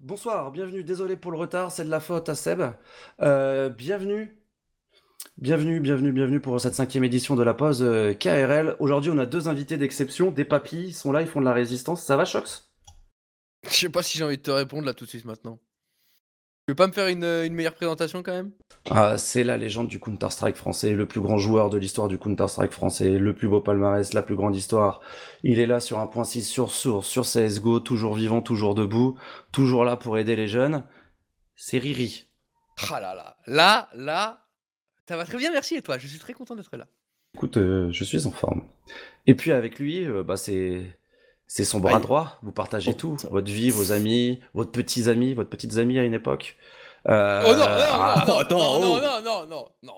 bonsoir, bienvenue. Désolé pour le retard, c'est de la faute à Seb. Euh, bienvenue, bienvenue, bienvenue, bienvenue pour cette cinquième édition de la pause euh, KRL. Aujourd'hui, on a deux invités d'exception, des papis, sont là, ils font de la résistance. Ça va, Shox? Je sais pas si j'ai envie de te répondre là tout de suite maintenant. Tu veux pas me faire une, une meilleure présentation quand même? Ah, c'est la légende du Counter-Strike français, le plus grand joueur de l'histoire du Counter-Strike français, le plus beau palmarès, la plus grande histoire. Il est là sur un point 6 sur source, sur CSGO, toujours vivant, toujours debout, toujours là pour aider les jeunes. C'est Riri. Ah là là, là, là, ça va très bien, merci et toi, je suis très content d'être là. Écoute, euh, je suis en forme. Et puis avec lui, euh, bah, c'est c'est son bras droit. Vous partagez Oh, tout, putain. votre vie, vos amis, votre petits amis, votre petites amies à une époque. Euh, oh non, non, ah, non, non, attends, non, oh. non, non, non, non, non.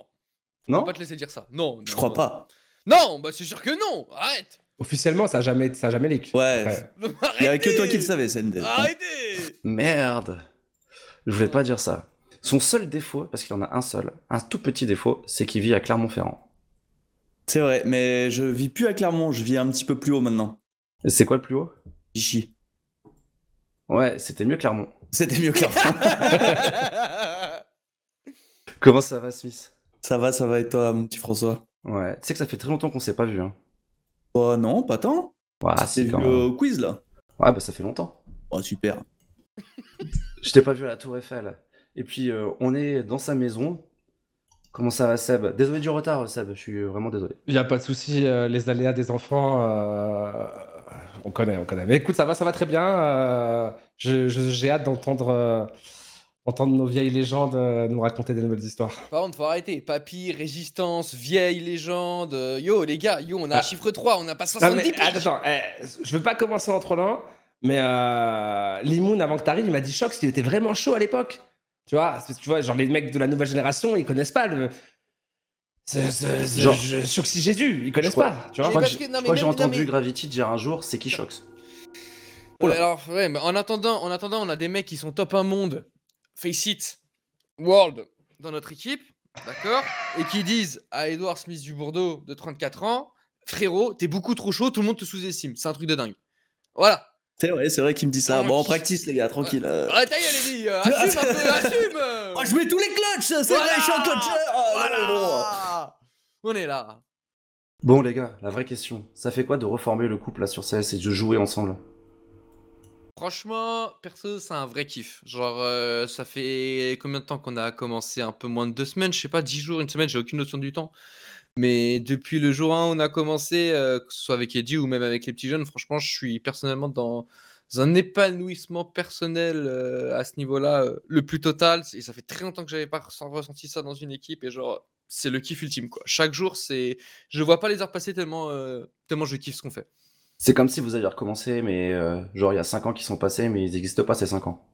Je non peux pas te laisser dire ça. Non, Je crois non. pas. Non, bah c'est sûr que non. Arrête. Officiellement, ça n'a jamais, ça a jamais leak. Ouais. Ouais. Il y avait que toi qui le savais. savais, Sendel. Arrêtez. Merde. Je voulais pas dire ça. Son seul défaut, parce qu'il en a un seul, un tout petit défaut, c'est qu'il vit à Clermont-Ferrand. C'est vrai, mais je vis plus à Clermont, je vis un petit peu plus haut maintenant. C'est quoi le plus haut? Vichy. Ouais, c'était mieux Clermont. C'était mieux Clermont. Comment ça va, Smith ça va, ça va et toi, mon petit François? Ouais, tu sais que ça fait très longtemps qu'on s'est pas vu. Hein. Oh non, pas tant. Ouais, C'est c'est vu au quiz là? Ouais, bah ça fait longtemps. Oh super. Je t'ai pas vu à la Tour Eiffel. Et puis, euh, on est dans sa maison. Comment ça va, Seb? Désolé du retard, Seb. Je suis vraiment désolé. Il n'y a pas de souci, euh, les aléas des enfants, euh, on connaît, on connaît. Mais écoute, ça va, ça va très bien. euh, J'ai hâte d'entendre euh, entendre nos vieilles légendes euh, nous raconter des nouvelles histoires. Par contre, faut arrêter. Papy, résistance, vieille légende. euh, Yo, les gars, yo, on a un Ah. chiffre 3, on n'a pas Non, 70 mais, piges. attends, eh, je veux pas commencer en trop lent, mais euh, Limoun, avant que tu arrives, il m'a dit Choc, il était vraiment chaud à l'époque. Tu vois, tu vois, genre les mecs de la nouvelle génération, ils connaissent pas le. Genre- je- Choc si Jésus, ils connaissent crois- pas. Tu Je vois crois que que- je que j'ai entendu mais- Gravity dire un jour c'est qui Shox. Alors, ouais, mais en attendant, en attendant, on a des mecs qui sont top 1 monde, face it, world, dans notre équipe, d'accord Et qui disent à Edouard Smith du Bordeaux, de 34 ans, frérot, t'es beaucoup trop chaud, tout le monde te sous-estime. C'est un truc de dingue. Voilà. C'est vrai, c'est vrai qu'il me dit ça. Bon, on practice les gars, tranquille. euh. Arrête, ta gueule, Eddy, euh, Assume un peu, assume euh. Oh, je mets tous les clutches, c'est vrai, je suis un clutcher. Oh, Voilà. On est là. Bon, les gars, la vraie question. Ça fait quoi de reformer le couple là sur CS et de jouer ensemble? Franchement, perso, c'est un vrai kiff. Genre, euh, ça fait combien de temps qu'on a commencé? Un peu moins de deux semaines, je sais pas, dix jours, une semaine, j'ai aucune notion du temps. Mais depuis le jour 1, on a commencé, euh, que ce soit avec Eddie ou même avec les petits jeunes, franchement, je suis personnellement dans un épanouissement personnel euh, à ce niveau-là, le plus total. Et ça fait très longtemps que j'avais pas ressent- ressenti ça dans une équipe. Et genre, c'est le kiff ultime, quoi. Chaque jour, c'est. Je vois pas les heures passer tellement, euh, tellement je kiffe ce qu'on fait. C'est comme si vous aviez recommencé, mais euh, genre il y a 5 ans qui sont passés, mais ils n'existent pas ces 5 ans.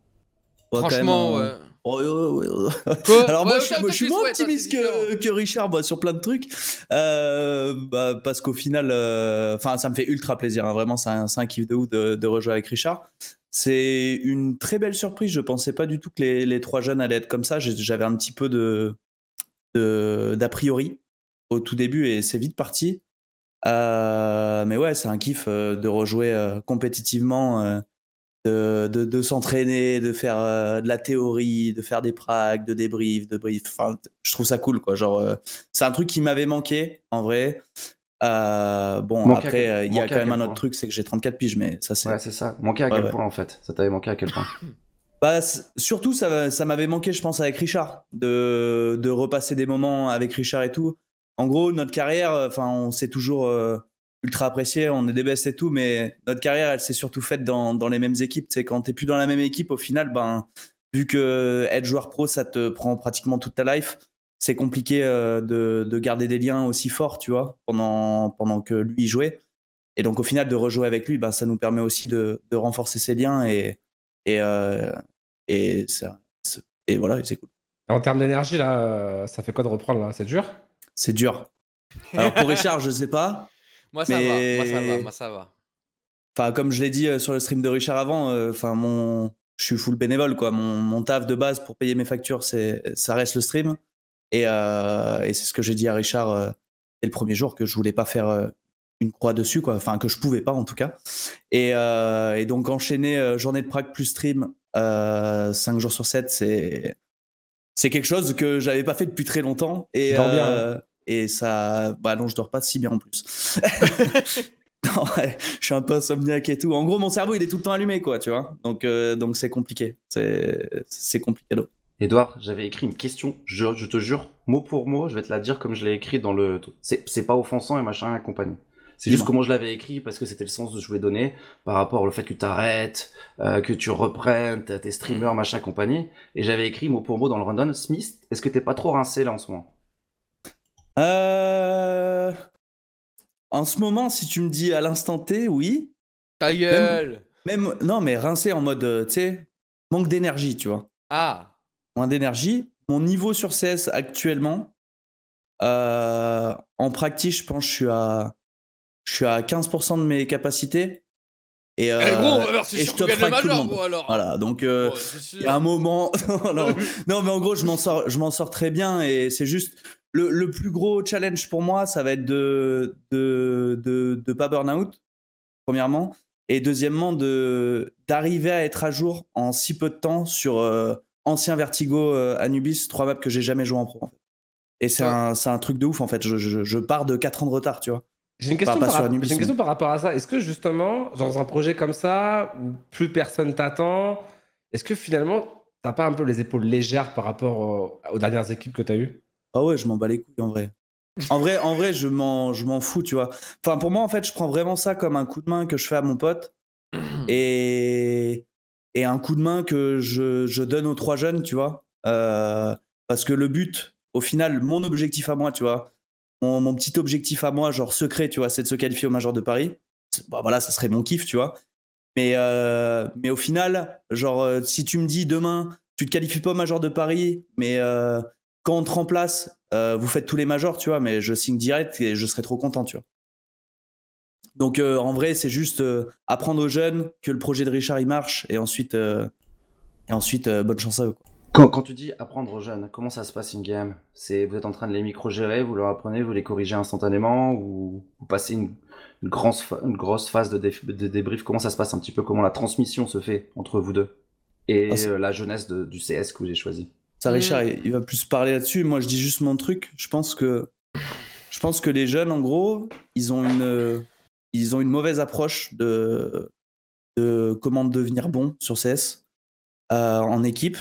Ouais, Franchement, même, ouais. Oh, Alors moi, Ouais, je, suis- ok, moi, je suis ok, moins optimiste que, que Richard bah, sur plein de trucs, Euh, bah, parce qu'au final, euh, enfin, ça me fait ultra plaisir. hein, vraiment, c'est un, c'est un kiff de ouf de, de rejouer avec Richard. C'est une très belle surprise. Je pensais pas du tout que les, les trois jeunes allaient être comme ça. J'avais un petit peu de- d'a priori au tout début et c'est vite parti. Euh, mais ouais, c'est un kiff euh, de rejouer euh, compétitivement. euh, de, de, de s'entraîner, de faire euh, de la théorie, de faire des pracs, de débriefs, de briefs. Enfin, je trouve ça cool, quoi. Genre, euh, c'est un truc qui m'avait manqué, en vrai. Euh, bon, Manqué après, euh, il y a quand même un point autre truc, c'est que j'ai 34 piges, mais ça, c'est. Ouais, c'est ça. Manqué à Ouais, quel ouais. point en fait Ça t'avait manqué à quel point Bah, surtout, ça, m'avait manqué, je pense, avec Richard, de, repasser des moments avec Richard et tout. En gros, notre carrière, enfin, on s'est toujours euh, ultra apprécié, on est des et tout, mais notre carrière, elle s'est surtout faite dans, les mêmes équipes. Sais, quand t'es plus dans la même équipe, au final, ben, vu que être joueur pro, ça te prend pratiquement toute ta life, c'est compliqué euh, de, de garder des liens aussi forts, tu vois, pendant, pendant que lui jouait. Et donc, au final, de rejouer avec lui, ben, ça nous permet aussi de, de renforcer ses liens et, et, euh, et, ça, et voilà, c'est cool. En termes d'énergie, là, ça fait quoi de reprendre là? C'est dur? C'est dur. Alors pour Richard, je sais pas. Moi, ça va. Moi, ça va. Moi, ça va. Enfin, comme je l'ai dit euh, sur le stream de Richard avant, euh, enfin mon, je suis full bénévole quoi. Mon, mon taf de base pour payer mes factures, c'est, ça reste le stream. Et, euh, et c'est ce que j'ai dit à Richard euh, dès le premier jour que je voulais pas faire euh, une croix dessus quoi. Enfin que je pouvais pas en tout cas. Et, euh, et donc enchaîner euh, journée de prac plus stream Euh, 5 jours sur 7, c'est c'est quelque chose que j'avais pas fait depuis très longtemps. Et, Tu dors bien, euh, et ça. Bah non, je dors pas si bien en plus. Non, ouais, je suis un peu insomniaque et tout. En gros, mon cerveau, il est tout le temps allumé, quoi, tu vois. Donc, euh, donc c'est compliqué. C'est c'est compliqué. donc. Edouard, j'avais écrit une question, je, je te jure, mot pour mot, je vais te la dire comme je l'ai écrit dans le. C'est c'est pas offensant et machin et compagnie. C'est juste comment je l'avais écrit parce que c'était le sens que je voulais donner par rapport au fait que tu arrêtes, euh, que tu reprennes tes streamers, machin, compagnie. Et j'avais écrit mot pour mot dans le rundown, Smith, est-ce que t'es pas trop rincé là en ce moment? Euh, En ce moment, si tu me dis à l'instant T, oui. Ta gueule Même, non, mais rincé en mode, euh, tu sais, manque d'énergie, tu vois. Ah Moins d'énergie. Mon niveau sur CS actuellement, euh, en pratique, je pense que je suis à, je suis à 15% de mes capacités. Et, euh, Eh gros, alors c'est et sûr je top frag tout le monde. gros, alors Voilà, donc euh, Ouais, il y a un moment. non, mais en gros, je m'en sors, je m'en sors très bien et c'est juste le, le plus gros challenge pour moi, ça va être de de de, de pas burn out premièrement et deuxièmement de d'arriver à être à jour en si peu de temps sur euh, ancien Vertigo euh, Anubis, trois maps que j'ai jamais joué en pro. en fait. Et c'est Ouais. un c'est un truc de ouf en fait. Je, je, je pars de 4 ans de retard, tu vois. J'ai une, question par, une question rapport à ça. Est-ce que justement, dans un projet comme ça, où plus personne t'attend, est-ce que finalement, t'as pas un peu les épaules légères par rapport au- aux dernières équipes que t'as eues? Ah ouais, je m'en bats les couilles en vrai. En vrai, en vrai, je m'en, je m'en fous, tu vois. Enfin, pour moi, en fait, je prends vraiment ça comme un coup de main que je fais à mon pote et, et un coup de main que je, je donne aux trois jeunes, tu vois. Euh, parce que le but, au final, mon objectif à moi, tu vois, mon, petit objectif à moi, genre secret, tu vois, c'est de se qualifier au Major de Paris. Bah voilà, ça serait mon kiff, tu vois. Mais, euh, au final, genre, euh, si tu me dis demain, tu te qualifies pas au Major de Paris, mais euh, quand on te remplace, vous faites tous les majors, tu vois, mais je signe direct et je serai trop content, tu vois. Donc en vrai, c'est juste apprendre aux jeunes que le projet de Richard il marche et ensuite, bonne chance à eux. Quand, quand tu dis apprendre aux jeunes, comment ça se passe in-game C'est Vous êtes en train de les micro-gérer, vous leur apprenez, vous les corrigez instantanément ou vous passez une, une, une grosse phase de, dé- de débrief? Comment ça se passe un petit peu? Comment la transmission se fait entre vous deux? Et Ah, euh, la jeunesse de- du CS que vous avez choisi? Ça, Mm. Richard, il, il va plus parler là-dessus. Moi, je dis juste mon truc. Je pense que, je pense que les jeunes, en gros, ils ont une, euh, ils ont une mauvaise approche de, de comment devenir bon sur CS euh, en équipe.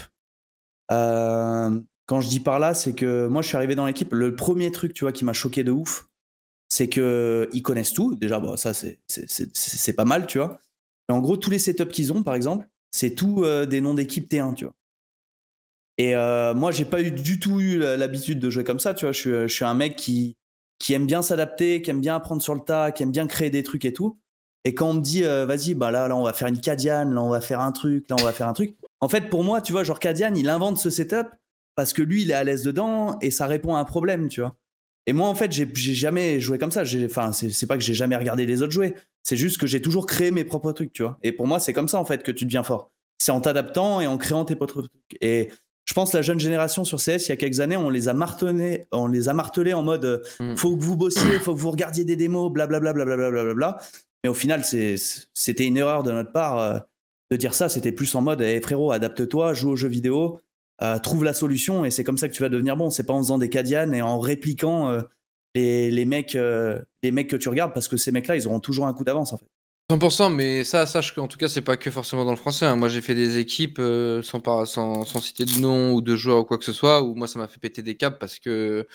Euh, quand je dis par là, c'est que moi, je suis arrivé dans l'équipe. Le premier truc, tu vois, qui m'a choqué de ouf, c'est que ils connaissent tout. Déjà, bon, ça, c'est pas mal, tu vois. En gros, tous les setups qu'ils ont, par exemple, c'est tout euh, des noms d'équipe T1, tu vois. Et euh, moi, j'ai pas eu, du tout eu l'habitude de jouer comme ça, tu vois. Je suis, je suis un mec qui, qui aime bien s'adapter, qui aime bien apprendre sur le tas, qui aime bien créer des trucs et tout. Et quand on me dit, euh, vas-y, bah là, là, on va faire une Cadiane, là, on va faire un truc, là, on va faire un truc. En fait, pour moi, tu vois, genre Cadiane, il invente ce setup parce que lui, il est à l'aise dedans et ça répond à un problème, tu vois. Et moi, en fait, j'ai jamais joué comme ça. Enfin, c'est pas que j'ai jamais regardé les autres jouer. C'est juste que j'ai toujours créé mes propres trucs, tu vois. Et pour moi, c'est comme ça, en fait, que tu deviens fort. C'est en t'adaptant et en créant tes propres trucs. Et je pense que la jeune génération sur CS, il y a quelques années, on les a martelés, on les a martelés en mode euh, Mm. faut que vous bossiez, faut que vous regardiez des démos, blablabla, blablabla, blablabla. Mais au final, c'était une erreur de notre part euh, de dire ça. C'était plus en mode eh, frérot, adapte-toi, joue aux jeux vidéo, euh, trouve la solution et c'est comme ça que tu vas devenir bon. C'est pas en faisant des cadianes et en répliquant euh, les, les mecs, euh, les mecs que tu regardes parce que ces mecs-là, ils auront toujours un coup d'avance en fait. 100%, mais ça, sache qu'en tout cas, c'est pas que forcément dans le français. hein. Moi, j'ai fait des équipes sans, par- sans, sans citer de nom ou de joueur ou quoi que ce soit, où moi, ça m'a fait péter des câbles parce que.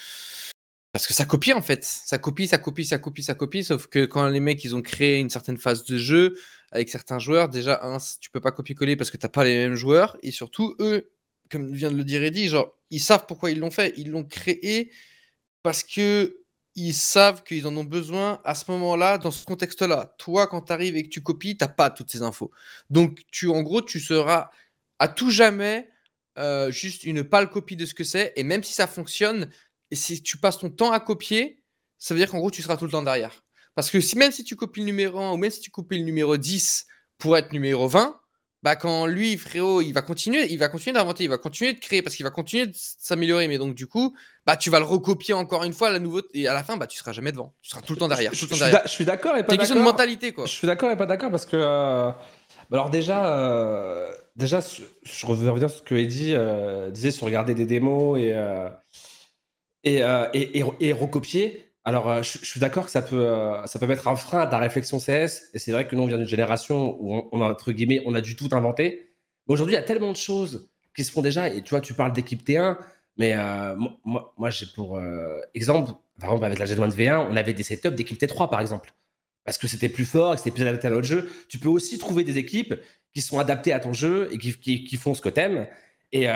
Parce que ça copie en fait. Ça copie, ça copie, ça copie, ça copie. Sauf que quand les mecs, ils ont créé une certaine phase de jeu avec certains joueurs, déjà, un, tu peux pas copier-coller parce que t'as pas les mêmes joueurs. Et surtout, eux, comme vient de le dire Eddie, genre, ils savent pourquoi ils l'ont fait. Ils l'ont créé parce que ils savent qu'ils en ont besoin à ce moment-là, dans ce contexte-là. Toi, quand tu arrives et que tu copies, tu n'as pas toutes ces infos. Donc, tu, en gros, tu seras à tout jamais euh, juste une pâle copie de ce que c'est. Et même si ça fonctionne, et si tu passes ton temps à copier, ça veut dire qu'en gros, tu seras tout le temps derrière. Parce que si, même si tu copies le numéro 1 ou même si tu copies le numéro 10 pour être numéro 20, bah quand lui, frérot, il va continuer, il va continuer d'inventer, il va continuer de créer parce qu'il va continuer de s'améliorer. Mais donc du coup, bah tu vas le recopier encore une fois la nouveauté et à la fin, bah tu seras jamais devant. Tu seras tout le temps derrière. Je, tout le temps je suis derrière. d'a- je suis d'accord et pas C'est une question de d'accord. mentalité quoi. Je suis d'accord et pas d'accord parce que. euh, bah alors, déjà, euh, déjà je reviens sur ce que Eddie euh, disait sur regarder des démos et, et, euh, et, et- et recopier. Alors, euh, je, suis d'accord que ça peut, euh, ça peut mettre un frein à ta réflexion CS. Et c'est vrai que nous, on vient d'une génération où on, a, entre guillemets, on a dû tout inventer. Mais aujourd'hui, il y a tellement de choses qui se font déjà. Et tu vois, tu parles d'équipe T1, mais euh, moi, j'ai pour euh, exemple, par exemple, avec la Gen 1 V1, on avait des setups d'équipe T3, par exemple. Parce que c'était plus fort, que c'était plus adapté à notre jeu. Tu peux aussi trouver des équipes qui sont adaptées à ton jeu et qui, qui, qui font ce que t'aimes. Et euh,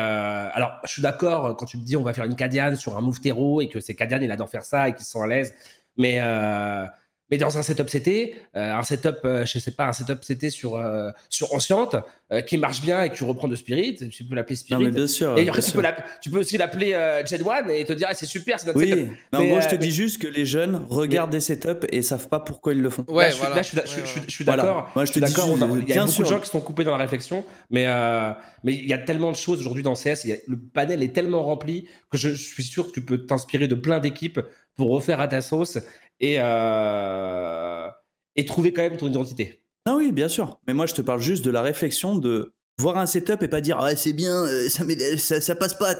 alors, je suis d'accord quand tu me dis on va faire une Cadiane sur un move terreau et que c'est Cadiane, il adore faire ça et qu'ils sont à l'aise. Mais, euh, mais dans un setup CT, euh, un setup, euh, je sais pas, un setup CT sur, euh, sur Anciente euh, qui marche bien et que tu reprends de Spirit, tu peux l'appeler Non, Spirit. mais bien sûr. et bien après, tu sûr. peux, tu peux aussi l'appeler euh, Gen 1 et te dire ah, c'est super, c'est notre Oui, setup. mais en Mais, gros, je euh, te mais- dis juste que les jeunes regardent des setups et savent pas pourquoi ils le font. Ouais, là, je suis, d'accord. Moi, je je suis te dis d'accord. Il y a beaucoup sûr. de gens qui sont coupés dans la réflexion, mais euh, mais il y a tellement de choses aujourd'hui dans CS. il y a- le panel est tellement rempli que je, je suis sûr que tu peux t'inspirer de plein d'équipes pour refaire à ta sauce et euh, et trouver quand même ton identité. Ah oui, bien sûr. Mais moi, je te parle juste de la réflexion de voir un setup et pas dire ah, c'est bien, euh, ça, ça, passe pas.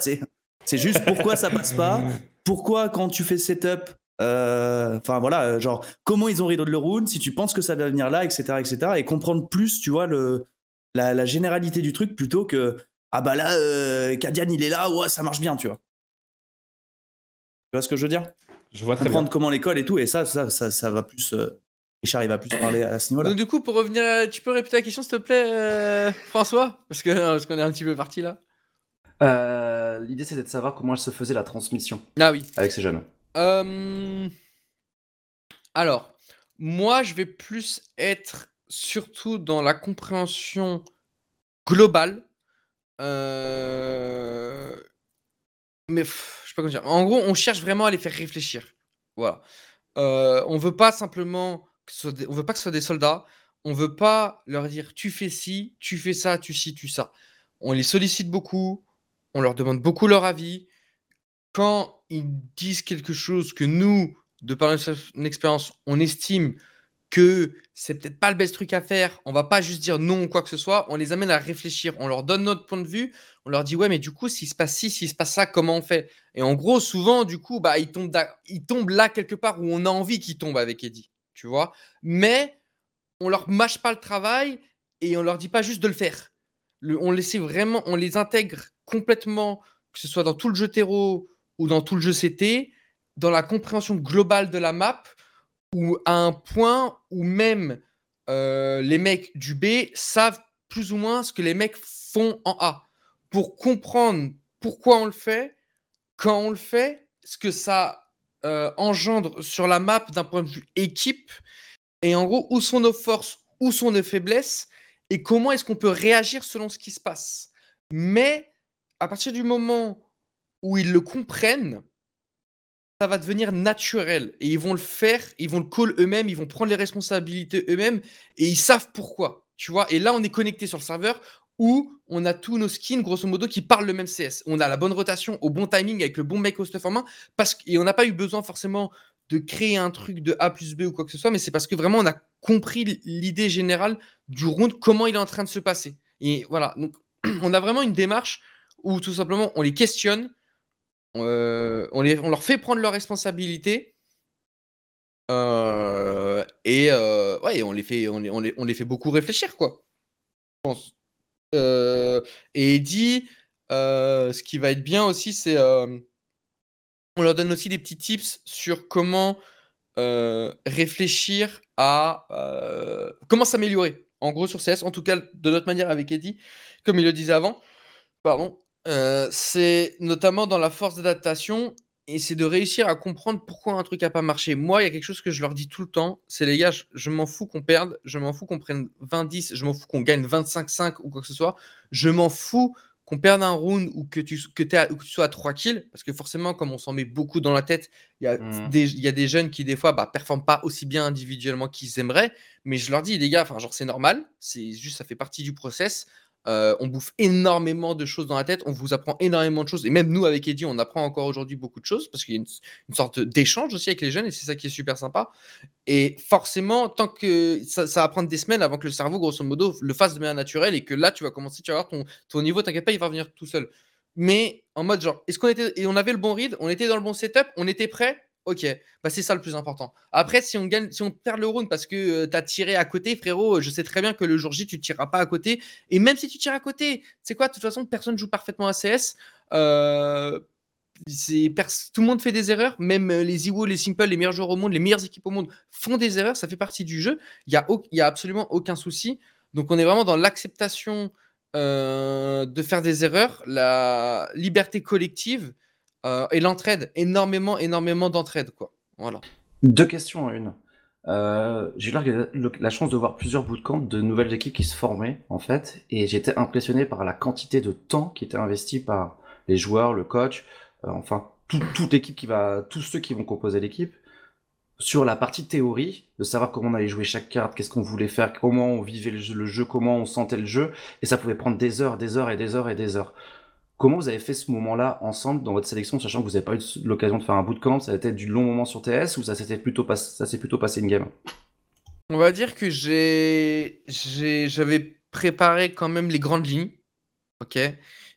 C'est juste pourquoi ça passe pas. Pourquoi quand tu fais setup, euh, enfin voilà, genre comment ils ont rideau le round, si tu penses que ça va venir là, etc., etc. Et comprendre plus, tu vois, le, la, la généralité du truc plutôt que ah bah là, euh, Kadian il est là, ouais, ça marche bien, tu vois. Tu vois ce que je veux dire? Je vois très bien. Comprendre comment l'école et tout, et ça, ça, ça, ça va plus. euh, Richard, il va plus parler à ce niveau-là. Donc du coup, pour revenir, à- tu peux répéter la question s'il te plaît, euh, François? Parce que parce qu'on est un petit peu parti là. Euh, L'idée, c'était de savoir comment elle se faisait la transmission Ah oui. avec ces jeunes. Euh, Alors, moi, je vais plus être surtout dans la compréhension globale. Euh, Mais pff, En gros, on cherche vraiment à les faire réfléchir. Voilà. Euh, on veut pas simplement que ce on veut pas que ce soit des soldats. On veut pas leur dire tu fais ci, tu fais ça, tu ci, tu ça. On les sollicite beaucoup. On leur demande beaucoup leur avis quand ils disent quelque chose que nous, de par notre expérience, on estime que c'est peut-être pas le best truc à faire, on va pas juste dire non ou quoi que ce soit, on les amène à réfléchir, on leur donne notre point de vue, on leur dit ouais mais du coup s'il se passe ci, s'il se passe ça, comment on fait? Et en gros souvent du coup bah ils tombent, ils tombent là quelque part où on a envie qu'ils tombent avec Eddie, tu vois? Mais on leur mâche pas le travail et on leur dit pas juste de le faire. On les vraiment, on les intègre complètement, que ce soit dans tout le jeu terreau ou dans tout le jeu CT, dans la compréhension globale de la map, ou à un point où même euh, les mecs du B savent plus ou moins ce que les mecs font en A. Pour comprendre pourquoi on le fait, quand on le fait, ce que ça euh, engendre sur la map d'un point de vue équipe, et en gros, où sont nos forces, où sont nos faiblesses, et comment est-ce qu'on peut réagir selon ce qui se passe. Mais à partir du moment où ils le comprennent, ça va devenir naturel. Et ils vont le faire, ils vont le call eux-mêmes, ils vont prendre les responsabilités eux-mêmes, et ils savent pourquoi. Tu vois Et là, on est connecté sur le serveur où on a tous nos skins, grosso modo, qui parlent le même CS. On a la bonne rotation, au bon timing, avec le bon mec au stuff en main, parce et on n'a pas eu besoin forcément de créer un truc de A plus B ou quoi que ce soit, mais c'est parce que vraiment, on a compris l'idée générale du round, comment il est en train de se passer. Et voilà, donc on a vraiment une démarche où tout simplement, on les questionne, euh, on, les, on leur fait prendre leurs responsabilités. euh, et euh, ouais, on les, fait, on, les, on, les, on les fait beaucoup réfléchir, quoi. Et Eddie, ce qui va être bien aussi, c'est. on leur donne aussi des petits tips sur comment réfléchir à. comment s'améliorer. En gros, sur CS, en tout cas, de notre manière avec Eddie, comme il le disait avant. Pardon. Euh, c'est notamment dans la force d'adaptation et c'est de réussir à comprendre pourquoi un truc n'a pas marché. Moi, il y a quelque chose que je leur dis tout le temps, c'est les gars, je, je m'en fous qu'on perde, je m'en fous qu'on prenne 20-10, je m'en fous qu'on gagne 25-5 ou quoi que ce soit, je m'en fous qu'on perde un round ou que tu, que, à, que tu sois à 3 kills, parce que forcément, comme on s'en met beaucoup dans la tête, il y, a des- il y a des jeunes qui, des fois, bah, performent pas aussi bien individuellement qu'ils aimeraient. Mais je leur dis, les gars, enfin, genre, c'est normal, c'est juste, ça fait partie du process. Euh, on bouffe énormément de choses dans la tête, on vous apprend énormément de choses. Et même nous, avec Eddie, on apprend encore aujourd'hui beaucoup de choses parce qu'il y a une, sorte d'échange aussi avec les jeunes et c'est ça qui est super sympa. Et forcément, tant que ça, va prendre des semaines avant que le cerveau, grosso modo, le fasse de manière naturelle et que là, tu vas commencer, tu vas voir ton, ton niveau, t'inquiète pas, il va venir tout seul. Mais en mode genre, est-ce qu'on était et on avait le bon read, on était dans le bon setup, on était prêt Ok, bah c'est ça le plus important. Après, si on perd le round parce que tu as tiré à côté, frérot, je sais très bien que le jour J, tu ne tireras pas à côté. Et même si tu tires à côté, c'est quoi De toute façon, personne joue parfaitement à CS. Euh, tout le monde fait des erreurs, même euh, les Iwo, les Simple, les meilleurs joueurs au monde, les meilleures équipes au monde font des erreurs, ça fait partie du jeu. Il n'y a, y a absolument aucun souci. Donc on est vraiment dans l'acceptation euh, de faire des erreurs, la liberté collective euh, et l'entraide. Énormément, énormément d'entraide. quoi. Voilà. Deux questions en une. Euh, j'ai eu la, chance de voir plusieurs bootcamps de nouvelles équipes qui se formaient, en fait, et j'étais impressionné par la quantité de temps qui était investi par les joueurs, le coach, euh, enfin, tout- toute l'équipe qui va, tous ceux qui vont composer l'équipe, sur la partie théorie, de savoir comment on allait jouer chaque carte, qu'est-ce qu'on voulait faire, comment on vivait le jeu, comment on sentait le jeu, et ça pouvait prendre des heures, des heures et des heures et des heures. Comment vous avez fait ce moment-là ensemble dans votre sélection, sachant que vous n'avez pas eu l'occasion de faire un bootcamp, ça a été du long moment sur TS ou ça s'était plutôt pas, s'est plutôt passé une game? On va dire que j'avais préparé quand même les grandes lignes. Ok?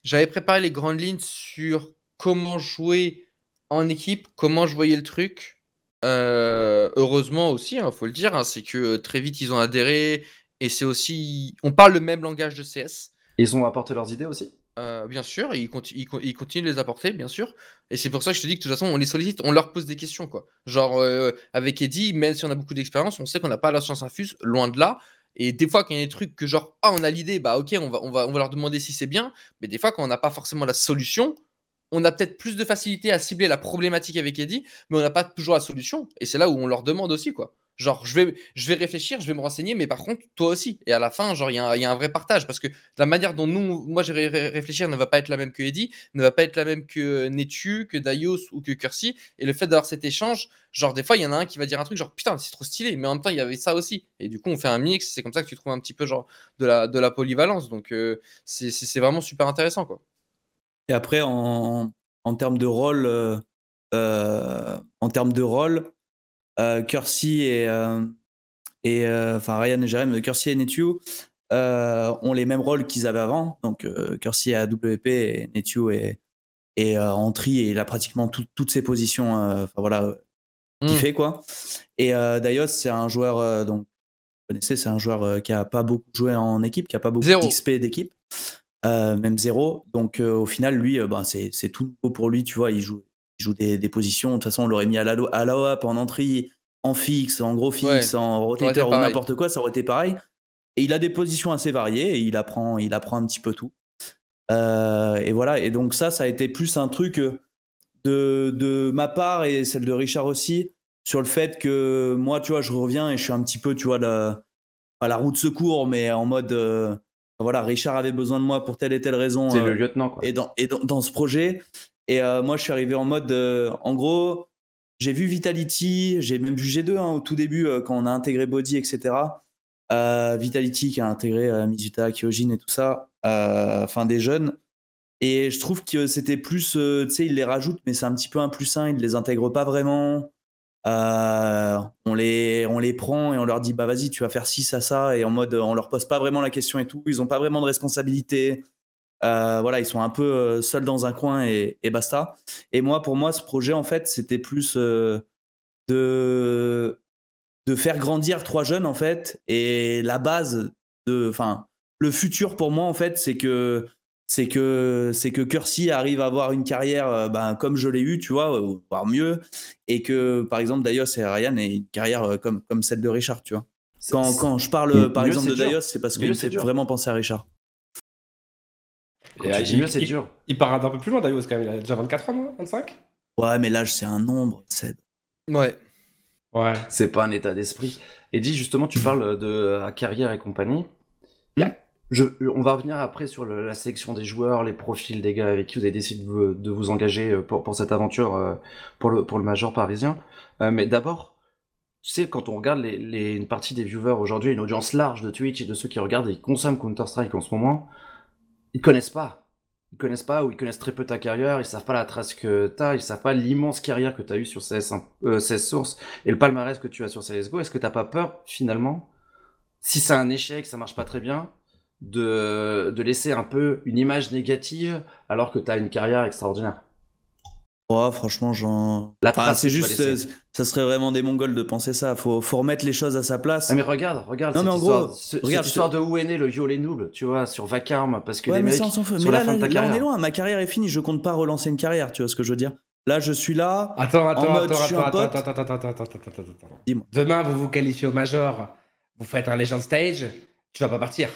J'avais préparé les grandes lignes sur comment jouer en équipe, comment je voyais le truc. Euh, heureusement aussi, il faut le dire, hein, c'est que euh, très vite ils ont adhéré et c'est aussi, on parle le même langage de CS. Ils ont apporté leurs idées aussi? Euh, bien sûr, ils, ils continuent de les apporter, bien sûr. Et c'est pour ça que je te dis que de toute façon, on les sollicite, on leur pose des questions. quoi. Genre, euh, avec Eddie, même si on a beaucoup d'expérience, on sait qu'on n'a pas la science infuse, loin de là. Et des fois, quand il y a des trucs que genre, ah, on a l'idée, bah ok, on va, on, va, on va leur demander si c'est bien. Mais des fois, quand on n'a pas forcément la solution, on a peut-être plus de facilité à cibler la problématique avec Eddie, mais on n'a pas toujours la solution. Et c'est là où on leur demande aussi, quoi. Genre, je vais, je vais réfléchir, je vais me renseigner, mais par contre, toi aussi. Et à la fin, genre, il y, y a un vrai partage parce que la manière dont nous, moi, je vais ré- réfléchir ne va pas être la même que Eddie, ne va pas être la même que Netu, que Daios ou que Cursi. Et le fait d'avoir cet échange, genre, des fois, il y en a un qui va dire un truc, genre, putain, c'est trop stylé, mais en même temps, il y avait ça aussi. Et du coup, on fait un mix, c'est comme ça que tu trouves un petit peu, genre, de la, de la polyvalence. Donc, euh, c'est vraiment super intéressant, quoi. Et après, en, en termes de rôle, euh, euh, en termes de rôle, euh, Kersey et, euh, et euh, enfin Ryan et Jerem, Kersey et Netu euh, ont les mêmes rôles qu'ils avaient avant. Donc euh, Kersey est AWP et Netu est, est euh, en tri et il a pratiquement tout- toutes ses positions. euh, Enfin voilà, qu'il Mm. fait quoi. Et euh, Daios, c'est un joueur euh, donc vous connaissez, c'est un joueur euh, qui a pas beaucoup joué en équipe, qui a pas beaucoup d'XP d'équipe, euh, même zéro. Donc euh, au final, lui, euh, ben, c'est c'est tout nouveau pour lui, tu vois. Il joue, il joue des, des positions. De toute façon, on l'aurait mis à la, à la en entrée, en fixe, en gros fixe, en rotator ou n'importe quoi, ça aurait été pareil. Et il a des positions assez variées et il apprend, il apprend un petit peu tout. Euh, et voilà. Et donc ça, ça a été plus un truc euh, de, de ma part et celle de Richard aussi sur le fait que moi, tu vois, je reviens et je suis un petit peu, tu vois, la, pas la roue de secours, mais en mode, euh, voilà, Richard avait besoin de moi pour telle et telle raison. C'est euh, le lieutenant, quoi. et dans, et dans, dans ce projet. Et euh, moi, je suis arrivé en mode, euh, en gros, j'ai vu Vitality, j'ai même vu G2 hein, au tout début euh, quand on a intégré Body, etc. Vitality qui a intégré Mizuta, Kyojin et tout ça, enfin des jeunes. Et je trouve que c'était plus, tu sais, ils les rajoutent, mais c'est un petit peu un plus un, ils ne les intègrent pas vraiment. On, les, on les prend et on leur dit, bah vas-y, tu vas faire ci, ça, ça, et en mode, on leur pose pas vraiment la question et tout, ils ont pas vraiment de responsabilité. Euh, voilà, ils sont un peu euh, seuls dans un coin et, et basta. Et moi, pour moi, ce projet, en fait, c'était plus euh, de, de faire grandir trois jeunes, en fait. Et la base de, enfin, le futur pour moi, en fait, c'est que c'est que c'est que Kersey arrive à avoir une carrière ben, comme je l'ai eu, tu vois, voire mieux, et que par exemple Daios et Ryan aient une carrière comme comme celle de Richard, tu vois. Quand, quand je parle Mieux, par exemple de. Daios, c'est parce fait dur. vraiment penser à Richard. Et, euh, dis il- il- dur. Il part d'un peu plus loin, Darius, quand même. Il a déjà 24 ans, non? 25 Ouais, mais l'âge c'est un nombre, c'est Ouais. Ouais. C'est pas un état d'esprit. Et dis justement, tu parles de la carrière et compagnie. Yeah. Je, on va revenir après sur le- la sélection des joueurs, les profils des gars avec qui vous avez décidé de vous, de vous engager euh, pour, pour cette aventure euh, pour le, pour le Major parisien. Euh, mais d'abord, tu sais, quand on regarde les, les- une partie des viewers aujourd'hui, une audience large de Twitch et de ceux qui regardent et qui consomment Counter-Strike en ce moment, ils connaissent pas. Ils connaissent pas ou ils connaissent très peu ta carrière, ils savent pas la trace que t'as, ils savent pas l'immense carrière que t'as eu sur CS, euh, Source et le palmarès que tu as sur CSGO. Est-ce que t'as pas peur, finalement, si c'est un échec, ça marche pas très bien, de, de laisser un peu une image négative alors que t'as une carrière extraordinaire? Oh, franchement, j'en. La Enfin, c'est juste, euh, ça serait vraiment des mongols de penser ça. Faut, faut remettre les choses à sa place. Ah mais regarde, regarde Non, cette mais en histoire, gros, ce- regarde, cette histoire de où est né le violet noob, tu vois, sur Vacarme, parce que Ouais, les mais mecs, ça, on s'en fout. sur Mais la là, fin là, de ta là, on est loin. Ma carrière est finie. Je compte pas relancer une carrière. Tu vois ce que je veux dire Là, je suis là. Attends, attends, mode, attends, je suis attends, un attends, pote. attends, attends, attends, attends, attends, attends, attends. Dis-moi. Demain, vous vous qualifiez au Major, vous faites un Legend Stage, tu vas pas partir.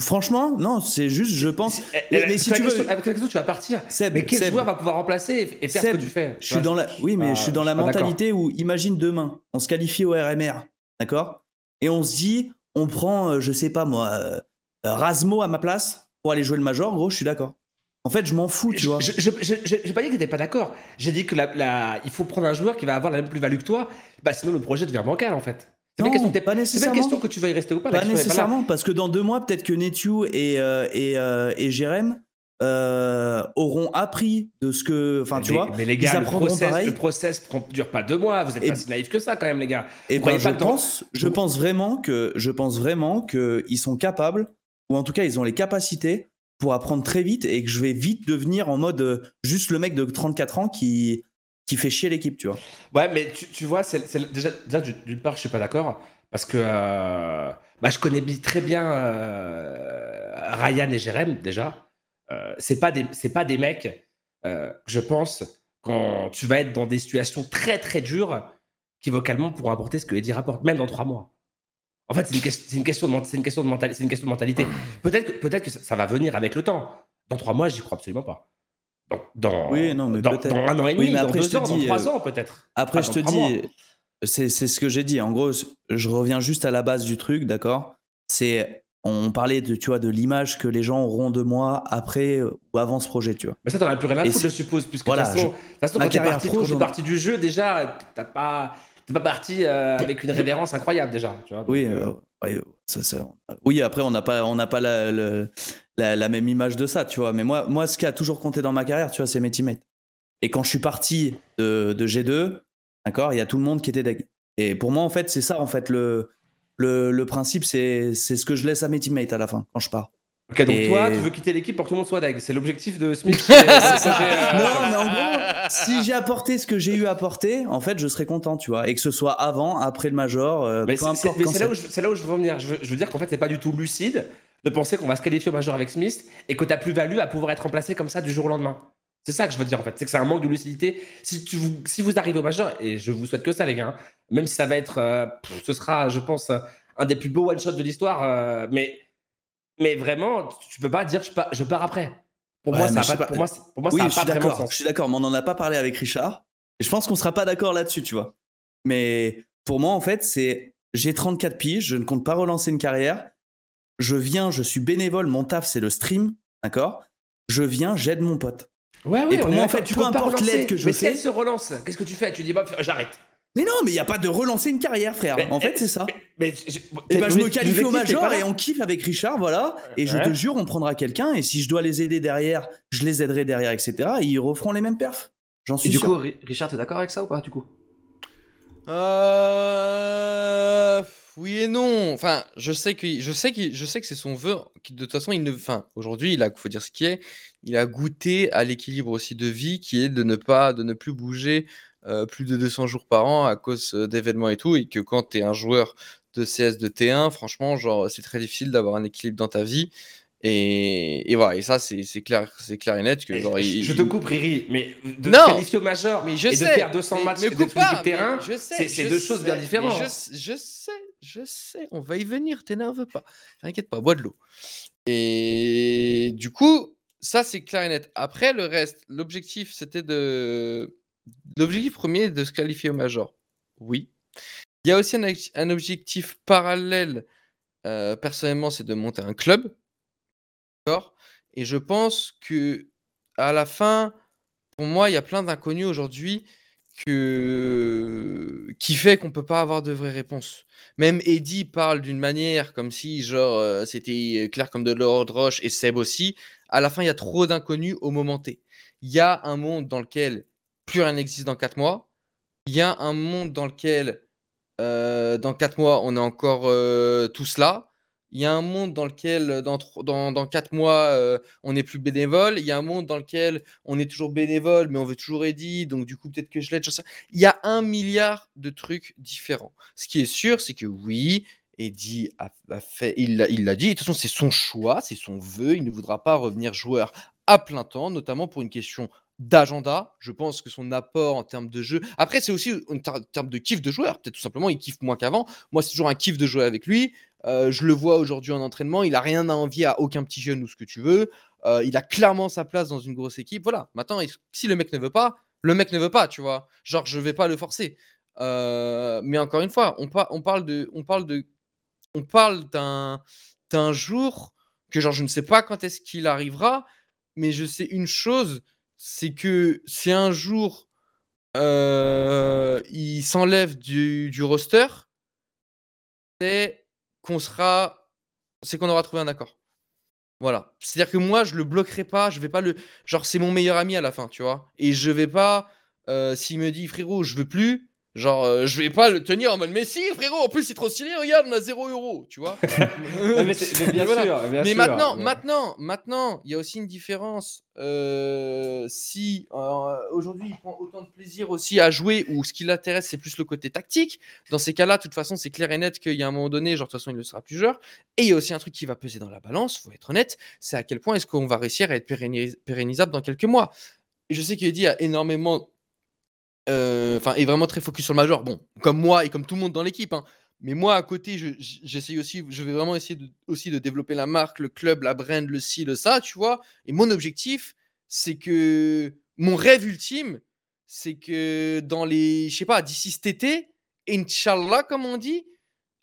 Franchement, non, c'est juste, je pense. Eh, Mais- eh, mais si tu veux- question- Avec la question, tu vas partir. Seb, Mais quel Seb, joueur va pouvoir remplacer et- faire ce Seb, que tu fais Je suis dans la, oui, mais Ah, je suis dans la mentalité où, imagine demain, on se qualifie au RMR, d'accord? Et on se dit, on prend, euh, je sais pas moi, euh, euh, Rasmo à ma place pour aller jouer le Major, gros, je suis d'accord. En fait, je m'en fous, tu vois. Je je- je- J'ai pas dit que t'étais pas d'accord. J'ai dit que la, la- il faut prendre un joueur qui va avoir la même plus-value que toi. Bah, sinon, le projet devient bancal, en fait. C'est pas Non, question, c'est nécessairement. question que tu vas y rester ou pas. Pas nécessairement, parce que dans deux mois, peut-être que Netju et, euh, et, euh, et Jérém euh, auront appris de ce que. Enfin, tu vois, mais les ils gars, le apprendront process, pareil. le process dure pas deux mois. Vous êtes Et- pas si naïfs que ça, quand même, les gars. Et Vous ben, je dans- pense, je pense vraiment que, je pense vraiment que ils sont capables, ou en tout cas, ils ont les capacités pour apprendre très vite et que je vais vite devenir en mode juste le mec de 34 ans qui qui fait chier l'équipe, tu vois. Ouais, mais tu, tu vois, c'est, déjà, déjà, d'une part, je suis pas d'accord parce que euh, bah, je connais très bien euh, Ryan et Jérém déjà. Euh, c'est pas pas des mecs, euh, je pense, quand tu vas être dans des situations très très dures, qui vocalement pourront apporter ce que Eddie rapporte, même dans trois mois. En fait, c'est une, question de. C'est une question de mentalité. Peut-être que, peut-être que ça, ça va venir avec le temps. Dans trois mois, j'y crois absolument pas. Dans, dans, Oui, non, mais dans, dans un an et Oui, demi, mais dans après, deux je te ans, dans dis, trois euh, ans peut-être. Après, je te dis, c'est c'est ce que j'ai dit. En gros, je reviens juste à la base du truc, d'accord? C'est on parlait de tu vois de l'image que les gens auront de moi après ou avant ce projet, tu vois. Mais ça, t'en as plus rien à foutre, je suppose, puisque de toute façon, de toute façon, quand t'es parti du jeu, déjà, t'as pas, t'es pas parti euh, avec une révérence incroyable déjà. Tu vois, Oui, euh, euh, ouais, ça, ça- oui. Après, on n'a pas, on n'a pas la, le- la, la même image de ça, tu vois. Mais moi, moi, ce qui a toujours compté dans ma carrière, tu vois, c'est mes teammates. Et quand je suis parti de, de G2, d'accord, il y a tout le monde qui était deg. Et pour moi, en fait, c'est ça, en fait, le, le, le principe, c'est, c'est ce que je laisse à mes teammates à la fin quand je pars. Ok, donc Et- toi, tu veux quitter l'équipe pour que tout le monde soit deg. C'est l'objectif de Smith. euh, Non, mais en gros, si j'ai apporté ce que j'ai eu à apporter, en fait, je serais content, tu vois. Et que ce soit avant, après le major, euh, Mais peu importe c'est là, où je- c'est là où je veux en venir. Je veux, je veux dire qu'en fait, c'est pas du tout lucide de penser qu'on va se qualifier au major avec Smith et que ta plus-value à pouvoir être remplacé comme ça du jour au lendemain. C'est ça que je veux dire en fait. C'est que c'est un manque de lucidité. Si, tu, vous- si vous arrivez au major, et je vous souhaite que ça, les gars, hein, même si ça va être. euh, pff, ce sera, je pense, un des plus beaux one-shots de l'histoire. euh, mais, mais vraiment, tu peux pas dire je pars, je pars après. Pour Ouais, moi, ça a pas, pas. pour moi, pour moi, Oui, ça suis pas vraiment sens. Je suis d'accord, mais on n'en a pas parlé avec Richard. Et je pense qu'on sera pas d'accord là-dessus, tu vois. Mais pour moi, en fait, c'est j'ai 34 piges, je ne compte pas relancer une carrière. Je viens, je suis bénévole, mon taf, c'est le stream, d'accord? Je viens, j'aide mon pote. Ouais, ouais, Et pour moi, en fait, tu peu importe l'aide que je mais si fais- elle se relance, qu'est-ce que tu fais? Tu dis, bah, j'arrête. Mais non, mais il n'y a pas de relancer une carrière, frère. Mais- en fait, c'est ça. Mais, je- Et ben, je me qualifie au major et on kiffe avec Richard, voilà. Et je te jure, on prendra quelqu'un. Et si je dois les aider derrière, je les aiderai derrière, etc. Et ils referont les mêmes perfs. J'en suis Et du sûr. coup, Ri- Richard, t'es d'accord avec ça ou pas, du coup? Euh, oui et non. Enfin, je sais que je sais que je sais que c'est son vœu. qui, De toute façon, il ne. Enfin, aujourd'hui, il a, faut dire ce qui est. Il a goûté à l'équilibre aussi de vie, qui est de ne pas, de ne plus bouger euh, plus de 200 jours par an à cause euh, d'événements et tout, et que quand tu es un joueur de CS de T1, franchement, genre, c'est très difficile d'avoir un équilibre dans ta vie. Et, et voilà. Et ça, c'est clair, clair et net que genre. je, il- je te coupe, Riri, mais de qualifier au major Mais je et sais. de faire 200 mais- matchs mais et pas, du terrain, sais, c'est- deux choses bien différentes. Je, je sais, je sais. On va y venir. T'énerve pas. T'inquiète pas. Bois de l'eau. Et du coup, ça c'est clair et net. Après le reste, l'objectif c'était de. L'objectif premier est de se qualifier au major. Oui. Il y a aussi un, objectif parallèle euh, personnellement, c'est de monter un club. D'accord? Et je pense que à la fin, pour moi, il y a plein d'inconnus aujourd'hui que... qui fait qu'on peut pas avoir de vraies réponses. Même Eddie parle d'une manière comme si, genre, euh, c'était clair comme de l'or de roche et Seb aussi. À la fin, il y a trop d'inconnus au moment T. Il y a un monde dans lequel plus rien n'existe dans 4 mois. Il y a un monde dans lequel, euh, dans 4 mois, on est encore euh, tous là. Il y a un monde dans lequel, euh, dans, dans, dans 4 mois, euh, on n'est plus bénévole. Il y a un monde dans lequel on est toujours bénévole, mais on veut toujours Eddie. Donc, du coup, peut-être que je l'aide. Il y a un milliard de trucs différents. Ce qui est sûr, c'est que oui, Eddie il l'a dit. De toute façon, c'est son choix, c'est son vœu. Il ne voudra pas revenir joueur à plein temps, notamment pour une question d'agenda. Je pense que son apport en termes de jeu. Après, c'est aussi en termes de kiff de joueur. Peut-être tout simplement, il kiffe moins qu'avant. Moi, c'est toujours un kiff de jouer avec lui. Euh, je le vois aujourd'hui en entraînement. Il a rien à envier à aucun petit jeune ou ce que tu veux. Euh, il a clairement sa place dans une grosse équipe. Voilà. Maintenant, si le mec ne veut pas, le mec ne veut pas, tu vois. Genre, je vais pas le forcer. Euh, mais encore une fois, on, on parle de, on parle de, on parle d'un, d'un jour que genre je ne sais pas quand est-ce qu'il arrivera, mais je sais une chose, c'est que c'est un jour, il s'enlève du, du roster, c'est qu'on sera, c'est qu'on aura trouvé un accord. Voilà. C'est-à-dire que moi, je le bloquerai pas, je vais pas le, genre c'est mon meilleur ami à la fin, tu vois. Et je vais pas, s'il me dit frérot, je veux plus, Genre, euh, je vais pas le tenir en mode Mais si, frérot, en plus, c'est trop stylé, regarde, on a 0 euros, tu vois. mais, mais, bien Voilà. sûr, bien Mais sûr. maintenant, Ouais. maintenant, maintenant, il y a aussi une différence. Euh, si euh, aujourd'hui il prend autant de plaisir aussi à jouer ou ce qui l'intéresse c'est plus le côté tactique, dans ces cas-là, de toute façon, c'est clair et net qu'il y a un moment donné, genre de toute façon, il ne sera plus joueur. Et il y a aussi un truc qui va peser dans la balance, faut être honnête, c'est à quel point est-ce qu'on va réussir à être pérennis- pérennisable dans quelques mois. Et je sais qu'Eddie a énormément enfin, est vraiment très focus sur le major. Bon, comme moi et comme tout le monde dans l'équipe. hein. Mais moi, à côté, je- j'essaye aussi, je vais vraiment essayer de, aussi de développer la marque, le club, la brand, le ci, le ça, tu vois. Et mon objectif, c'est que mon rêve ultime, c'est que dans les, je sais pas, d'ici cet été, Inch'Allah, comme on dit,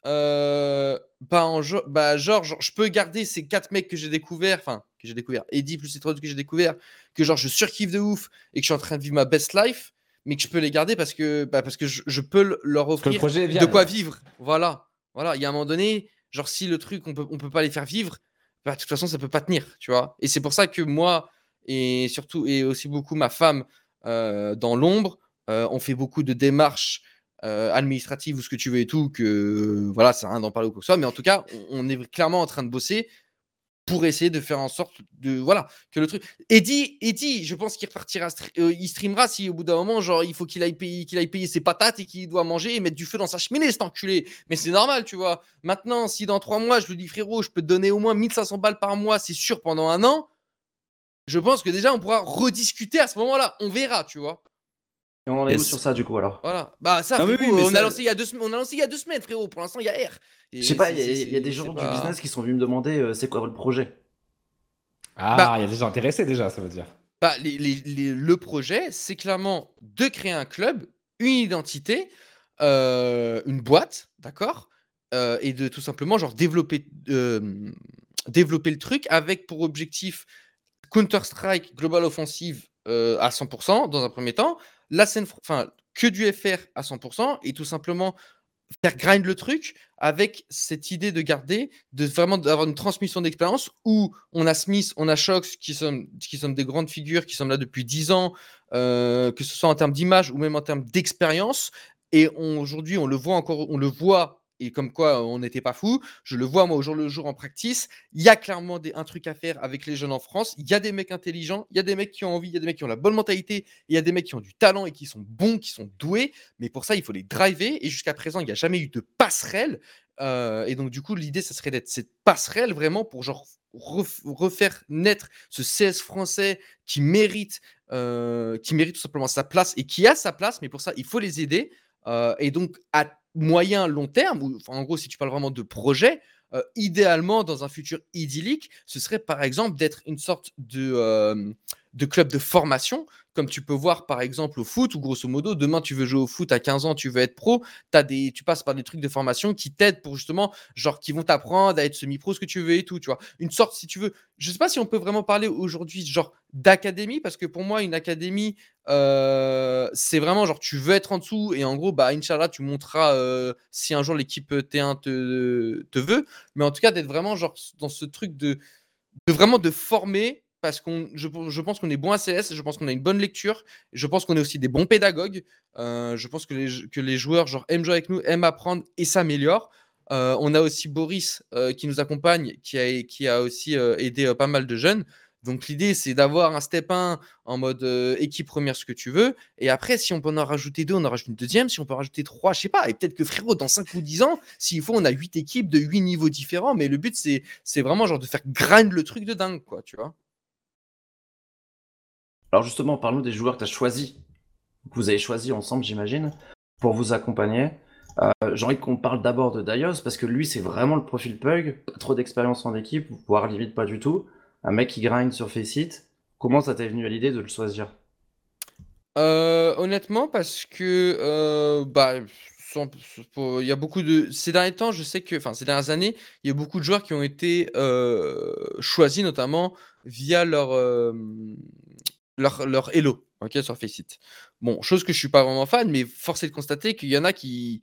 euh, bah, en bah, genre, je peux garder ces quatre mecs que j'ai découverts, enfin, que j'ai découvert, Eddie plus les trois que j'ai découvert, que genre je surkiffe de ouf et que je suis en train de vivre ma best life, mais que je peux les garder parce que, bah, parce que je, je peux le- leur offrir de quoi vivre. Voilà. Voilà. Il y a un moment donné, genre, si le truc, on peut, on peut pas les faire vivre, bah, de toute façon, ça peut pas tenir, tu vois. Et c'est pour ça que moi, et surtout, et aussi beaucoup ma femme euh, dans l'ombre, euh, on fait beaucoup de démarches euh, administratives ou ce que tu veux et tout, que voilà, ça n'a rien d'en parler ou quoi que ce soit, mais en tout cas, on, on est clairement en train de bosser pour essayer de faire en sorte de voilà que le truc Eddie Eddie je pense qu'il repartira euh, il streamera si au bout d'un moment genre il faut qu'il aille payer qu'il aille payer ses patates et qu'il doit manger et mettre du feu dans sa cheminée cet enculé. Mais c'est normal tu vois. Maintenant si dans trois mois je lui dis frérot je peux te donner au moins 1500 balles par mois c'est sûr pendant un an je pense que déjà on pourra rediscuter à ce moment-là. On verra tu vois Et on en est où sur ça du coup alors? Voilà. Bah ça frérot, oui, on ça- a lancé il y a deux semaines on a lancé il y a deux semaines frérot pour l'instant il y a R. Je sais pas, il y, a- y des gens du pas- business qui sont venus me demander euh, c'est quoi votre projet? Ah, Bah- il y a des gens intéressés déjà, ça veut dire. Bah, les- les- les- le projet, c'est clairement de créer un club, une identité, euh, une boîte, d'accord? Euh, Et de tout simplement genre développer, euh, développer le truc avec pour objectif Counter-Strike Global Offensive euh, à 100% dans un premier temps, la scène, enfin que du FR à 100% et tout simplement faire grind le truc avec cette idée de garder, de vraiment d'avoir une transmission d'expérience où on a Smith, on a Shox qui sont, qui sont des grandes figures qui sont là depuis 10 ans, euh, que ce soit en termes d'image ou même en termes d'expérience. Et aujourd'hui, on le voit encore, on le voit. Et comme quoi on n'était pas fou, je le vois moi au jour le jour en practice. Il y a clairement des, un truc à faire avec les jeunes en France. Il y a des mecs intelligents, il y a des mecs qui ont envie, il y a des mecs qui ont la bonne mentalité, il y a des mecs qui ont du talent et qui sont bons, qui sont doués. Mais pour ça, il faut les driver. Et jusqu'à présent, il n'y a jamais eu de passerelle. Et donc, du coup, l'idée, ça serait d'être cette passerelle vraiment pour genre ref- refaire naître ce CS français qui mérite, qui mérite tout simplement sa place et qui a sa place. Mais pour ça, il faut les aider. Et donc, à moyen, long terme, ou en gros, si tu parles vraiment de projet, euh, idéalement, dans un futur idyllique, ce serait par exemple d'être une sorte de, euh, de clubs de formation, comme tu peux voir par exemple au foot, où grosso modo, demain tu veux jouer au foot à 15 ans, tu veux être pro, des, tu passes par des trucs de formation qui t'aident pour justement, genre, qui vont t'apprendre à être semi-pro, ce que tu veux et tout, tu vois. Une sorte, si tu veux, je sais pas si on peut vraiment parler aujourd'hui, genre, d'académie, parce que pour moi, une académie, euh, c'est vraiment genre, tu veux être en dessous et en gros, bah, Inch'Allah, tu montreras euh, si un jour l'équipe T1 te, veut, mais en tout cas, d'être vraiment genre dans ce truc de vraiment de former parce qu'on, je, je, pense qu'on est bon à CS, je pense qu'on a une bonne lecture, je pense qu'on est aussi des bons pédagogues. Euh, je pense que les, que les joueurs genre, aiment jouer avec nous, aiment apprendre et s'améliorent. Euh, on a aussi Boris euh, qui nous accompagne, qui a, qui a aussi aidé pas mal de jeunes. Donc l'idée, c'est d'avoir un step 1 en mode équipe première, ce que tu veux. Et après, si on peut en rajouter deux, on en rajoute une deuxième. Si on peut en rajouter trois, je sais pas. Et peut-être que frérot, dans 5 ou 10 ans, s'il faut, on a huit équipes de huit niveaux différents. Mais le but, c'est vraiment genre de faire grind le truc de dingue, quoi, tu vois. Alors justement, parlons des joueurs que tu as choisis, que vous avez choisis ensemble, j'imagine, pour vous accompagner. Euh, J'ai envie qu'on parle d'abord de Daios, parce que lui, c'est vraiment le profil Pug, pas trop d'expérience en équipe, voire limite pas du tout. Un mec qui grind sur Faceit. Comment ça t'est venu à l'idée de le choisir? Euh, Honnêtement, parce que euh, bah, il y a beaucoup de. Ces derniers temps, je sais que. Enfin, ces dernières années, il y a beaucoup de joueurs qui ont été choisis, notamment via leur, leur, leur Elo ok, sur Faceit. Bon, chose que je suis pas vraiment fan, mais force est de constater qu'il y en a qui.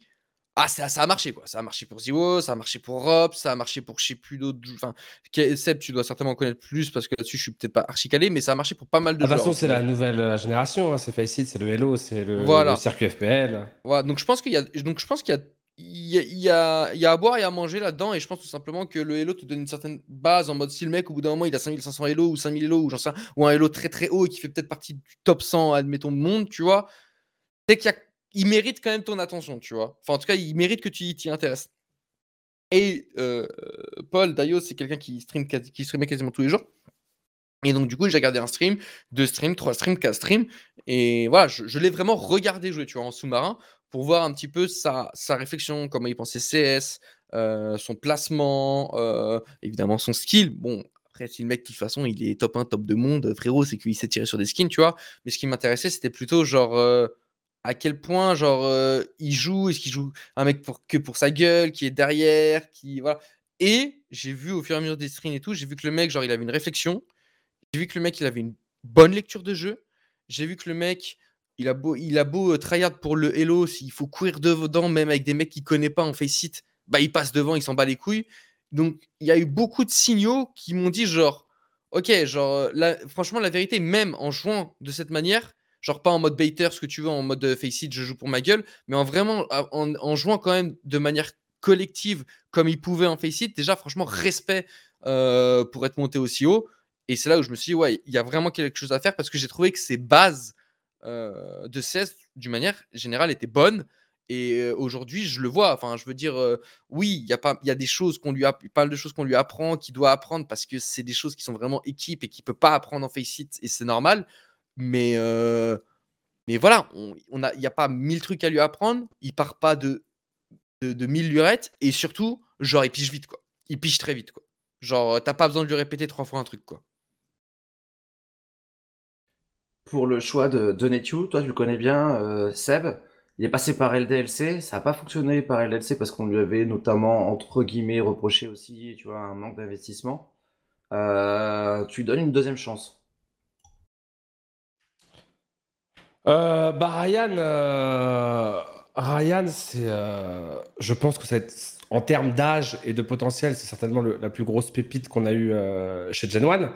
Ah, ça, ça a marché, quoi. Ça a marché pour Ziwo, ça a marché pour Rob, ça a marché pour je sais plus d'autres. Enfin, Seb, tu dois certainement connaître plus parce que là-dessus, je suis peut-être pas archi calé, mais ça a marché pour pas mal de De toute façon, c'est la nouvelle euh, génération. hein, C'est Faceit, c'est le Hello, c'est le, Voilà. le circuit FPL. Voilà, donc je pense qu'il y a, donc je pense qu'il y a, il y a, à boire et à manger là-dedans, et je pense tout simplement que le Hello te donne une certaine base en mode si le mec au bout d'un moment il a 5500 Hello ou 5000 Hello ou j'en sais ou un Hello très très haut et qui fait peut-être partie du top 100, admettons, monde, tu vois, c'est qu'il il mérite quand même ton attention, tu vois. Enfin, en tout cas, il mérite que tu t'y intéresses. Et euh, Paul Dayo, c'est quelqu'un qui stream qui streamait quasiment tous les jours. Et donc, du coup, j'ai regardé un stream, deux streams, trois streams, quatre streams. Et voilà, je, je l'ai vraiment regardé jouer, tu vois, en sous-marin pour voir un petit peu sa, sa réflexion, comment il pensait CS, euh, son placement, euh, évidemment son skill. Bon, après, si le mec, de toute façon, il est top 1, top 2 monde, frérot, c'est qu'il sait tirer sur des skins, tu vois. Mais ce qui m'intéressait, c'était plutôt genre euh, à quel point, genre, il joue, est-ce qu'il joue un mec pour, que pour sa gueule, qui est derrière, qui. Voilà. Et j'ai vu au fur et à mesure des streams et tout, j'ai vu que le mec, genre, il avait une réflexion. J'ai vu que le mec, il avait une bonne lecture de jeu. J'ai vu que le mec, il a beau, il a beau euh, tryhard pour le Hello, s'il faut courir devant, même avec des mecs qu'il connaît pas en Faceit, bah il passe devant, il s'en bat les couilles. Donc il y a eu beaucoup de signaux qui m'ont dit genre, ok, genre, euh, franchement la vérité, même en jouant de cette manière, genre pas en mode baiter, ce que tu veux, en mode euh, Faceit, je joue pour ma gueule, mais en vraiment, en, jouant quand même de manière collective comme il pouvait en Faceit, déjà franchement respect pour être monté aussi haut. Et c'est là où je me suis dit, ouais, il y a vraiment quelque chose à faire parce que j'ai trouvé que ses bases euh, de CS, d'une manière générale, étaient bonnes. Et euh, aujourd'hui, je le vois. Enfin, je veux dire, euh, oui, il y a pas, il y a des choses qu'on lui a, de choses qu'on lui apprend, qu'il doit apprendre parce que c'est des choses qui sont vraiment équipe et qu'il peut pas apprendre en Faceit et c'est normal. Mais, mais voilà, on, a, il n'y a pas mille trucs à lui apprendre. Il part pas de, de, de mille lurettes et surtout, genre, il pige vite quoi. Il pige très vite quoi. Genre, t'as pas besoin de lui répéter trois fois un truc quoi. Pour le choix de, de toi tu le connais bien, euh, Seb, il est passé par LDLC, ça n'a pas fonctionné par LDLC parce qu'on lui avait notamment, entre guillemets, reproché aussi, tu vois, un manque d'investissement. Euh, tu lui donnes une deuxième chance. Euh, bah Ryan, Ryan, c'est, je pense que c'est en termes d'âge et de potentiel, c'est certainement la plus grosse pépite qu'on a eue chez Gen 1.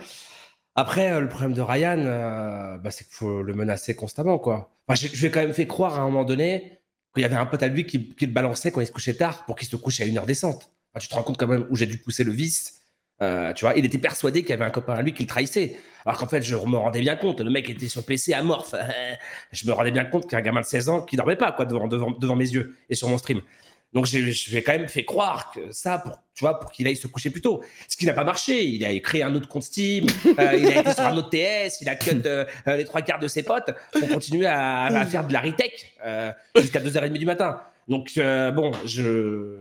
Après, euh, le problème de Ryan, euh, bah, c'est qu'il faut le menacer constamment, quoi. Je lui ai quand même fait croire à un moment donné qu'il y avait un pote à lui qui, le balançait quand il se couchait tard pour qu'il se couche à une heure décente. Tu te rends compte quand même où j'ai dû pousser le vice. Euh, tu vois, il était persuadé qu'il y avait un copain à lui qui le trahissait. Alors qu'en fait, je me rendais bien compte, le mec était sur PC amorphe. je me rendais bien compte qu'un gamin de 16 ans qui dormait pas quoi devant, devant, devant mes yeux et sur mon stream. Donc j'ai- je lui ai quand même fait croire que ça, pour, tu vois, pour qu'il aille se coucher plus tôt. Ce qui n'a pas marché. Il a créé un autre compte Steam, euh, il a été sur un autre TS, il a cut euh, euh, les trois quarts de ses potes pour continuer à, à faire de la retech euh, jusqu'à 2h30 du matin. Donc euh, bon, je.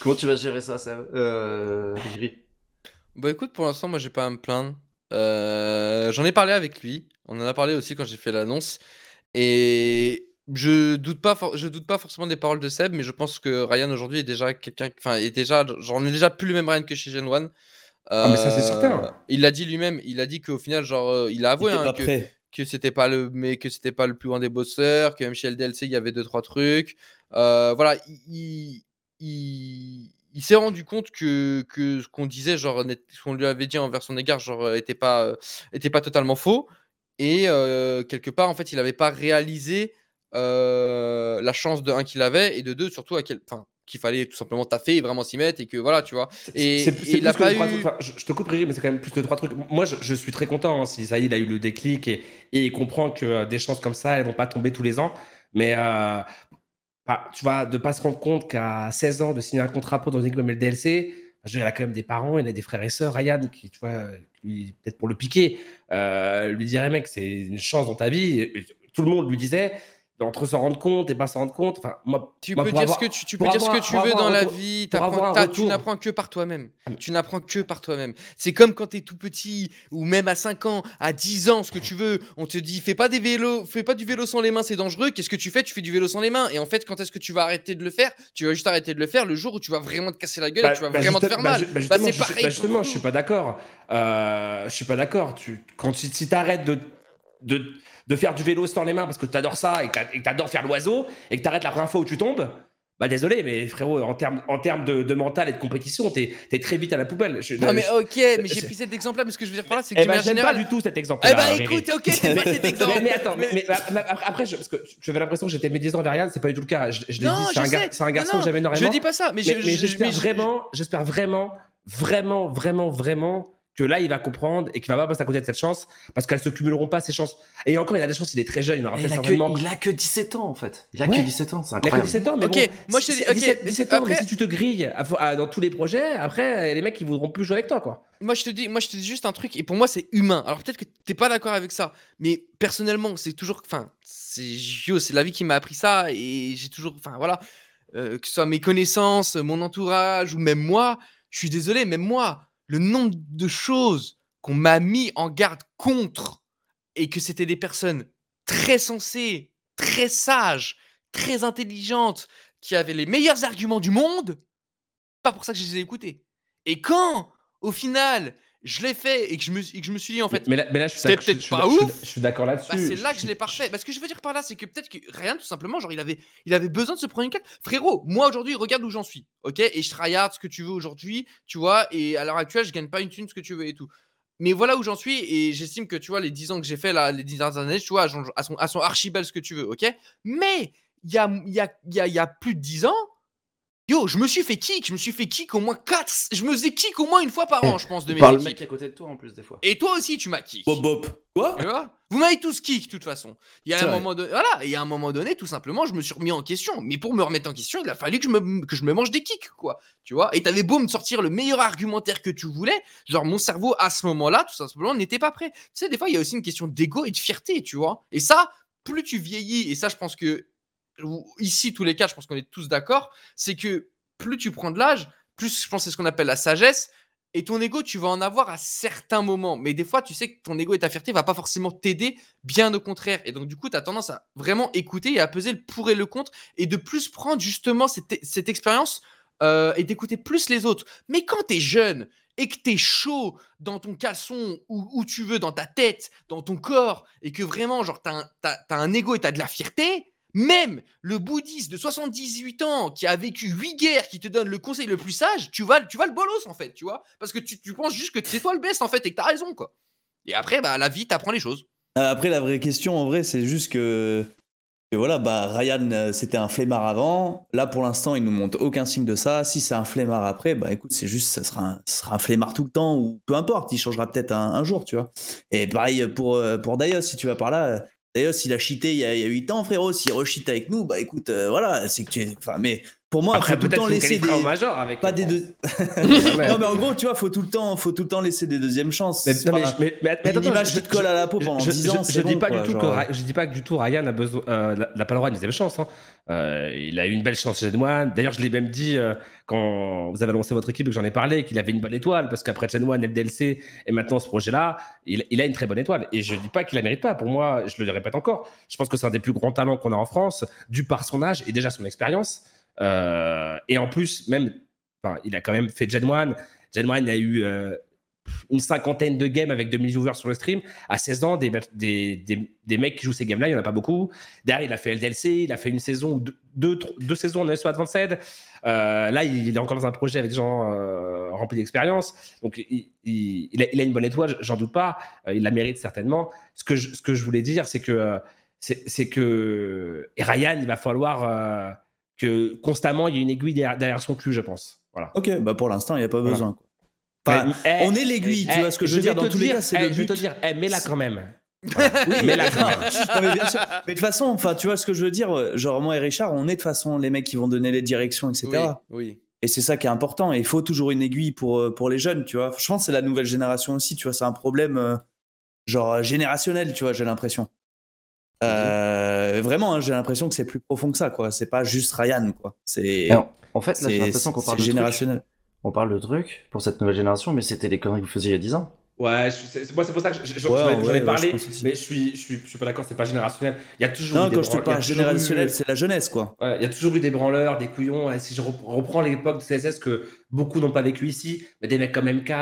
Comment tu vas gérer ça, euh, Gris? Bah écoute, pour l'instant, moi j'ai pas à me plaindre. Euh, J'en ai parlé avec lui. On en a parlé aussi quand j'ai fait l'annonce. Et je doute pas, je doute pas forcément des paroles de Seb, mais je pense que Ryan aujourd'hui est déjà quelqu'un, enfin, est déjà, j'en ai déjà plus le même Ryan que chez Gen 1. Ah, mais ça, c'est certain. Euh, il l'a dit lui-même. Il a dit qu'au final, genre, euh, il a avoué hein, que, que c'était pas le, mais que c'était pas le plus grand des bosseurs, que même chez LDLC il y avait deux trois trucs. Euh, voilà, il, il, il s'est rendu compte que, que ce qu'on disait, genre, ce qu'on lui avait dit envers son égard, genre, était pas, était pas totalement faux. Et quelque part, en fait, il n'avait pas réalisé la chance de un qu'il avait et de deux surtout à quel, enfin, qu'il fallait tout simplement taffer et vraiment s'y mettre et que voilà, tu vois. Et, il a pas eu... je, te coupe, mais c'est quand même plus que trois trucs. Moi, je, suis très content hein, si ça y est, il a eu le déclic et, et il comprend que euh, des chances comme ça, elles vont pas tomber tous les ans. Mais euh, bah, tu vois, de pas se rendre compte qu'à 16 ans, de signer un contrat pour dans une comme le DLC, il a quand même des parents, il a des frères et sœurs. Ryan, qui, tu vois, peut-être pour le piquer, euh, lui dirait, mec, c'est une chance dans ta vie. tout le monde lui disait, entre s'en rendre compte et pas s'en rendre compte. Enfin, moi, tu peux dire ce que tu, tu peux dire ce que tu veux dans la vie. tu n'apprends que par toi-même. Ah, tu n'apprends que par toi-même. C'est comme quand tu es tout petit ou même à 5 ans, à 10 ans, ce que tu veux. On te dit fais pas des vélos, fais pas du vélo sans les mains, c'est dangereux. Qu'est-ce que tu fais? Tu fais du vélo sans les mains. Et en fait, quand est-ce que tu vas arrêter de le faire? Tu vas juste arrêter de le faire le jour où tu vas vraiment te casser la gueule et bah, tu vas bah, vraiment te faire mal. Bah, justement, c'est pareil. justement, je suis pas d'accord. Euh, je suis pas d'accord. Tu, quand si, tu arrêtes de, de de faire du vélo sans les mains parce que tu adores ça et que tu adores faire l'oiseau et que tu arrêtes la première fois où tu tombes, bah désolé, mais frérot, en termes en termes de, mental et de compétition, t'es es très vite à la poubelle. non mais ok, mais j'ai pris cet exemple-là, mais ce que je veux dire par là, c'est que eh j'aime pas du tout cet exemple. Eh bah écoute, ok, c'est pas cet exemple. mais, attends, mais, après, je, parce que j'avais l'impression que j'étais médisant vers Yann, c'est pas du tout le cas. Je, je l'ai dit, c'est un, un, garçon que j'aime énormément. Je dis pas ça, mais j'espère vraiment, j'espère vraiment, vraiment, vraiment, vraiment que là, il va comprendre et qu'il va pas passer à côté de cette chance parce qu'elles se cumuleront pas ces chances. Et encore, il a des chances, il est très jeune. Il, il, a, que, il a que 17 ans en fait. Il a que 17 ans, c'est incroyable. Il a que 17 ans, mais ok, bon, moi je te dis, ok, 17, ans, mais si tu te grilles dans tous les projets, après, les mecs, ils voudront plus jouer avec toi, quoi. Moi je te dis, moi je te dis juste un truc et pour moi c'est humain. Alors peut-être que t'es pas d'accord avec ça, mais personnellement, c'est toujours, enfin, c'est c'est la vie qui m'a appris ça et j'ai toujours, enfin voilà, euh, que ce soit mes connaissances, mon entourage ou même moi, je suis désolé, même moi, le nombre de choses qu'on m'a mis en garde contre et que c'était des personnes très sensées, très sages, très intelligentes, qui avaient les meilleurs arguments du monde, pas pour ça que je les ai écoutés. Et quand, au final, je l'ai fait et que je me, que je me suis dit en fait, mais là, mais là je suis peut-être pas ouf. Je suis d'accord là-dessus. Bah, c'est là que je l'ai parfait. Parce que je veux dire par là, c'est que peut-être que rien, tout simplement, genre il avait, il avait besoin de se prendre une claque. Frérot, moi aujourd'hui, regarde où j'en suis, ok? Et je tryhard ce que tu veux aujourd'hui, tu vois. Et à l'heure actuelle, je gagne pas une thune ce que tu veux et tout mais voilà où j'en suis et j'estime que tu vois les 10 ans que j'ai fait là, les 10 dernières années, tu vois, à son, à son ce que tu veux, ok? Mais il y a, y, a, y, a, y a plus de 10 ans, Yo, je me suis fait kick, je me suis fait kick au moins 4, je me faisais kick au moins une fois par an, je pense, de mes Par le mec à côté de toi en plus des fois. Et toi aussi, tu m'as kick. Bop bop. Quoi? Vous m'avez tous kick, de toute façon. Il y a un moment donné, voilà, il y a un moment donné, tout simplement, je me suis remis en question. Mais pour me remettre en question, il a fallu que je me, que je me mange des kicks, quoi. Tu vois? Et t'avais beau me sortir le meilleur argumentaire que tu voulais, genre mon cerveau à ce moment-là, tout simplement, n'était pas prêt. Tu sais, des fois, il y a aussi une question d'ego et de fierté, tu vois? Et ça, plus tu vieillis, et ça, je pense que ici, tous les cas, je pense qu'on est tous d'accord, c'est que plus tu prends de l'âge, plus je pense c'est ce qu'on appelle la sagesse. Et ton ego, tu vas en avoir à certains moments. Mais des fois, tu sais que ton ego et ta fierté ne va pas forcément t'aider, bien au contraire. Et donc, du coup, tu as tendance à vraiment écouter et à peser le pour et le contre et de plus prendre justement cette, expérience euh, et d'écouter plus les autres. Mais quand tu es jeune et que tu es chaud dans ton caleçon, ou où tu veux, dans ta tête, dans ton corps, et que vraiment, genre, tu as, as, un ego et tu as de la fierté, même le bouddhiste de 78 ans qui a vécu 8 guerres, qui te donne le conseil le plus sage, tu vas, tu vas le bolos en fait, tu vois Parce que tu, penses juste que c'est toi le best en fait et que t'as raison quoi. Et après, bah, la vie t'apprend les choses. Euh, après, la vraie question en vrai, c'est juste que, voilà, bah, Ryan, euh, c'était un flemmard avant. Là, pour l'instant, il nous montre aucun signe de ça. Si c'est un flemmard après, bah écoute, c'est juste, ça sera, un, sera un flemmard tout le temps ou peu importe, il changera peut-être un, jour, tu vois. Et pareil pour, euh, pour Daios, si tu vas par là D'ailleurs, s'il a cheaté il y a, 8 ans, frérot, s'il recheat avec nous, bah écoute, euh, voilà, c'est que tu es. Enfin, mais pour moi, Après, faut tout le peut-être temps laisser des. major avec. Pas des deux. Non, mais en gros, tu vois, faut tout le temps, faut tout le temps laisser des deuxièmes chances. Mais, non, mais, pas- mais, mais, mais une attends, image je- qui te colle à la peau pendant je, 10 je- ans, je dis bon, pas quoi, du tout genre. que je dis pas que du tout Ryan a besoin euh, n'a- pas le droit à une deuxième chance. hein. Euh, il a eu une belle chance chez One. D'ailleurs, je l'ai même dit euh, quand vous avez lancé votre équipe et que j'en ai parlé qu'il avait une bonne étoile parce qu'après Chen One, LDLC et maintenant ce projet-là, il, a une très bonne étoile. Et je dis pas qu'il la mérite pas. Pour moi, je le répète encore. Je pense que c'est un des plus grands talents qu'on a en France, dû par son âge et déjà son expérience. Euh, et en plus, même, il a quand même fait Gen One. Gen One, a eu euh, une cinquantaine de games avec 2000 viewers sur le stream. À 16 ans, des, des, des, des mecs qui jouent ces games-là, il n'y en a pas beaucoup. Derrière, il a fait LDLC, il a fait une saison, ou deux, deux, deux saisons en ESO Advanced. Euh, là, il est encore dans un projet avec des gens euh, remplis d'expérience. Donc, il, il- a, il a une bonne étoile, j'en doute pas. Euh, il la mérite certainement. Ce que je, ce que je voulais dire, c'est que, c'est que et Ryan, il va falloir que constamment, il y ait une aiguille derrière, derrière son cul, je pense. Voilà. Ok, bah pour l'instant, il n'y a pas Voilà. besoin. quoi. Enfin, Eh, on est l'aiguille, tu eh, vois ce que je veux dire. Dans tous les cas, c'est eh, le Je vais but. te dire, mets-la quand même. Oui, Mets-la quand d'accord. même. Non, mais bien sûr. Mais de toute façon, enfin, tu vois ce que je veux dire. Genre moi et Richard, on est de toute façon les mecs qui vont donner les directions, etc. Oui, oui. Et c'est ça qui est important. Et il faut toujours une aiguille pour, euh, pour les jeunes, tu vois. Je pense que c'est la nouvelle génération aussi, tu vois. C'est un problème euh, genre générationnel, tu vois, j'ai l'impression. Euh, Vraiment, hein, j'ai l'impression que c'est plus profond que ça, quoi. C'est pas juste Ryan, quoi. C'est en fait, là, j'ai c'est- l'impression qu'on c'est parle de trucs. On parle de trucs pour cette nouvelle génération, mais c'était les conneries que vous faisiez il y a 10 ans. Ouais, c'est moi c'est pour ça que je- je- j'en Ouais, ai- ouais, parlé, je mais je suis, je suis, je suis pas d'accord, c'est pas générationnel. Il y a toujours eu Non, des quand je te parle générationnel, eu- c'est la jeunesse, quoi. Ouais, il y a toujours eu des branleurs, des couillons. Et si je rep- reprends l'époque de CSS que beaucoup n'ont pas vécu ici, mais des mecs comme MK,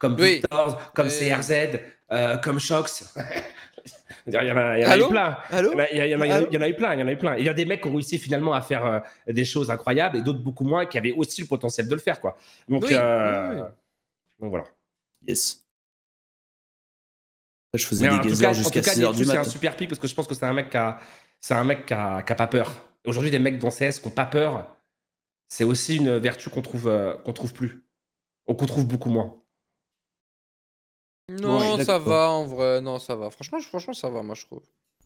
comme Oui. Victor, comme Oui. CRZ, euh, comme Shox. Il y en a, eu plein. Il y en a- eu plein. Il y en a eu plein. Il y a des mecs qui ont réussi finalement à faire euh, des choses incroyables et d'autres beaucoup moins qui avaient aussi le potentiel de le faire. Quoi. Donc, Oui, euh, oui, oui. donc voilà. Yes. Je faisais Mais des en jusqu'à tout cas, 6h Nick du c'est un matin. super pic parce que je pense que c'est un mec qui a, c'est un mec qui a, qui a pas peur. Aujourd'hui, des mecs dans CS qui n'ont pas peur, c'est aussi une vertu qu'on trouve, euh, qu'on trouve plus, ou qu'on trouve beaucoup moins. Non, Ouais, ça va en vrai. Non, ça va. Franchement, franchement, ça va, moi, je trouve.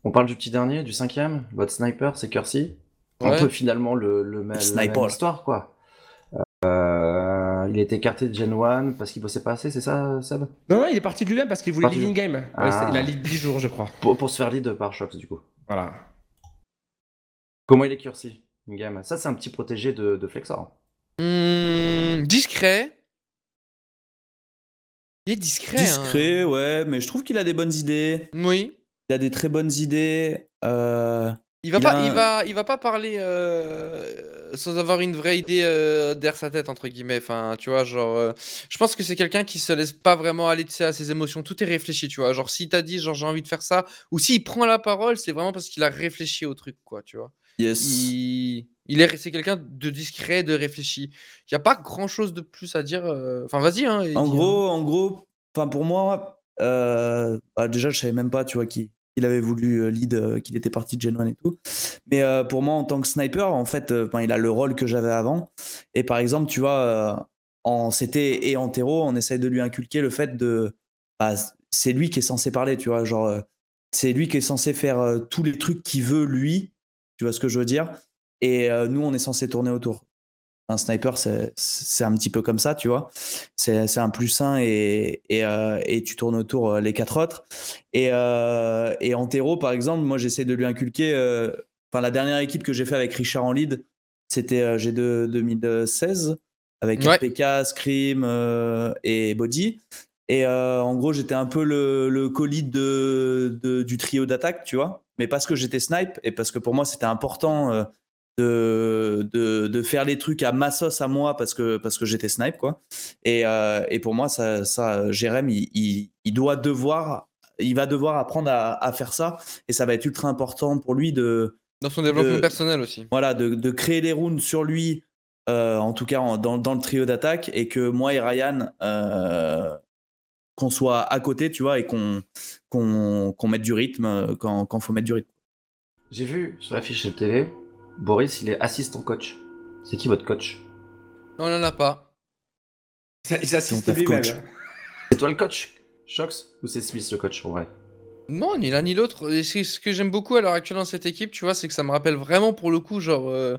On parle du petit dernier, du cinquième, votre sniper, c'est Kersey. Un Ouais. peu finalement le, le, même- la Sniper. même histoire, quoi. Euh, il était écarté de Gen 1 parce qu'il bossait pas assez, c'est ça, Seb? Non, non, il est parti de lui-même parce qu'il voulait lead de- in game. Ouais, Ah. Il a lead 10 jours, je crois. pour, pour se faire lead par Shox, du coup. Voilà. Comment il est Kersey in-game? Ça, c'est un petit protégé de, de Flexor. Hmm, discret. Il est discret. hein. Discret, ouais, mais je trouve qu'il a des bonnes idées. Oui. Il a des très bonnes idées. Euh, Il va Il pas, a il va, il va pas parler euh, sans avoir une vraie idée euh, derrière sa tête entre guillemets. Enfin, tu vois, genre, je pense que c'est quelqu'un qui se laisse pas vraiment aller tu sais, à ses émotions. Tout est réfléchi, tu vois. Genre, s'il t'a dit, genre, j'ai envie de faire ça, ou s'il prend la parole, c'est vraiment parce qu'il a réfléchi au truc, quoi, tu vois. Yes. Il, il est, c'est quelqu'un de discret, de réfléchi. Il y a pas grand chose de plus à dire. euh, Enfin, vas-y, hein. En gros, en gros, enfin pour moi, euh, bah, déjà je savais même pas, tu vois, qu'il qu'il avait voulu euh, lead, euh, qu'il était parti de Gen 1 et tout. Mais euh, pour moi, en tant que sniper, en fait, il a le rôle que j'avais avant. Et par exemple, tu vois, en CT et en terreau, on essaye de lui inculquer le fait de, bah, c'est lui qui est censé parler, tu vois, genre, c'est lui qui est censé faire tous les trucs qu'il veut lui, tu vois ce que je veux dire? Et euh, nous, on est censé tourner autour. Un sniper, c'est un petit peu comme ça, tu vois c'est un plus un et, et, euh, et tu tournes autour euh, les quatre autres. Et, euh, et en terreau, par exemple, moi j'essaie de lui inculquer. Enfin, la dernière équipe que j'ai fait avec Richard en lead, c'était euh, G2 2016 avec Ouais. RPK, Scream et Body. Et en gros, j'étais un peu le, le de, de- du trio d'attaque, tu vois. Mais parce que j'étais snipe et parce que pour moi c'était important euh, de, de, de faire les trucs à ma sauce à moi parce que, parce que j'étais snipe, quoi. Et, euh, et pour moi, ça, ça Jérém, il, il, il doit devoir, il va devoir apprendre à, à faire ça. Et ça va être ultra important pour lui de, Dans son développement de- personnel aussi. voilà, de, de créer les rounds sur lui, euh, en tout cas en- dans, dans le trio d'attaque, et que moi et Ryan, euh, qu'on soit à côté, tu vois, et qu'on qu'on qu'on mette du rythme euh, quand il faut mettre du rythme. J'ai vu sur la fiche de télé, Boris, il est assistant coach. C'est qui votre coach? On en a pas. Il taf lui-même. coach. C'est toi le coach? Shox Ou c'est Smith le coach en vrai? Non, ni l'un ni l'autre. Ce que j'aime beaucoup à l'heure actuelle dans cette équipe, tu vois, c'est que ça me rappelle vraiment pour le coup, genre, euh,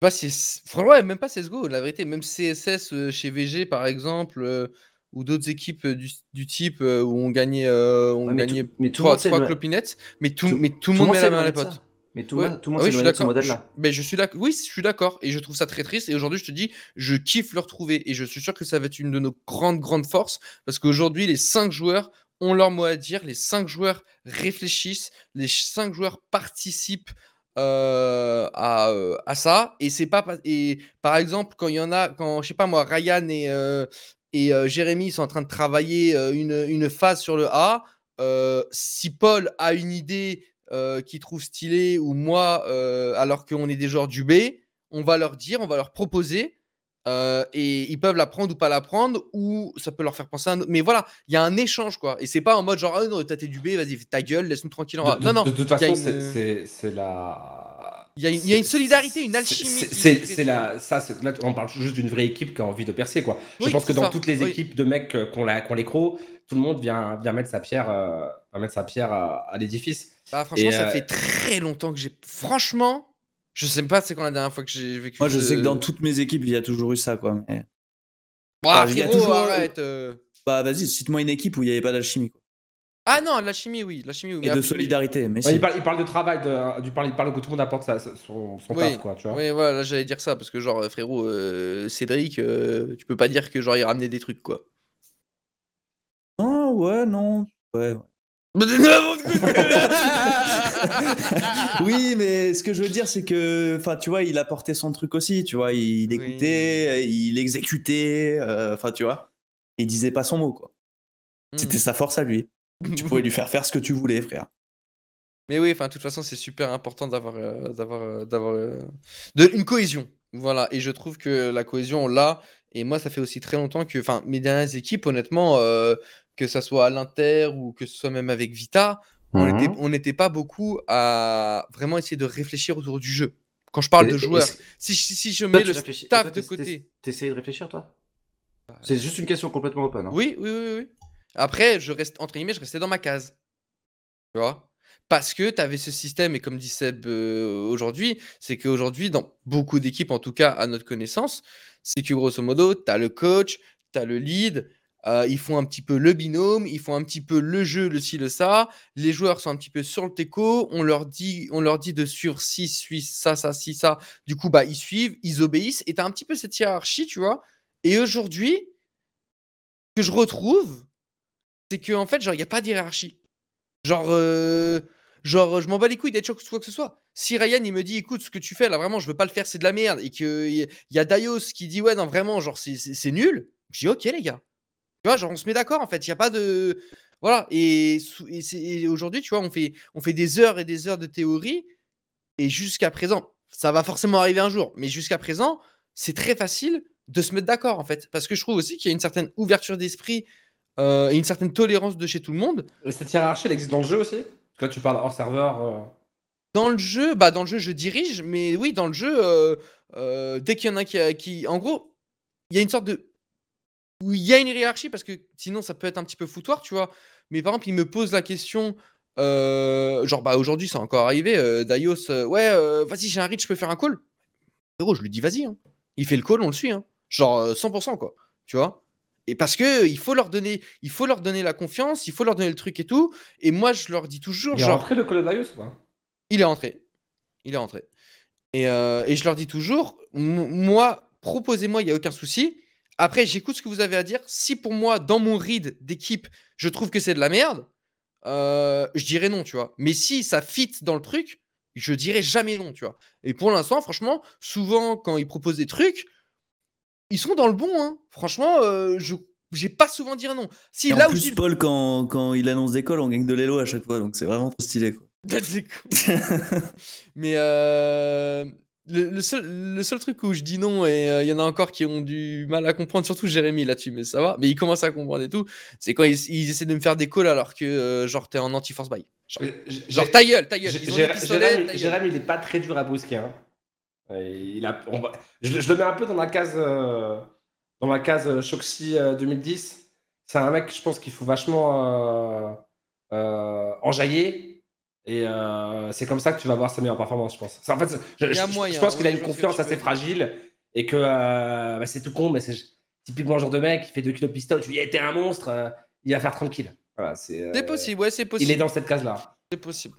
Pas CS franchement, ouais, même pas CSGO, la vérité, même CSS, heu, chez VG par exemple, heu, ou d'autres équipes, heu, du du type, heu, où on gagnait, heu, on mais gagnait tout mais tout le 3- monde s'est 3 éloigné clopinettes, mais tout mais tout tout le le monde met la main à la pote. Mais tout le Ouais, tout le monde oui, s'est je suis éloigné de ce d'accord, je modèle-là. beh, je suis d'ac oui, je suis d'accord et je trouve ça très triste et aujourd'hui, je te dis, je kiffe le retrouver et je suis sûr que ça va être une de nos grandes, grandes forces parce qu'aujourd'hui, les 5 joueurs ont leur mot à dire, les 5 joueurs réfléchissent, les 5 joueurs participent, à, à ça et c'est pas et par exemple, quand il y en a quand je sais pas moi, Ryan et et heu, Jérémy sont en train de travailler, heu, une, une phase sur le A, heu, si Paul a une idée, qu'il trouve stylée ou moi, alors qu'on est des joueurs du B, on va leur dire, on va leur proposer, et ils peuvent la prendre ou pas la prendre ou ça peut leur faire penser à un autre. Mais voilà, il y a un échange quoi. Et c'est pas en mode genre: «Ah non, toi tu es du B, vas-y ta gueule, laisse-nous tranquille en De A». de Non, non, de toute façon, une, c'est la il y a une il y a une c'est solidarité, une alchimie c'est la ça, là, on parle juste d'une vraie équipe qui a envie de percer, quoi. Je pense que dans ça, toutes les oui. équipes de mecs, heu, qui ont la les crocs, tout le monde vient vient mettre sa pierre, va mettre sa pierre à à l'édifice Bah, franchement, et ça heu fait très longtemps que j'ai franchement, je sais pas c'est quand la dernière fois que j'ai vécu Moi, je sais que dans toutes mes équipes, il y a toujours eu ça, quoi. Mais... Ouah, Enfin, il y a toujours. arrête. Bah, vas-y, cite-moi une équipe où il n'y avait pas d'alchimie. quoi. Ah non, la chimie, oui, la chimie, oui, mais Et de après solidarité. Mais ouais, si. il parle il parle de travail, de du parle il parle que tout le monde apporte sa son son Oui, taf, quoi, tu vois? oui, voilà, là, j'allais dire ça parce que genre, frérot, heu, Cédric, heu, tu peux pas dire que genre il ramenait des trucs, quoi. Non, ouais, non. Ouais. oui, mais ce que je veux dire, c'est que, enfin, tu vois, il apportait son truc aussi, tu vois, il Oui. écoutait, il exécutait, euh, enfin, tu vois, il disait pas son mot, quoi. C'était sa force à lui. Tu pouvais lui faire faire ce que tu voulais, frère. Mais oui, enfin, de toute façon, c'est super important d'avoir, heu, d'avoir, heu, d'avoir, de une cohésion. Voilà et je trouve que la cohésion, on l'a et moi, ça fait aussi très longtemps que enfin, mes dernières équipes, honnêtement, que ça soit à l'Inter ou que ce soit même avec Vita, Mmh on n'était pas beaucoup à vraiment essayer de réfléchir autour du jeu. Quand je parle Et de joueurs, si si si je toi mets tu le staff toi de côté tu essayes de réfléchir, toi? C'est juste une question complètement open, hein. oui, oui, oui, oui. Après, je reste entre guillemets, «je restais dans ma case». Tu vois? Parce que tu avais ce système et comme dit Seb, heu, aujourd'hui, c'est qu'aujourd'hui, dans beaucoup d'équipes, en tout cas à notre connaissance, c'est que grosso modo, tu as le coach, tu as le lead, heu, ils font un petit peu le binôme, ils font un petit peu le jeu, le ci, le ça. Les joueurs sont un petit peu sur le teco, on leur dit on leur dit de suivre ci, suis ça, ça, ci, ça. Du coup, bah, ils suivent, ils obéissent et tu as un petit peu cette hiérarchie, tu vois? Et aujourd'hui, que je retrouve, c'est qu'en fait, genre, il y a pas de hiérarchie. Genre, heu, genre, je m'en bats les couilles d'être quoi que ce soit. Si Ryan, il me dit: «Écoute, ce que tu fais là, vraiment, je veux pas le faire, c'est de la merde» et qu'il y y a Daios qui dit: «Ouais, non, vraiment, genre, c'est nul», je dis: «OK, les gars». Tu vois? Genre, on se met d'accord, en fait, il y a pas de voilà et et aujourd'hui, tu vois, on fait on fait des heures et des heures de théorie et jusqu'à présent, ça va forcément arriver un jour, mais jusqu'à présent, c'est très facile de se mettre d'accord, en fait. Parce que je trouve aussi qu'il y a une certaine ouverture d'esprit, heu et une certaine tolérance de chez tout le monde. Et cette hiérarchie, elle existe dans le jeu aussi? Là, tu parles hors serveur, heu Dans le jeu, bah, dans le jeu, je dirige, mais oui, dans le jeu, heu, dès qu'il y en a qui qui en gros, il y a une sorte de où il y a une hiérarchie parce que sinon ça peut être un petit peu foutoir, tu vois? Mais par exemple, il me pose la question, genre, bah, aujourd'hui, c'est encore arrivé, Daios, «Ouais, vas-y, j'ai un read, je peux faire un call?» frérot, je lui dis: «Vas-y, hein». Il fait le call, on le suit, hein. Genre, heu, 100 quoi, tu vois? Et parce qu'il faut leur donner il faut leur donner la confiance, il faut leur donner le truc et tout et moi, je leur dis toujours il est rentré le Darius ou pas? il est rentré. Il est rentré. Et, heu, et je leur dis toujours: «M moi, proposez-moi, il y a aucun souci. Après, j'écoute ce que vous avez à dire. Si pour moi, dans mon read d'équipe, je trouve que c'est de la merde, heu, je dirai non», tu vois? Mais si ça fit dans le truc, je dirai jamais non, tu vois? Et pour l'instant, franchement, souvent, quand ils proposent des trucs, ils sont dans le bon, hein. Franchement, heu, je j'ai pas souvent dire non. Si Et en là où je plus, dis Paul, quand, quand il annonce des calls, on gagne de l'élo à chaque fois, donc c'est vraiment trop stylé. Quoi. Mais heu, le le seul le seul truc où je dis non et heu, il y en a encore qui ont du mal à comprendre, surtout Jérémy là-dessus, mais ça va. Mais il commence à comprendre et tout, c'est quand ils ils essaient de me faire des calls alors que, heu, genre tu es en anti-force buy. Genre genre ta gueule, ta gueule, ils ont Jérémy, ta gueule. Jérémy, il est pas très dur à brusquer. Hein. Euh, Il a, on va- je, le- je le mets un peu dans la case, euh, dans la case euh, Shoxy euh, 2010. C'est un mec, je pense qu'il faut vachement euh, euh, enjailler Et euh, c'est comme ça que tu vas voir sa meilleure performance, je pense. En fait, je, pense qu'il a ouais, une confiance assez fragile et que euh, bah, c'est tout con, mais c'est typiquement le genre de mec qui fait 2 kilos de pistolet. Tu lui dis, hey, t'es un monstre, euh, il va faire tranquille. Voilà, euh, C'est possible, ouais, c'est possible. Il est dans cette case-là. C'est possible.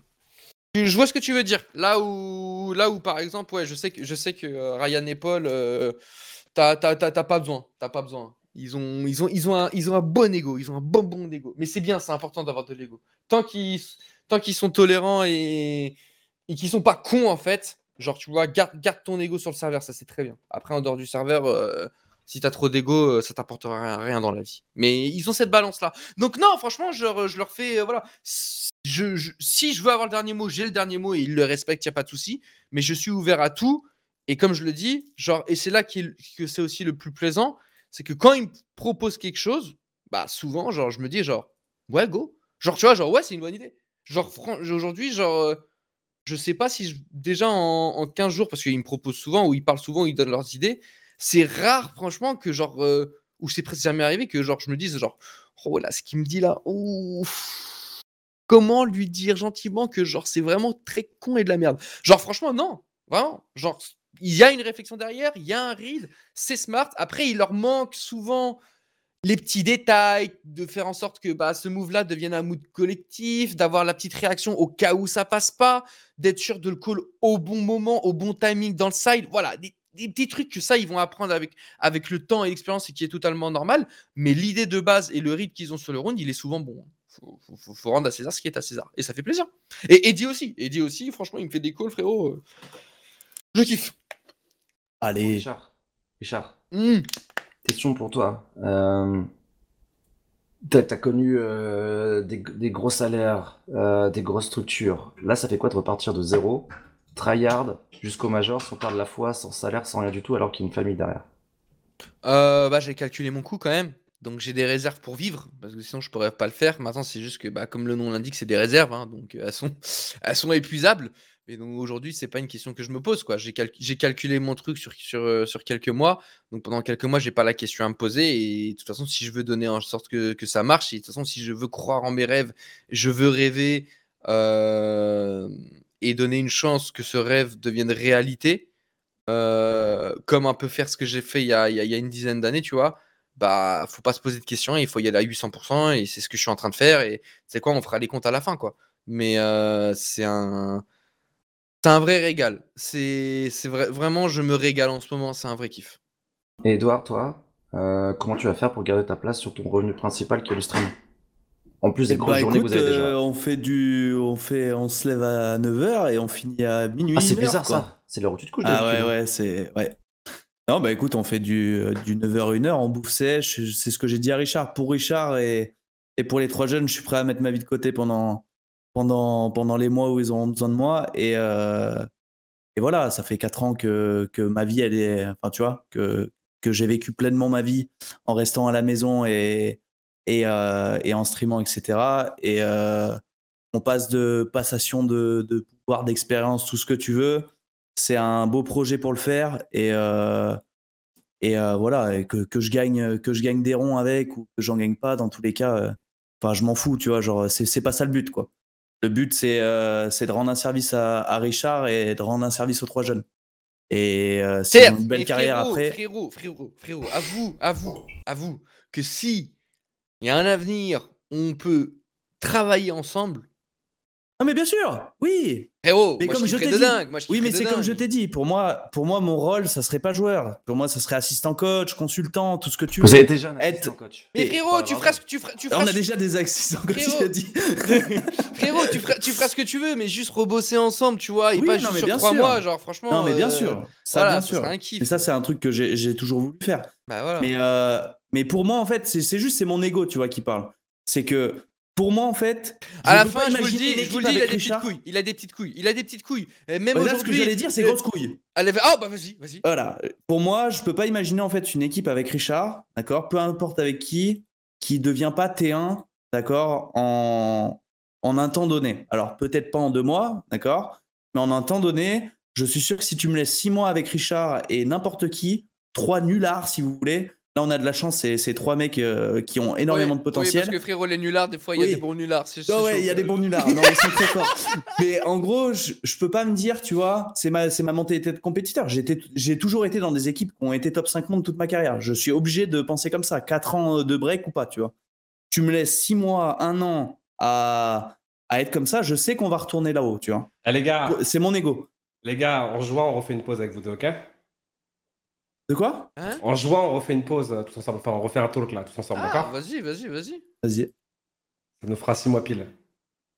Je vois ce que tu veux dire. Là où, là où par exemple, ouais, je sais que, je sais que euh, Ryan et Paul, euh, t'as pas besoin. T'as pas besoin. Ils ont, ils, ont, ils, ont un, ils ont un bon ego. Ils ont un bon bon ego. Mais c'est bien, c'est important d'avoir de l'ego. Tant qu'ils qu'ils sont tolérants et, et qu'ils sont pas cons, en fait, genre, tu vois, garde, garde ton ego sur le serveur. Ça, c'est très bien. Après, en dehors du serveur, euh, si t'as trop d'ego, euh, ça t'apportera rien, dans la vie. Mais ils ont cette balance-là. Donc, non, franchement, je leur, fais. euh, voilà. Je, si je veux avoir le dernier mot, j'ai le dernier mot et ils le respectent, il n'y a pas de souci. Mais je suis ouvert à tout. Et comme je le dis, genre, et c'est là que c'est aussi le plus plaisant, c'est que quand ils me proposent quelque chose, bah souvent, genre, je me dis, genre, ouais, go. Genre, tu vois, genre, ouais, c'est une bonne idée. Genre, aujourd'hui, genre, euh, je sais pas si déjà en, en 15 jours, parce qu'ils me proposent souvent, ou ils parlent souvent, ou ils donnent leurs idées, c'est rare, franchement, que genre, euh, ou c'est presque jamais arrivé, que genre, je me dise, genre, oh là, ce qu'il me dit là, ouf. Comment lui dire gentiment que genre c'est vraiment très con et de la merde? Genre franchement non, vraiment. Genre il y a une réflexion derrière, il y a un read, c'est smart. Après il leur manque souvent les petits détails, de faire en sorte que bah, ce move-là devienne un mood collectif, d'avoir la petite réaction au cas où ça passe pas, d'être sûr de le call au bon moment, au bon timing dans le side. Voilà, des, des petits trucs que ça, ils vont apprendre avec, avec le temps et l'expérience et qui est totalement normal. Mais l'idée de base et le rythme qu'ils ont sur le round, il est souvent bon. Faut, faut, faut- faut rendre à César ce qui est à César. Et ça fait plaisir. Et Eddie aussi. Eddie aussi, franchement, il me fait des calls, frérot. euh, Je kiffe. Allez, Richard, Richard, Mmh. question pour toi. Euh, t'as, t'as connu euh, des, des gros salaires, euh, des grosses structures. Là, ça fait quoi de repartir de zéro, tryhard, jusqu'au major, sans perdre la foi, sans salaire, sans rien du tout, alors qu'il y a une famille derrière? Euh, bah, j'ai calculé mon coût quand même. Donc j'ai des réserves pour vivre, parce que sinon je pourrais pas le faire. Maintenant, c'est juste que, bah, comme le nom l'indique, c'est des réserves, hein, donc elles sont, elles sont épuisables. Et donc aujourd'hui, c'est pas une question que je me pose. j'ai calculé mon truc sur, sur, euh, sur quelques mois. Donc pendant quelques mois, j'ai pas la question à me poser. Et de toute façon, si je veux donner en sorte que, que ça marche, et de toute façon, si je veux croire en mes rêves, je veux rêver euh, et donner une chance que ce rêve devienne réalité, euh, comme un peu faire ce que j'ai fait il y a, il y a- une dizaine d'années, tu vois, bah, faut pas se poser de questions, il faut y aller à 800%, et c'est ce que je suis en train de faire, et c'est quoi, on fera les comptes à la fin, quoi. Mais euh, c'est un, vrai régal. C'est c'est vrai, vraiment, je me régale en ce moment, c'est un vrai kiff. Et Edouard, toi, euh, comment tu vas faire pour garder ta place sur ton revenu principal qui est le stream? En plus des Eh grosses bah, journées que vous avez euh, déjà. on fait du, on fait, on se lève à 9h et on finit à minuit. Ah, c'est 1h, bizarre quoi. ça. C'est l'heure où tu te couches Ah ouais, ouais, c'est. Ouais. Non, bah écoute, on fait du, euh, du 9h, 1h, on bouffe sèche. C'est ce que j'ai dit à Richard. Pour Richard et, et pour les trois jeunes, je suis prêt à mettre ma vie de côté pendant, pendant, pendant les mois où ils auront besoin de moi. Et, euh, et voilà, ça fait 4 ans que, que ma vie, elle est. Enfin, tu vois, que, que j'ai vécu pleinement ma vie en restant à la maison et, et, euh, et en streamant, etc. Et euh, on passe de passation de, de pouvoir, d'expérience, tout ce que tu veux. C'est un beau projet pour le faire et euh, et euh, voilà et que, que je gagne que je gagne des ronds avec ou que j'en gagne pas dans tous les cas euh, enfin je m'en fous tu vois genre c'est pas ça le but quoi. Le but c'est de rendre un service à, à Richard et de rendre un service aux trois jeunes. Et euh, c'est une belle carrière frérot, après. Frérot, frérot, frérot, avoue, avoue, avoue que si il y a un avenir, on peut travailler ensemble. non mais bien sûr oui Frérot, Mais moi comme je t'ai de dit. dingue. Moi, je Oui, mais c'est comme je t'ai dit. Pour moi, pour moi, mon rôle, ça serait pas joueur. Pour moi, ça serait assistant coach, consultant, tout ce que tu veux. Vous avez déjà un Être- assistant coach. Mais Et- frérot, tu feras ce que tu feras. Tu feras On a déjà des assistants coach, Frérot. dit. Frérot, tu feras, tu feras ce que tu veux, mais juste rebosser ensemble, tu vois, et Oui, pas non, juste mais sur bien trois sûr. mois, genre franchement. Non, mais bien euh, sûr. Ça, voilà, bien ça sûr. un kiff. Mais ça, c'est un truc que j'ai j'ai toujours voulu faire. Bah voilà. Mais, euh, mais pour moi, en fait, c'est juste c'est mon ego, tu vois, qui parle. C'est que pour moi, en fait, à la fin, je vous le dis, une je vous le équipe dis, il a des petites couilles. Il a des petites couilles. Il a des petites couilles. Et même Ouais, là, ce que j'allais dire, c'est euh, grosse couille. elle avait- Ah bah vas-y, vas-y. Voilà. Pour moi, je peux pas imaginer en fait une équipe avec Richard, d'accord, peu importe avec qui, qui devient pas T1, d'accord, en, en un temps donné. Alors peut-être pas en deux mois, d'accord, mais en un temps donné, je suis sûr que si tu me laisses six mois avec Richard et n'importe qui, trois nullards si vous voulez, Là, on a de la chance, c'est c'est trois mecs euh, qui ont énormément Ouais, de potentiel. Oui, parce que frérot, les nullards, des fois, il y a des bons nullards. c'est- Ah c'est ouais, il y a des bons nullards. Non, ils sont très forts. Mais en gros, je, je peux pas me dire, tu vois, c'est ma, c'est ma mentalité de compétiteur. J'ai toujours été dans des équipes qui ont été top 5 monde toute ma carrière. Je suis obligé de penser comme ça. 4 ans de break ou pas, tu vois. Tu me laisses 6 mois, 1 an à, à être comme ça, je sais qu'on va retourner là-haut, tu vois. Eh, les gars, C'est mon ego. les gars, en juin, on refait une pause avec vous deux, ok? De quoi Hein En juin, on refait une pause euh, tous ensemble. Enfin, on refait un talk là, tous ensemble, Ah, d'accord vas-y, vas-y, vas-y. Vas-y, Ça nous fera six mois pile.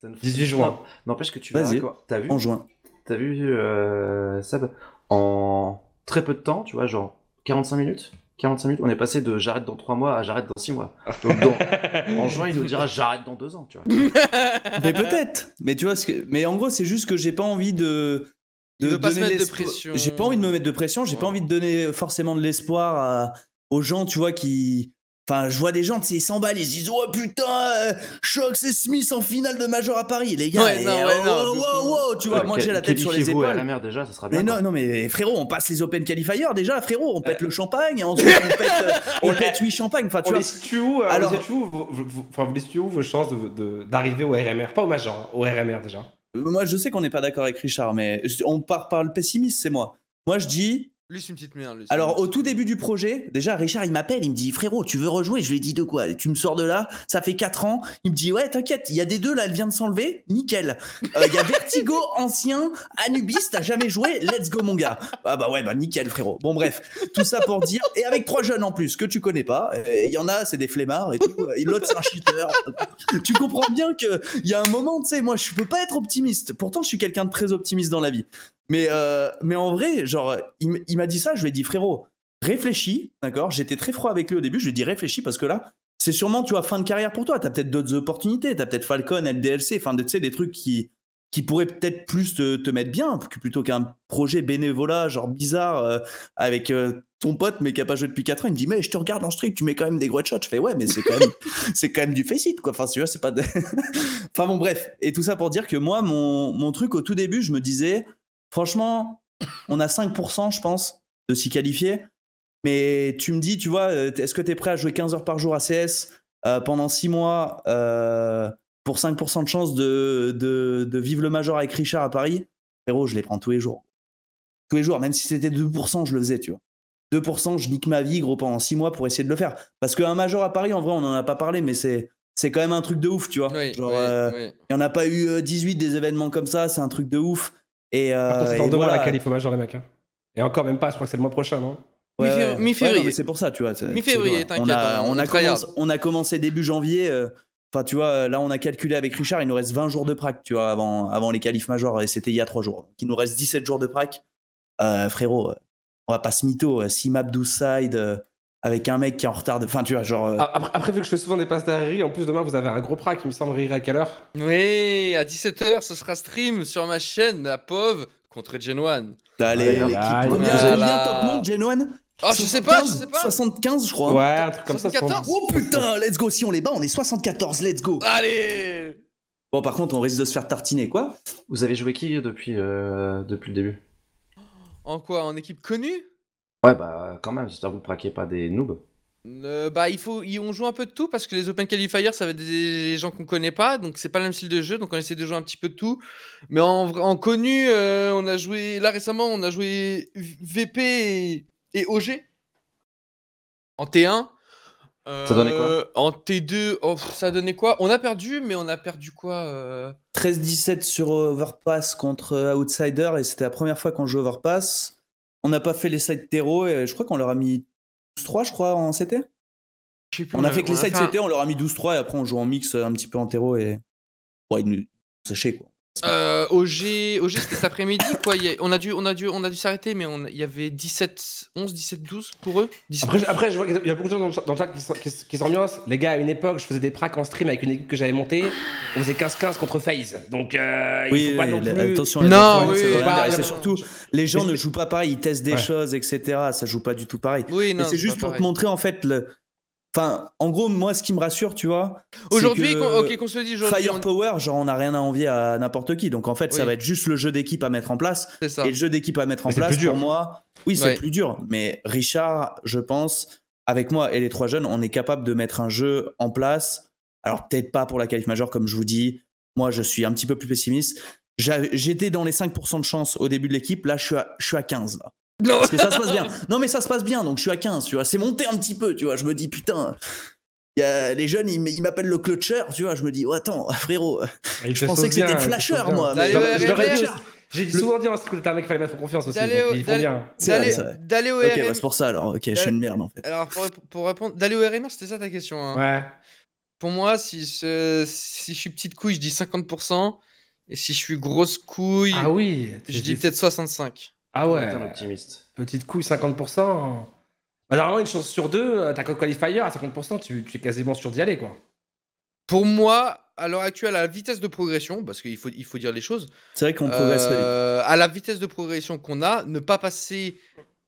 Ça ne fait- 18 juin. N'empêche que tu Vas-y. verras quoi. T'as vu, en juin. t'as vu euh, Seb, en très peu de temps, tu vois, genre 45 minutes 45 minutes, on est passé de j'arrête dans 3 mois à j'arrête dans 6 mois. Donc dans- en juin, il nous dira j'arrête dans 2 ans, tu vois. Mais peut-être. Mais tu vois, ce que... mais en gros, c'est juste que j'ai pas envie de. Il veut pas se mettre de pression. J'ai pas envie de me mettre de pression. J'ai pas Ouais. envie de donner forcément de l'espoir à- aux gens, tu vois, qui. Enfin, je vois des gens, tu sais, ils s'emballent, ils se disent Oh putain, euh, Choc, c'est Smith en finale de Major à Paris, les gars. Ouais, et, non, euh, ouais, non, wow, wow, wow, tu vois, Ouais, moi j'ai la tête sur les qualifiez-vous à épaules. la mer déjà, ça sera bien. Mais non, non, mais frérot, on passe les Open Qualifiers déjà, frérot. On pète le champagne, et ensuite on pète, euh, on pète 8 champagnes. Enfin, tu On vois, les où, euh, Alors- vous êtes où, vous, vous- vous- les où vos chances d'arriver de, d'arriver au RMR Pas au Major, hein, au RMR déjà. Moi je sais qu'on n'est pas d'accord avec Richard, mais on part par le pessimiste, c'est moi. Moi je dis, Lui, c'est une petite merde. lui, Alors, au tout début du projet, déjà, Richard, il m'appelle, il me dit Frérot, tu veux rejouer? Je lui ai dit De quoi? Tu me sors de là? Ça fait 4 ans. Il me dit Ouais, t'inquiète, il y a des deux là, elle vient de s'enlever. Nickel. Euh, Il y a Vertigo, ancien, Anubis, t'as jamais joué? Let's go, mon gars. Ah bah ouais, bah nickel, frérot. Bon, bref, tout ça pour dire. Et avec trois jeunes en plus que tu connais pas. Il y en a, c'est des flemmards et tout. Et l'autre, c'est un cheater. tu comprends bien qu'il y a un moment, tu sais, moi, je peux pas être optimiste. Pourtant, je suis quelqu'un de très optimiste dans la vie. Mais, euh, mais en vrai, genre, il, m'a dit ça, je lui ai dit, frérot, réfléchis, d'accord? J'étais très froid avec lui au début, je lui ai dit, réfléchis, parce que là, c'est sûrement, tu vois, fin de carrière pour toi. T'as peut-être d'autres opportunités, t'as peut-être Falcon, LDLC, enfin, tu sais, des trucs qui, qui pourraient peut-être plus te, te mettre bien, plutôt qu'un projet bénévolat, genre bizarre, euh, avec euh, ton pote, mais qui a pas joué depuis 4 ans. Il me dit, mais je te regarde en streak, tu mets quand même des gros shots. Je fais, ouais, mais c'est quand même, quand même du face it, quoi. Enfin, tu vois, c'est pas enfin, bon, bref. Et tout ça pour dire que moi, mon, mon truc au tout début, je me disais, franchement, on a 5%, je pense, de s'y qualifier. Mais tu me dis, tu vois, euh, est-ce que tu es prêt à jouer 15 heures par jour à CS euh, pendant 6 mois euh, pour 5% de chance de, de, de vivre le Major avec Richard à Paris? Frérot, je les prends tous les jours. Tous les jours, même si c'était 2%, je le faisais, tu vois. 2%, je nique ma vie, gros, pendant 6 mois pour essayer de le faire. Parce qu'un Major à Paris, en vrai, on n'en a pas parlé, mais c'est. C'est quand même un truc de ouf, tu vois. Oui, Genre, oui, euh, oui. il n'y en a pas eu euh, 18 des événements comme ça, c'est un truc de ouf. Et, euh, c'est dans deux mois voilà. la qualif au Major, les mecs. hein. Et encore même pas, je crois que c'est le mois prochain, non? Ouais, Mi-fév- ouais. mi-février. Ouais, c'est pour ça, tu vois. Mi-février, t'inquiète, On a, on- on, a on tryhard. commencé, on a commencé début janvier. euh, Enfin, tu vois, là, on a calculé avec Richard, il nous reste 20 jours de prac, tu vois, avant, avant les qualifs majors, et c'était il y a 3 jours. Il nous reste 17 jours de prac. Euh, frérot, euh, on va pas se mytho, 6 maps 12 side, euh, avec un mec qui est en retard de. Enfin, tu vois, genre. euh, après, après, vu que je fais souvent des passes en plus demain vous avez un gros prac, il me semble, rire à quelle heure? Oui, à 17h, ce sera stream sur ma chaîne, la pauvre, contre Gen 1. Allez, l'équipe. aïe, Vous aïe. avez Voilà. bien top monde, Gen 1 Oh, je sais pas, je sais pas. 75, je crois. Ouais, un truc comme ça. 74. Oh putain, let's go. Si on les bat, on est 74, let's go. Allez Bon, par contre, on risque de se faire tartiner, quoi. Vous avez joué qui depuis, euh, depuis le début? En quoi? En équipe connue? Ouais, bah quand même, j'espère que vous braquez pas des noobs. Euh, bah, il faut, il- on joue un peu de tout parce que les Open Qualifiers, ça va être des gens qu'on connaît pas, donc c'est pas le même style de jeu, donc on essaie de jouer un petit peu de tout. Mais en, vrai- en connu, euh, on a joué, là récemment, on a joué V- VP et, et OG en T1. Ça donnait quoi Euh, En T2, oh, pff, ça donnait quoi? On a perdu, mais on a perdu quoi euh? 13-17 sur Overpass contre euh, Outsider et c'était la première fois qu'on joue Overpass. On n'a pas fait les sides terreau et je crois qu'on leur a mis 12-3, je crois, en CT. Plus, On a fait que les un- CT, on leur a mis 12-3 et après on joue en mix euh, un petit peu en terreau et. Ouais, séchaient quoi. Euh, OG, OG c'était cet après-midi quoi. il y a- on a dû, on a dû, on a dû s'arrêter, mais il y avait 17, 11, 17, 12 pour eux. 17. Après, je- après, je vois qu'il y a beaucoup de gens dans, le- dans le chat qui, qui, s'ambiancent. Les gars, à une époque, je faisais des pracs en stream avec une équipe que j'avais montée. On faisait 15-15 contre FaZe. Donc, euh, il Oui, faut pas oui, non la- plus... attention, les Non, oui, bah, c'est surtout, les gens ne jouent pas pareil, ils testent des Ouais. choses, etc. Ça joue pas du tout pareil. Oui, non. C'est juste pas pour te montrer en fait le. Enfin, en gros, moi, ce qui me rassure, tu vois. c'est Aujourd'hui, qu'on- ok, qu'on se dise Firepower, genre, on n'a rien à envier à n'importe qui. Donc, en fait, ça va être juste le jeu d'équipe à mettre en place. Ça. Et le jeu d'équipe à mettre en Mais place, pour moi, oui, c'est Ouais. plus dur. Mais Richard, je pense, avec moi et les trois jeunes, on est capable de mettre un jeu en place. Alors, peut-être pas pour la qualif majeure, comme je vous dis. Moi, je suis un petit peu plus pessimiste. J'étais dans les 5% de chance au début de l'équipe. Là, je suis à, je suis à 15. Là. Non. Parce que ça se passe bien. Non, mais ça se passe bien, donc je suis à 15, tu vois. C'est monté un petit peu, tu vois. Je me dis, putain, il y a les jeunes, ils m'appellent le clutcher, tu vois. Je me dis, oh, attends, frérot, Il je pensais que c'était le flasher, moi. Mais- RMR. J'ai Le- souvent dit que t'es un mec fallait mettre confiance aussi. D'aller donc au- ils font d'aller- au Ok, bah, RM. c'est pour ça alors. Ok, je suis une merde en fait. Alors, pour, rép- pour répondre, d'aller au RMR, c'était ça ta question. hein? Ouais. Pour moi, si je, si je suis petite couille, je dis 50%. Et si je suis grosse couille, Ah oui. je dis peut-être 65. Ah ouais. un optimiste. Petite couille, 50%. Bah, normalement, une chance sur deux, t'as code qualifier à 50%, tu, tu es quasiment sûr d'y aller, quoi. Pour moi, à l'heure actuelle, à la vitesse de progression, parce qu'il faut, il faut dire les choses, C'est vrai qu'on progresse euh, à la vitesse de progression qu'on a, ne pas passer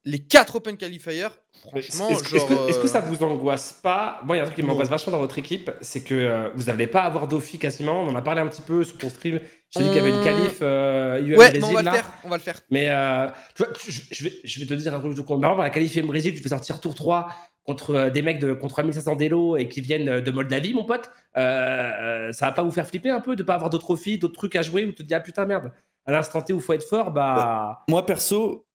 les 4 Open Qualifiers, franchement, Est-ce que, genre. est-ce que- est-ce que ça euh, vous angoisse pas? Moi, il y a un truc qui m'angoisse vachement dans votre équipe, c'est que euh, vous n'allez pas avoir d'offi quasiment. On en a parlé un petit peu sur ton stream. Je t'ai dit qu'il y avait une On- qualif euh, Ouais, mais Brésil, on va le là. faire. On va le faire. Mais euh, tu vois, je, je vais, je vais te dire un truc de con. Normalement, la qualif Brésil, tu fais sortir tour 3 contre des mecs de contre 3500 d'élo et qui viennent de Moldavie, mon pote. Ça va pas vous faire flipper un peu de pas avoir d'autres offi, d'autres trucs à jouer où tu te dis ah putain merde. À l'instant T où faut être fort, bah. Moi perso,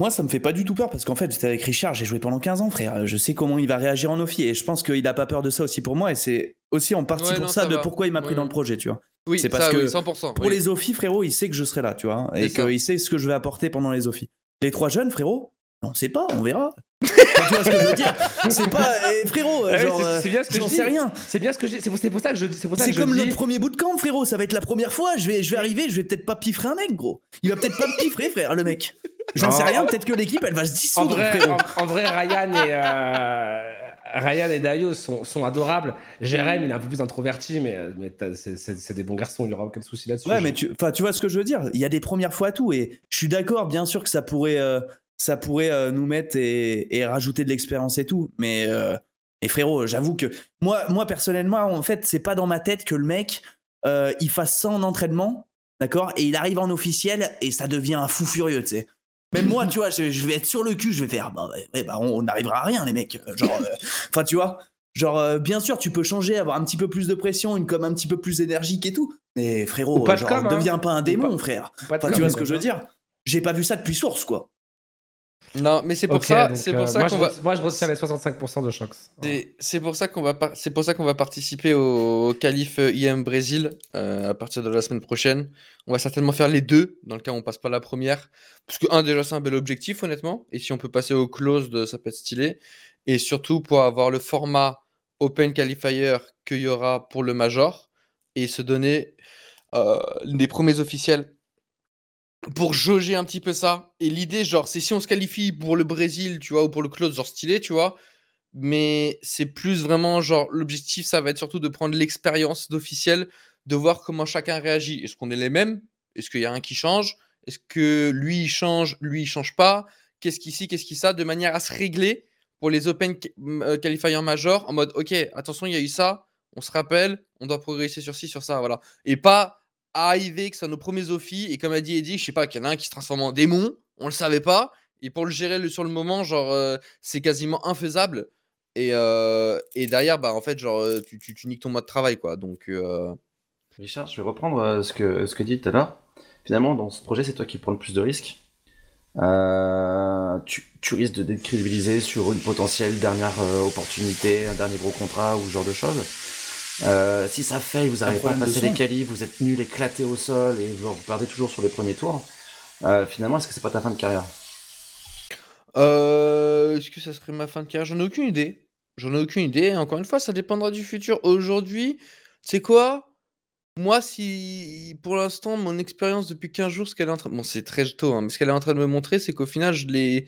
moi ça me fait pas du tout peur parce qu'en fait j'étais avec Richard, j'ai joué pendant 15 ans frère. Je sais comment il va réagir en Ophi et je pense qu'il a pas peur de ça aussi pour moi et c'est aussi en partie Ouais, pour non, ça, ça de pourquoi il m'a pris Ouais. dans le projet, tu vois. Oui, C'est ça, parce que oui, 100%. Pour oui. les Ophi frérot, il sait que je serai là, tu vois, et ça. qu'il sait ce que je vais apporter pendant les Ophi. Les trois jeunes frérot, on sait pas, on verra. Enfin, tu vois ce que je veux dire? C'est pas eh, frérot, Ouais, genre c'est- euh, c'est bien ce que j'en je sais rien. C'est bien ce que j'ai. C'est pour, c'est pour ça que je. C'est pour ça C'est que je comme dis- le premier bootcamp, frérot. Ça va être la première fois. Je vais, je vais arriver, je vais peut-être pas piffrer un mec, gros. Il va peut-être pas me piffrer, frère, le mec. J'en sais rien. Peut-être que l'équipe, elle va se En dissoudre, vrai, frérot. en, en vrai, Ryan et euh, Ryan et Dayo sont, sont adorables. Jérém, il est un peu plus introverti, mais, mais t'as- c'est- des bons garçons. Il n'y aura aucun souci là-dessus. Ouais, Je- mais tu, enfin, tu vois ce que je veux dire. Il y a des premières fois à tout, et je suis d'accord, bien sûr que ça pourrait, euh, ça pourrait euh, nous mettre et, et rajouter de l'expérience et tout. Mais, euh, et frérot, j'avoue que moi, moi personnellement, en fait, c'est pas dans ma tête que le mec, euh, il fasse ça en entraînement, d'accord, et il arrive en officiel et ça devient un fou furieux, tu sais. Même moi, tu vois, je, je vais être sur le cul, je vais faire, bah, ouais, bah, on n'arrivera à rien, les mecs. Genre, enfin, tu vois, genre, bien sûr, tu peux changer, avoir un petit peu plus de pression, une com un petit peu plus énergique et tout. Mais frérot, pas de genre, com, hein. deviens pas un démon, pas- frère. Pas de tu vois ce que je veux dire? J'ai pas vu ça depuis source, quoi. Non, mais c'est pour ça, euh, qu'on va. moi, je retiens les 65% de chocs. C'est- pour ça qu'on va, par- c'est pour ça qu'on va participer au, au qualif euh, IM Brésil euh, à partir de la semaine prochaine. On va certainement faire les deux, dans le cas où on passe pas la première. Parce que, un, déjà, c'est un bel objectif, honnêtement. Et si on peut passer au close, ça peut être stylé. Et surtout pour avoir le format Open Qualifier qu'il y aura pour le Major et se donner euh, des premiers officiels pour jauger un petit peu ça. Et l'idée, genre, c'est si on se qualifie pour le Brésil, tu vois, ou pour le close, genre stylé, tu vois. Mais c'est plus vraiment, genre, l'objectif, ça va être surtout de prendre l'expérience d'officiel, de voir comment chacun réagit. Est-ce qu'on est les mêmes? Est-ce qu'il y a un qui change? Est-ce que lui, il change, lui, il change pas? Qu'est-ce qu'ici, qu'est-ce qui ça? De manière à se régler pour les Open euh, Qualifiers majors en mode, OK, attention, il y a eu ça, on se rappelle, on doit progresser sur ci, sur ça, voilà. Et pas arriver que ce soit nos premiers offies et comme a dit Eddie, je sais pas, qu'il y en a un qui se transforme en démon, on le savait pas, et pour le gérer sur le moment, genre, euh, c'est quasiment infaisable. Et, euh, et derrière, bah, en fait, genre, euh, tu, tu, niques ton mode de travail, quoi. Donc, Richard, je vais reprendre ce que, ce que dit tout à l'heure. Finalement, dans ce projet, c'est toi qui prends le plus de risques. Tu, tu risques de décrédibiliser sur une potentielle dernière opportunité, un dernier gros contrat ou ce genre de choses. Euh, si ça fait, vous n'arrivez pas à passer les qualifs, vous êtes nul, éclaté au sol et vous, perdez toujours sur les premiers tours. Euh, finalement, est-ce que c'est pas ta fin de carrière? Euh, Est-ce que ça serait ma fin de carrière? J'en ai aucune idée. J'en ai aucune idée. Encore une fois, ça dépendra du futur. Aujourd'hui, c'est quoi? Moi, si pour l'instant, mon expérience depuis 15 jours, ce qu'elle est en train. Bon, c'est très tôt, hein, mais ce qu'elle est en train de me montrer, c'est qu'au final, je les,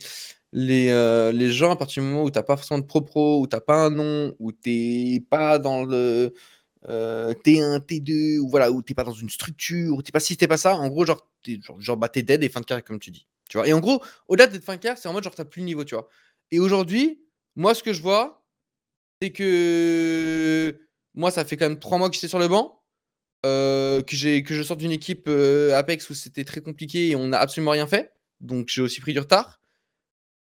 les, euh, les gens, à partir du moment où tu n'as pas forcément de pro-pro, où tu n'as pas un nom, où tu n'es pas dans le euh, T1, T2, ou voilà, où tu n'es pas dans une structure, où tu pas ci, tu pas ça, en gros, genre, t'es, genre, bah, t'es dead et fin de carrière, comme tu dis. Tu vois et en gros, au-delà d'être fin de carrière, c'est en mode genre, tu plus le niveau, tu vois. Et aujourd'hui, moi, ce que je vois, c'est que moi, ça fait quand même trois mois que j'étais sur le banc, euh, que, que je sors d'une équipe euh, Apex où c'était très compliqué et on n'a absolument rien fait. Donc, j'ai aussi pris du retard.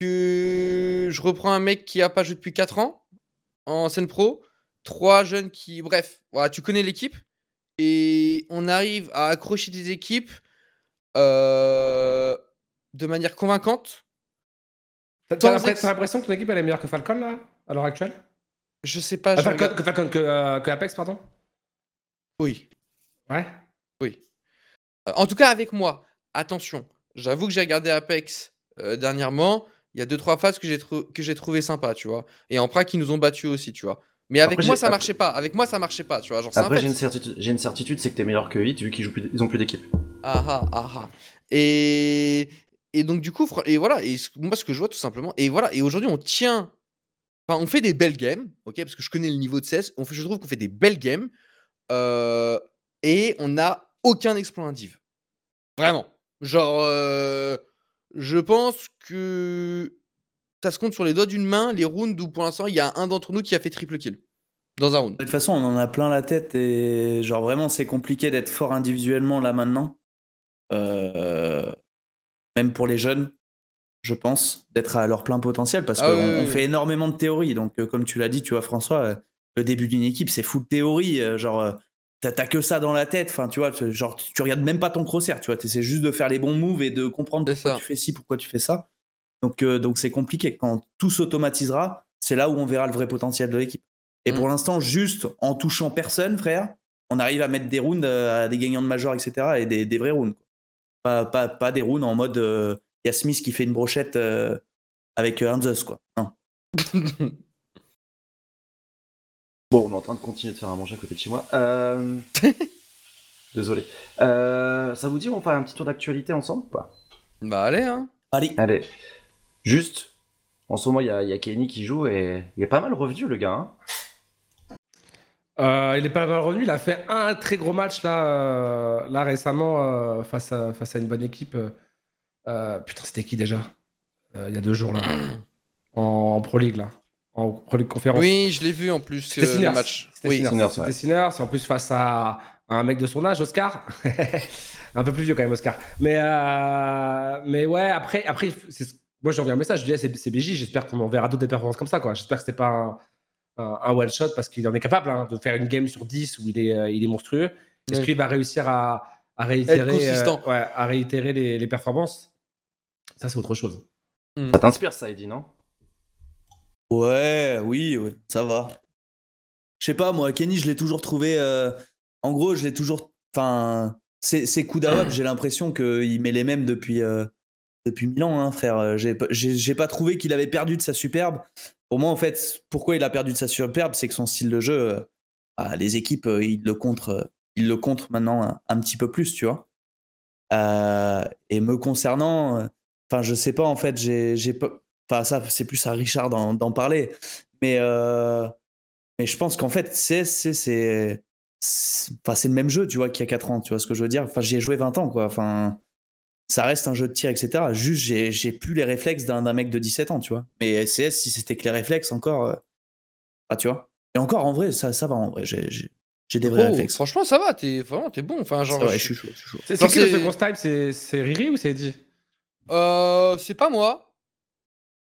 Que je reprends un mec qui a pas joué depuis 4 ans en scène pro, trois jeunes qui, bref, voilà, tu connais l'équipe et on arrive à accrocher des équipes euh, de manière convaincante. T'as l'impression que ton équipe elle est meilleure que Falcon là, à l'heure actuelle? Je sais pas. Ah, je Falcon, regarde- que, Falcon, que, euh, que Apex, pardon? Oui, Ouais. oui. Euh, En tout cas, avec moi, attention, j'avoue que j'ai regardé Apex dernièrement. Il y a deux trois phases que j'ai trou- trouvé sympa, tu vois. Et en prac, ils nous ont battus aussi, tu vois. Mais avec Après, moi, ça marchait pas. Avec moi, ça marchait pas, tu vois. Genre, Après, j'ai une certitude, j'ai une certitude, c'est que t'es meilleur que Hit vu qu'ils jouent plus, ils ont plus d'équipe. Ah ah ah ah. Et, et donc du coup, et voilà, et ce- moi ce que je vois tout simplement, et voilà, et aujourd'hui on tient, enfin on fait des belles games, ok, parce que je connais le niveau de 16, on fait, je trouve qu'on fait des belles games, euh, et on n'a aucun exploit indiv. Vraiment. Genre, euh, je pense que ça se compte sur les doigts d'une main les rounds où pour l'instant il y a un d'entre nous qui a fait triple kill dans un round. De toute façon, on en a plein la tête et genre vraiment, c'est compliqué d'être fort individuellement là maintenant. Euh, même pour les jeunes, je pense, d'être à leur plein potentiel parce Ah qu'on oui, oui, fait énormément de théories. Donc, euh, comme tu l'as dit, tu vois, François, euh, le début d'une équipe, c'est full théorie. genre, t'as que ça dans la tête. Enfin, tu vois, genre, tu regardes même pas ton crosshair. Tu vois, t'essaies juste de faire les bons moves et de comprendre pourquoi ça. tu fais ci, pourquoi tu fais ça. Donc, euh, donc c'est compliqué. Quand tout s'automatisera, c'est là où on verra le vrai potentiel de l'équipe. Et Mm. pour l'instant, juste en touchant personne, frère, on arrive à mettre des rounds euh, à des gagnants de major, etc. et des, des vrais rounds. Pas, pas, pas des rounds en mode il y a Smith qui fait une brochette euh, avec euh, un Zeus, quoi. Non. Bon, on est en train de continuer de faire à manger à côté de chez moi. Euh, Désolé. Euh, Ça vous dit, on fait un petit tour d'actualité ensemble ou pas? Bah allez, hein. Allez, Allez. Juste, en ce moment, il y a, il y a Kenny qui joue et il est pas mal revenu, le gars. hein. Euh, il est pas mal revenu. Il a fait un très gros match là, euh, là récemment euh, face, à, face à une bonne équipe. euh, putain, c'était qui déjà? Euh, Il y a deux jours là, en, en Pro League là, en conférence. Oui, je l'ai vu en plus C'était euh, le match. C'était Oui. C'est en plus face à un mec de son âge, Oscar. un peu plus vieux quand même, Oscar. Mais, euh, mais ouais, après, après c'est- moi j'ai envoyé un message. Je dis, eh, c'est c'est BJ. J'espère qu'on en verra d'autres des performances comme ça. quoi. J'espère que c'était pas un, un- un one shot parce qu'il en est capable hein, de faire une game sur 10 où il est, euh, il est monstrueux. Est-ce Ouais. qu'il va réussir à, à réitérer, consistant. euh, ouais, à réitérer les, les performances? Ça, c'est autre chose. Ça t'inspire, ça, Eddie, non? Ouais, oui, ça va. Je sais pas, moi, Kenny, je l'ai toujours trouvé. euh, en gros, je l'ai toujours. Enfin, ses, coups d'awab, j'ai l'impression qu'il met les mêmes depuis, euh, depuis mille ans, hein, frère. Euh, J'ai pas- trouvé qu'il avait perdu de sa superbe. Pour moi, en fait, pourquoi il a perdu de sa superbe, c'est que son style de jeu, euh, ah, les équipes, euh, ils le contre, ils le maintenant un, petit peu plus, tu vois. Et me concernant, enfin, je sais pas, en fait, j'ai pas. Enfin, ça, c'est plus à Richard d'en parler. Mais, euh, mais je pense qu'en fait, c'est c'est c'est c'est enfin, c'est le même jeu, tu vois, qu'il y a 4 ans, tu vois ce que je veux dire? Enfin, j'y ai joué 20 ans, quoi. Enfin, ça reste un jeu de tir, etc. Juste, j'ai j'ai plus les réflexes d'un mec de 17 ans, tu vois. Mais CS, si c'était que les réflexes, encore, euh, ah, tu vois. Et encore, en vrai, ça, ça va, en vrai. J'ai des vrais Oh, réflexes. franchement, ça va, t'es vraiment t'es bon. Enfin, genre, C'est vrai, je- je suis chaud, je suis chaud. C'est qui le c'est- second style? C'est c'est Riri ou c'est Eddie? Euh, c'est pas moi.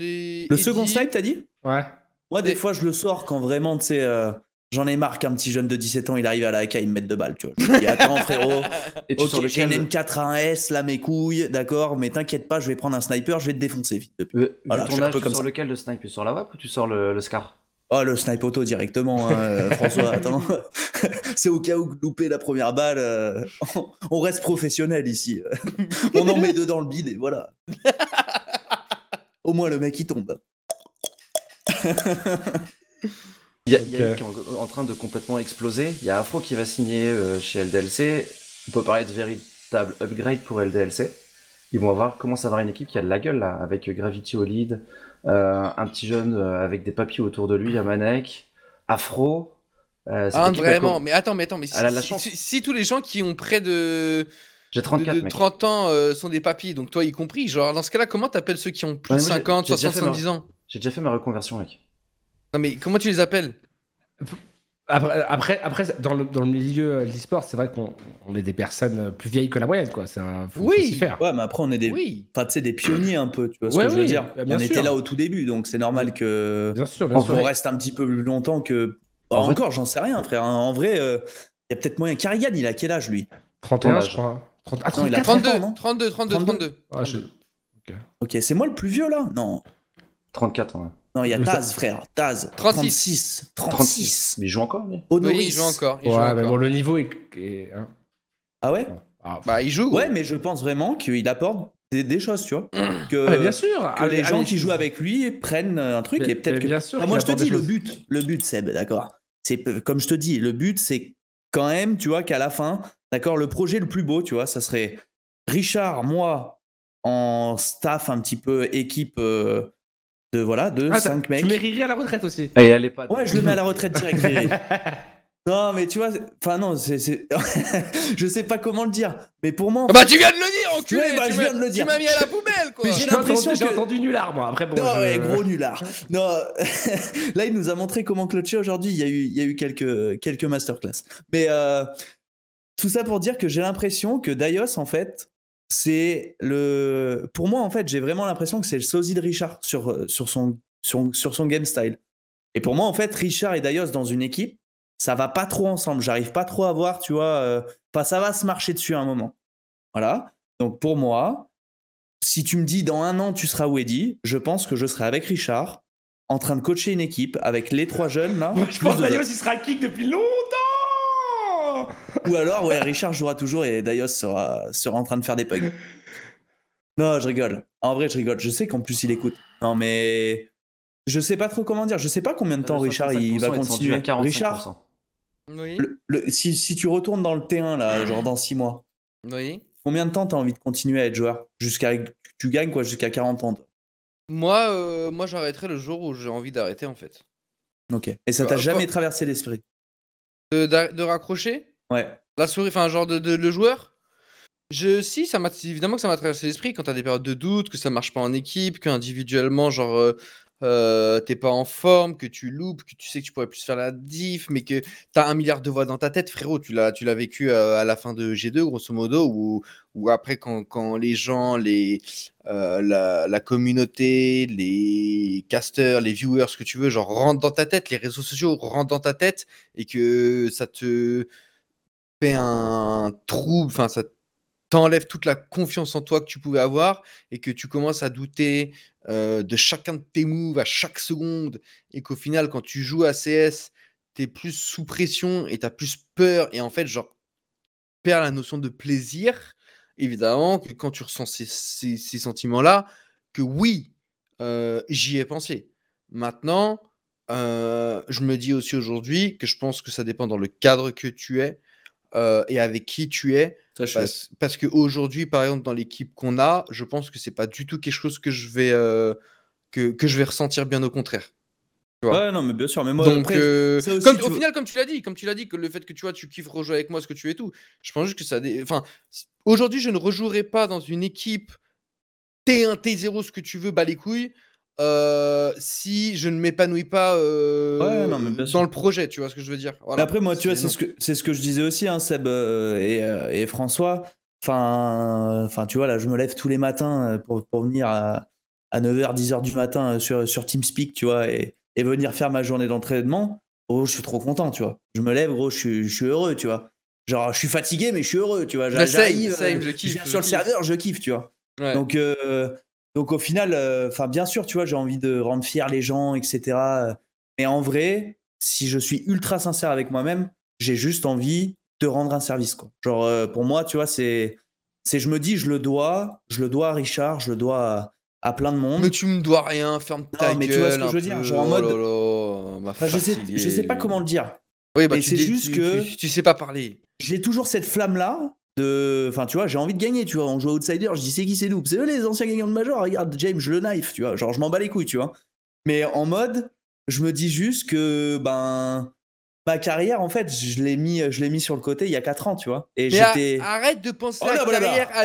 Le second snipe, t'as dit? Ouais. Moi, des Et- fois, je le sors quand vraiment, tu sais, euh, j'en ai marre qu'un petit jeune de 17 ans, il arrive à la AK, il me mette deux balles, tu vois. Je dis, attends, frérot, Et tu ok, sors j'ai une lequel M4 à un S, là, mes couilles, d'accord, mais t'inquiète pas, je vais prendre un sniper, je vais te défoncer vite. Vu Voilà, je ton un peu tu comme sors ça. lequel de snipe Tu sors la WAP ou tu sors le, le Scar? Oh, le snipe auto directement, hein, euh, François, attends. C'est au cas où louper la première balle, euh, on reste professionnel ici. On en met deux dans le bide et voilà. Au moins, le mec, il tombe. Il y a, y qui est en, en train de complètement exploser. Il y a Afro qui va signer euh, chez LDLC. On peut parler de véritable upgrade pour LDLC. Ils vont voir comment ça va avoir une équipe qui a de la gueule là, avec Gravity au lead, euh, un petit jeune euh, avec des papiers autour de lui, Yamanek, Afro. Euh, Ah, vraiment, mais attends, mais attends, mais si tous les gens qui ont près de, J'ai de, 34 de mec. 30 ans euh, sont des papis, donc toi y compris, genre dans ce cas-là, comment t'appelles ceux qui ont plus Ouais, de j'ai- 50, j'ai déjà 60, fait ma- 70 ans? J'ai déjà fait ma reconversion mec. Non mais comment tu les appelles? Après, après, après, dans, le, dans le milieu de l'e-sport, c'est vrai qu'on on est des personnes plus vieilles que la moyenne, quoi. C'est un, faut, Oui. faut faire. Ouais, mais après, on est des, Oui. enfin, tu sais, des pionniers un peu, tu vois ce Ouais, que je veux oui, dire. bien on sûr. était là au tout début, donc c'est normal que Bien sûr, bien En sûr. on reste un petit peu plus longtemps que. Bah, En vrai- encore, j'en sais rien, frère. En vrai, euh, il y a peut-être moyen. Carrigan, il a quel âge, lui? 31, Ton je crois. 30... Ah, Non, il a 34 30 ans, 32, non 32, 32, 32. 32. Ah, je- Ok, c'est moi le plus vieux, là Non. 34, ouais. Non, il y a Mais Taz, frère. Taz. 36. 36. 36. Mais il joue encore, lui Oui, il joue encore. il joue Ouais, mais encore. bon, le niveau est. est- hein. Ah ouais Ah, Bah, il joue. Ouais, mais je pense vraiment qu'il apporte des, des choses, tu vois. Que, ah, mais bien sûr. que allez, les gens allez, qui jouent avec lui prennent un truc Mais- et peut-être mais que. bien sûr Ah, moi, je te dis, le but, le but, Seb, d'accord. C'est euh, comme je te dis, le but, c'est quand même, tu vois, qu'à la fin, d'accord, le projet le plus beau, tu vois, ça serait Richard, moi, en staff un petit peu équipe euh, de voilà, de Ah, mecs. Tu mets Riri à la retraite aussi. Et elle est pas. Ouais, je le mets à la retraite direct. Riri. non, mais tu vois, enfin non, c'est, je sais pas comment le dire, mais pour moi, en Ah bah, tu viens de le dire, enculé. Ouais, bah, tu je viens de le dire. Tu m'as mis à la poubelle, quoi. Mais j'ai J'ai l'impression entendu, j'ai que- entendu nullard, moi. Après, bon. Non, je- ouais, gros nulard. Non, là, il nous a montré comment clutcher aujourd'hui. Il y a eu, il y a eu quelques, quelques masterclass. Mais euh, tout ça pour dire que j'ai l'impression que Daios, en fait, c'est le. Pour moi, en fait, j'ai vraiment l'impression que c'est le sosie de Richard sur, euh, sur, son, sur, sur son game style. Et pour moi, en fait, Richard et Daios dans une équipe, ça va pas trop ensemble. J'arrive pas trop à voir, tu vois. euh, Enfin, ça va se marcher dessus à un moment. Voilà. Donc pour moi, si tu me dis dans un an tu seras où Eddie, je pense que je serai avec Richard en train de coacher une équipe avec les trois jeunes là. Moi, je pense que Darius, il sera kick depuis longtemps Ou alors ouais Richard jouera toujours et Daios sera, sera en train de faire des pugs. Non, je rigole. En vrai, je rigole. Je sais qu'en plus il écoute. Non mais je sais pas trop comment dire. Je sais pas combien de temps Richard il va continuer. Richard, Oui. le- le- si, si tu retournes dans le T1 là, genre dans 6 mois, Oui. combien de temps t'as envie de continuer à être joueur? Jusqu'à tu gagnes quoi? Jusqu'à 40 ans. Moi, euh, moi j'arrêterai le jour où j'ai envie d'arrêter, en fait. Ok. Et ça t'a Bah, jamais traversé l'esprit? De raccrocher? La souris, enfin, genre de, le joueur je, Si, ça évidemment que ça m'a traversé l'esprit quand t'as des périodes de doute, que ça marche pas en équipe, qu'individuellement, genre, euh, euh, t'es pas en forme, que tu loupes, que tu sais que tu pourrais plus faire la diff, mais que t'as un milliard de voix dans ta tête, frérot. Tu l'as, vécu euh, à la fin de G2, grosso modo, ou après, quand, les gens, les, la, la communauté, les casters, les viewers, ce que tu veux, genre, rentrent dans ta tête, les réseaux sociaux rentrent dans ta tête, et que ça te fait un trouble, enfin, ça t'enlève toute la confiance en toi que tu pouvais avoir et que tu commences à douter euh, de chacun de tes moves à chaque seconde et qu'au final, quand tu joues à CS, tu es plus sous pression et tu as plus peur et en fait, genre, perds la notion de plaisir. Évidemment, que quand tu ressens ces sentiments-là, que oui, euh, j'y ai pensé. Maintenant, euh, je me dis aussi aujourd'hui que je pense que ça dépend dans le cadre que tu es euh, et avec qui tu es. Parce, parce qu'aujourd'hui, par exemple, dans l'équipe qu'on a, je pense que c'est pas du tout quelque chose que je vais, euh, que, que je vais ressentir, bien au contraire. Ouais, non, mais bien sûr. Mais moi, Donc, après, euh, ça aussi, comme, tu au final, comme tu l'as dit, comme tu l'as dit, que le fait que tu vois, tu kiffes rejouer avec moi, ce que tu es et tout, je pense juste que ça. dé- Enfin, aujourd'hui, je ne rejouerai pas dans une équipe T1, T0, ce que tu veux, bas les couilles, euh, si je ne m'épanouis pas euh, Ouais, non, mais bien sûr. dans le projet, tu vois ce que je veux dire? Voilà. après, moi, tu vois, c'est ce, que, c'est ce que je disais aussi, hein, Seb euh, et, et François. Enfin, enfin, tu vois, là, je me lève tous les matins pour, pour venir à, à 9h, 10h du matin sur, sur TeamSpeak, tu vois, et, et venir faire ma journée d'entraînement. Oh, je suis trop content, tu vois. Je me lève, gros, je suis, je suis heureux, tu vois. Genre, je suis fatigué, mais je suis heureux, tu vois. J'arrive, same, euh, je kiffe, viens je sur le serveur, je kiffe, tu vois. Ouais. Donc, euh, donc au final, euh, enfin bien sûr, tu vois, j'ai envie de rendre fier les gens, etc. Mais en vrai, si je suis ultra sincère avec moi-même, j'ai juste envie de rendre un service. Quoi. Genre euh, pour moi, tu vois, c'est, c'est, je me dis, je le dois, je le dois à Richard, je le dois à, à plein de monde. Mais tu me dois rien, ferme ta Non, mais tu gueule. vois ce que je veux dire, genre en Oh mode- là là, m'a Enfin, je sais, je sais pas comment le dire. Oui, bah, mais tu c'est juste tu- que- tu, tu sais pas parler. J'ai toujours cette flamme là. Enfin, tu vois, j'ai envie de gagner, tu vois. On joue Outsider, je dis c'est qui c'est nous? C'est eux les anciens gagnants de Major, regarde, James, le knife, tu vois. Genre, je m'en bats les couilles, tu vois. Mais en mode, je me dis juste que, ben, ma carrière, en fait, je l'ai mis, je l'ai mis sur le côté il y a 4 ans, tu vois. Et j'étais. arrête de penser Oh à la voilà, carrière à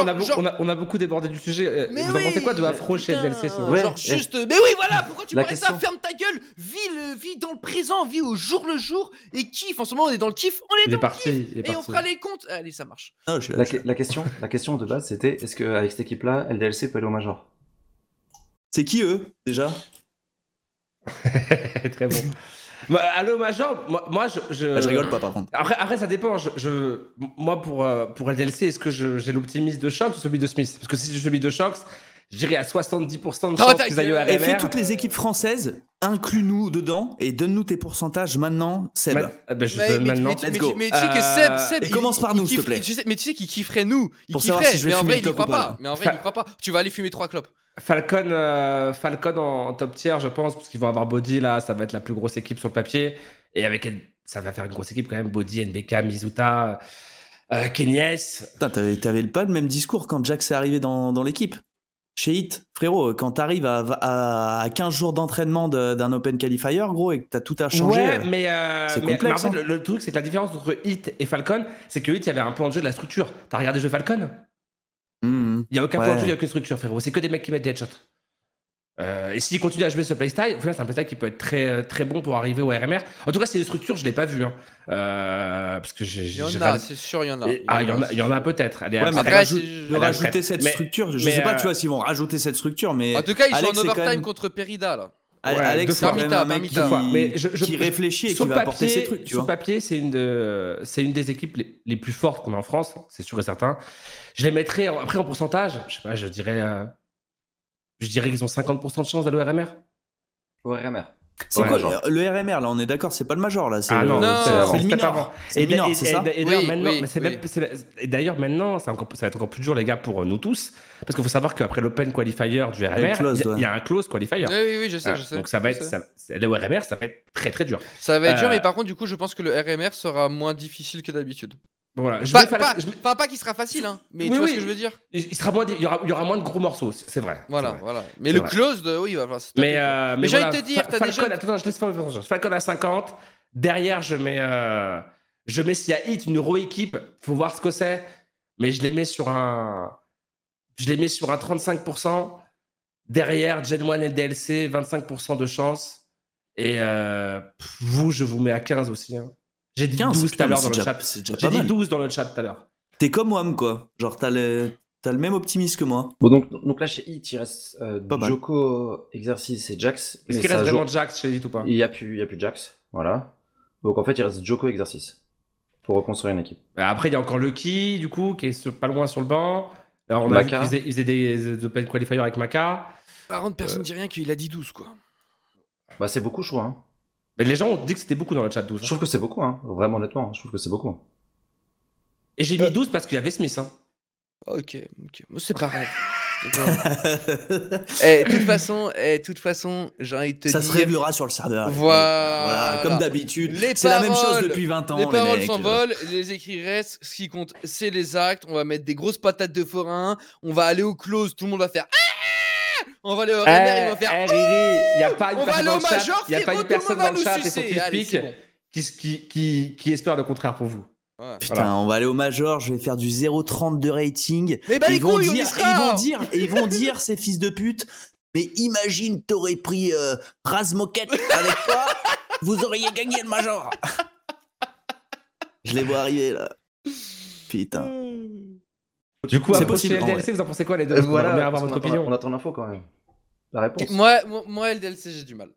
en on, a, beaucoup débordé du sujet. Euh, Mais Vous en oui, pensez quoi de Afro chez putain, DLC sinon Ouais, Genre eh, juste. Mais oui, voilà, pourquoi tu la parlais ça Ferme ta gueule Vis, le, vis dans le présent, vis au jour le jour et kiffe. En ce moment, on est dans le kiff, on est Il dans est le parti. kiff. Il est Et on fera les comptes. Allez, ça marche. Non, je La, là. la question, la question de base, c'était est-ce qu'avec cette équipe-là, LDLC peut aller au Major? C'est qui eux, déjà? Très bon. Moi, Allô, Major, moi, moi, je, je... Ah, Je rigole pas, par contre. Après, après, ça dépend. Je, je- Moi, pour, euh, pour LDLC, est-ce que j'ai l'optimisme de Shox ou celui de Smith? Parce que si j'ai celui de Shox, je dirais à 70% de chance qu'ils aillent au gueule. Et fais toutes les équipes françaises, inclus-nous dedans, et donne-nous tes pourcentages maintenant, Seb. Ma- Ah ben, je Mais, donne mais- maintenant. mais- Let's mais- go. mais tu sais que Euh, Seb, Seb et il- commence par nous, s'il te plaît. tu sais- mais tu sais qu'il kifferait nous. Il Pour savoir kifferait, si je vais mais en vrai, le il croit pas. Mais en vrai, il croit pas. Tu vas aller fumer trois clopes. Falcon, euh, Falcon en, en top tier, je pense, parce qu'ils vont avoir Body là, ça va être la plus grosse équipe sur le papier. Et avec ça va faire une grosse équipe quand même. Body, NBK, Mizuta, euh, Kenyes. Putain, t'avais, pas le même discours quand Jax est arrivé dans, dans l'équipe. Chez Hit, frérot, quand t'arrives à, à, à 15 jours d'entraînement de- d'un Open Qualifier, gros, et que t'as tout à changer. Ouais, euh, mais, euh, c'est mais- complexe, mais en fait, hein. le, le truc, c'est que la différence entre Hit et Falcon, c'est que Hit, il y avait un plan de jeu de la structure. T'as regardé le jeu Falcon? Hum, Il n'y a aucun Ouais. plan de jeu, il n'y a aucune structure, frérot. C'est que des mecs qui mettent des headshots. Euh, et s'ils continuent à jouer ce playstyle, au final, c'est un playstyle qui peut être très, euh, très bon pour arriver au RMR. En tout cas, c'est des structures, je ne l'ai pas vu. Hein. Euh, parce que j'ai. Il y en a, c'est sûr, il y en a. Et- ah, il y en a, il y en a peut-être. Allez, Ouais, Après, rajoute- est rajouter cette Mais- structure, je mais, sais pas, tu vois, s'ils vont rajouter cette structure, mais. En tout cas, ils Alex, sont en overtime même- contre Perida, là. Ouais, Alex, c'est un mec qui. Mais je- je- qui réfléchit et sur qui va apporter papier, ses trucs, tu sur vois. papier, c'est une, de- c'est une des équipes les, les plus fortes qu'on a en France, c'est sûr et certain. Je les mettrais en- après en pourcentage. Je sais pas, je dirais, euh, je dirais qu'ils ont 50% de chance d'aller au RMR. Au RMR. C'est Ouais, quoi genre. le RMR là On est d'accord, c'est pas le major là. c'est Ah le- non, Non, c'est- c'est le minor. avant. C'est le Et, minor, et- c'est et- ça et d'ailleurs Oui, maintenant, oui, mais c'est oui. même- c'est- et d'ailleurs maintenant, c'est encore- ça va être encore plus dur les gars pour euh, nous tous, parce qu'il faut savoir qu'après l'Open Qualifier du RMR, il y a- ouais. il y, a un close qualifier. Oui, oui, oui, je sais, Ah, je sais. donc ça va je être, sais. ça, c'est- le RMR, ça va être très très dur. Ça va être dur, Euh, mais par contre, du coup, je pense que le RMR sera moins difficile que d'habitude. Voilà. Je Pas, faire- pas, je- enfin, pas qu'il sera facile, hein, mais Oui, tu vois oui. ce que je veux dire il sera moins, il y aura, il y aura moins de gros morceaux, c'est vrai. Voilà, vrai. voilà. Mais le vrai. close, de... oui, voilà, c'est Mais, euh, Mais mais j'ai envie voilà, de te dire, t'as jeunes- attends, je laisse pas. Falcon à 50. Derrière, je mets, euh, je mets s'il y a Hit, une euro équipe, faut voir ce que c'est. Mais je les mets sur un, je les mets sur un 35%. Derrière, Gen 1 et DLC, 25% de chance. Et euh, vous, je vous mets à 15 aussi. hein. J'ai dit 15, 12 tout à l'heure dans le chat. J'ai dit mal. 12 dans le chat tout à l'heure. T'es comme Wam quoi. Genre t'as le t'as le même optimisme que moi. Bon, donc, donc là, chez Hit, il reste euh, Pas mal. Joko, Exercice et Jax. Est-ce mais qu'il reste vraiment Jax chez Hit ou pas Il n'y a, plus- il y a plus Jax. Voilà. Donc en fait, il reste Joko, Exercice. Pour reconstruire une équipe. Après, il y a encore Lucky, du coup, qui est sur- pas loin sur le banc. Alors, on a vu Maka. qu'il faisait, il faisait des, des Open Qualifiers avec Maka. Par contre, personne ne dit rien qu'il a dit 12, quoi. Bah, c'est beaucoup, je trouve. hein. Mais les gens ont dit que c'était beaucoup dans le chat 12. Je trouve que c'est beaucoup, hein. Vraiment, honnêtement. hein. Je trouve que c'est beaucoup. Et j'ai mis 12 parce qu'il y avait Smith. hein. Ok, ok. Moi, c'est pareil. De toute façon, de toute façon, j'ai envie de te Ça dire. se réglera sur le serveur. Voilà. comme d'habitude. C'est la même chose depuis 20 ans. les paroles s'envolent, les écrits restent. Ce qui compte, c'est les actes. On va mettre des grosses patates de forain. On va aller au close. Tout le monde va faire. Ah On va aller au RMR. Ils vont faire. Eh, Riri, il n'y a pas une personne dans le chat, Major. il y a pas une personne dans le chat et qui, qui, qui, qui espère le contraire pour vous. Ouais. Putain, Voilà. on va aller au major, je vais faire du 0,30 de rating. Mais bah, ils vont couilles, dire, ils vont dire, ils vont dire, ces fils de pute, mais imagine, t'aurais pris euh, Razmoket avec toi, vous auriez gagné le major. Je les vois arriver là. Putain. Du coup, C'est à possible, LDLC, vous en pensez quoi les deux Euh, On voilà, avoir on votre attend- opinion. On attend l'info quand même. La réponse. Moi, moi, moi, LDLC, j'ai du mal.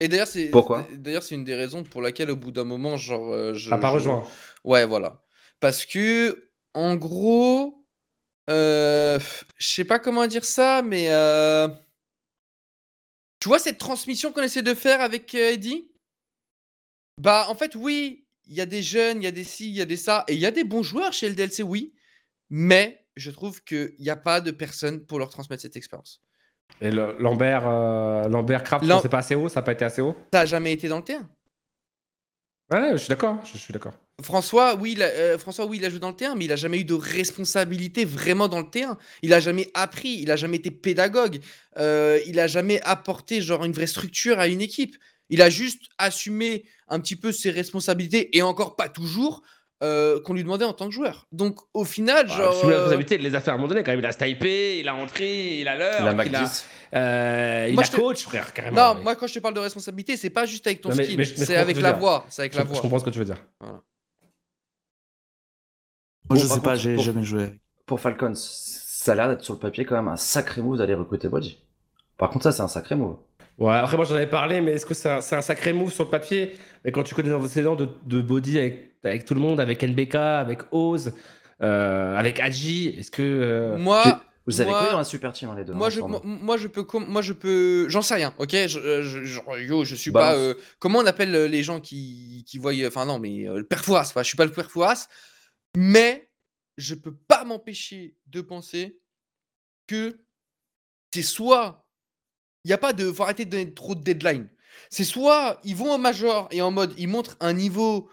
Et d'ailleurs, c'est Pourquoi D'ailleurs, c'est une des raisons pour laquelle, au bout d'un moment, genre, euh, je. T'as pas je- rejoint. Ouais, voilà. Parce que, en gros, euh, je sais pas comment dire ça, mais euh, tu vois cette transmission qu'on essaie de faire avec euh, Eddie? Bah, en fait, oui, il y a des jeunes, il y a des ci, il y a des ça, et il y a des bons joueurs chez LDLC, oui, mais je trouve qu'il n'y a pas de personne pour leur transmettre cette expérience. Et le- Lambert, euh, Lambert Kraft, Lam- c'est pas assez haut, ça n'a pas été assez haut? Ça n'a jamais été dans le terrain. Ouais, je suis d'accord, je suis d'accord. François, oui, il a, euh, François, oui, il a joué dans le terrain, mais il a jamais eu de responsabilité vraiment dans le terrain. Il a jamais appris, il a jamais été pédagogue, euh, il a jamais apporté genre une vraie structure à une équipe. Il a juste assumé un petit peu ses responsabilités et encore pas toujours euh, qu'on lui demandait en tant que joueur. Donc au final, Bah, genre. sous la responsabilité, il les a fait à un moment donné quand même. Il a snipé, il a entré, il a l'heure, il a, 10. euh, il Moi, a je te- coach, frère, carrément. Non, Mais- moi quand je te parle de responsabilité, c'est pas juste avec ton Non, mais- je- je c'est avec la voix. C'est avec je, la je voix. comprends ce que tu veux dire. Moi, Bon, je sais pas, j'ai pour- jamais joué. Pour Falcons, ça a l'air d'être sur le papier quand même un sacré move d'aller recruter Body. Par contre, ça, c'est un sacré move. Ouais, après, moi j'en avais parlé, mais est-ce que c'est un, c'est un sacré move sur le papier? Mais quand tu connais les antécédents de, de Body avec, avec tout le monde, avec NBK, avec Oz, euh, avec Adji, est-ce que. euh, Moi, Vous avez Moi- quoi dans la super team, hein, les deux moi hein, je, moi, moi, je peux, moi je peux, j'en sais rien, ok? Je, euh, je, je- yo, je suis Balance. pas. euh, comment on appelle les gens qui, qui voient, enfin non, mais euh, le père Fouras, je suis pas le père Fouras, mais je peux pas m'empêcher de penser que c'est soit il y a pas de, faut arrêter de donner trop de deadline. C'est soit ils vont en major et en mode ils montrent un niveau